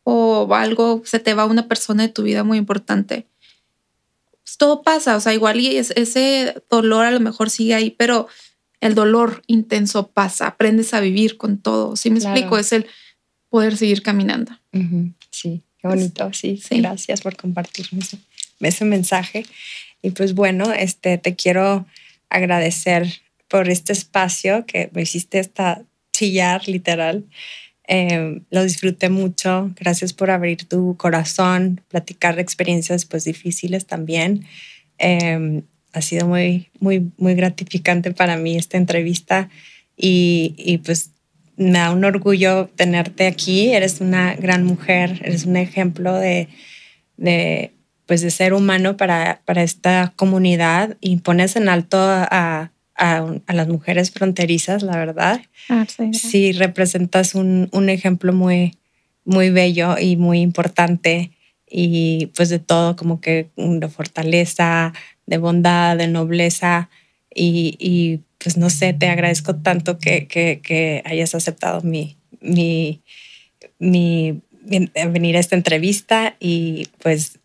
o algo, se te va una persona de tu vida muy importante. Pues todo pasa, o sea, igual y es- ese dolor a lo mejor sigue ahí, pero el dolor intenso pasa, aprendes a vivir con todo. Si me Claro. explico, es el poder seguir caminando. Sí, qué bonito. Sí, sí. gracias por compartirme ese, ese mensaje. Y pues bueno, este, te quiero agradecer por este espacio que me hiciste esta chillar, literal. Eh, lo disfruté mucho. Gracias por abrir tu corazón, platicar experiencias pues difíciles también. Eh, ha sido muy, muy, muy gratificante para mí esta entrevista y, y pues me da un orgullo tenerte aquí. Eres una gran mujer, eres un ejemplo de, de, pues de ser humano para, para esta comunidad y pones en alto a, a, a las mujeres fronterizas, la verdad. Sí, representas un, un ejemplo muy, muy bello y muy importante y pues de todo como que de fortaleza, de bondad, de nobleza y, y pues no sé, te agradezco tanto que, que, hayas aceptado mi, mi, mi venir a esta entrevista y pues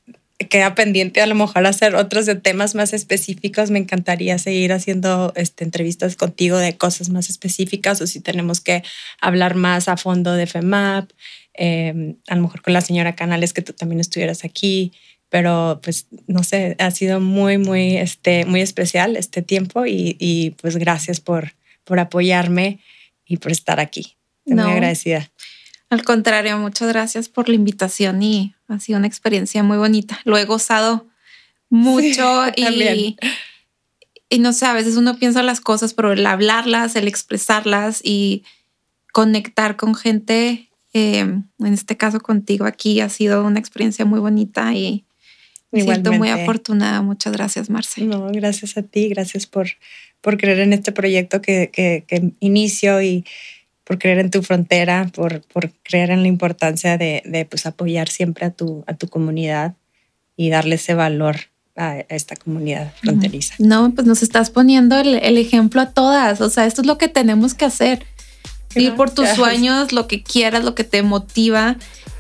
queda pendiente a lo mejor hacer otros de temas más específicos. Me encantaría seguir haciendo este, entrevistas contigo de cosas más específicas o si tenemos que hablar más a fondo de FEMAP, eh, a lo mejor con la señora Canales que tú también estuvieras aquí. Pero pues no sé, ha sido muy, muy, este, muy especial este tiempo y, y pues gracias por, por apoyarme y por estar aquí. Estoy No. muy agradecida. Al contrario, muchas gracias por la invitación y ha sido una experiencia muy bonita. Lo he gozado mucho Sí, también. y, y no sé, a veces uno piensa las cosas, pero el hablarlas, el expresarlas y conectar con gente, eh, en este caso contigo aquí, ha sido una experiencia muy bonita y me siento muy afortunada. Muchas gracias, Marce. No, gracias a ti, gracias por, por creer en este proyecto que, que, que inicio y por creer en tu frontera, por, por creer en la importancia de, de pues, apoyar siempre a tu, a tu comunidad y darle ese valor a, esta comunidad fronteriza. No, pues nos estás poniendo el, el ejemplo a todas. O sea, esto es lo que tenemos que hacer. Ir por tus Gracias. sueños, lo que quieras, lo que te motiva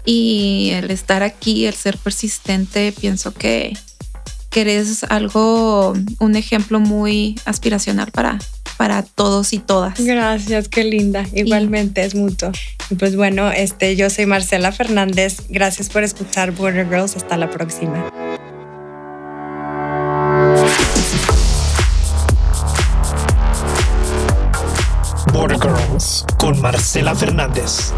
y el estar aquí, el ser persistente, pienso que, que eres algo, un ejemplo muy aspiracional para, para todos y todas. Gracias, qué linda. Igualmente es mutuo. Y pues bueno, este, yo soy Marcela Fernández. Gracias por escuchar Border Girls. Hasta la próxima. Border Girls con Marcela Fernández.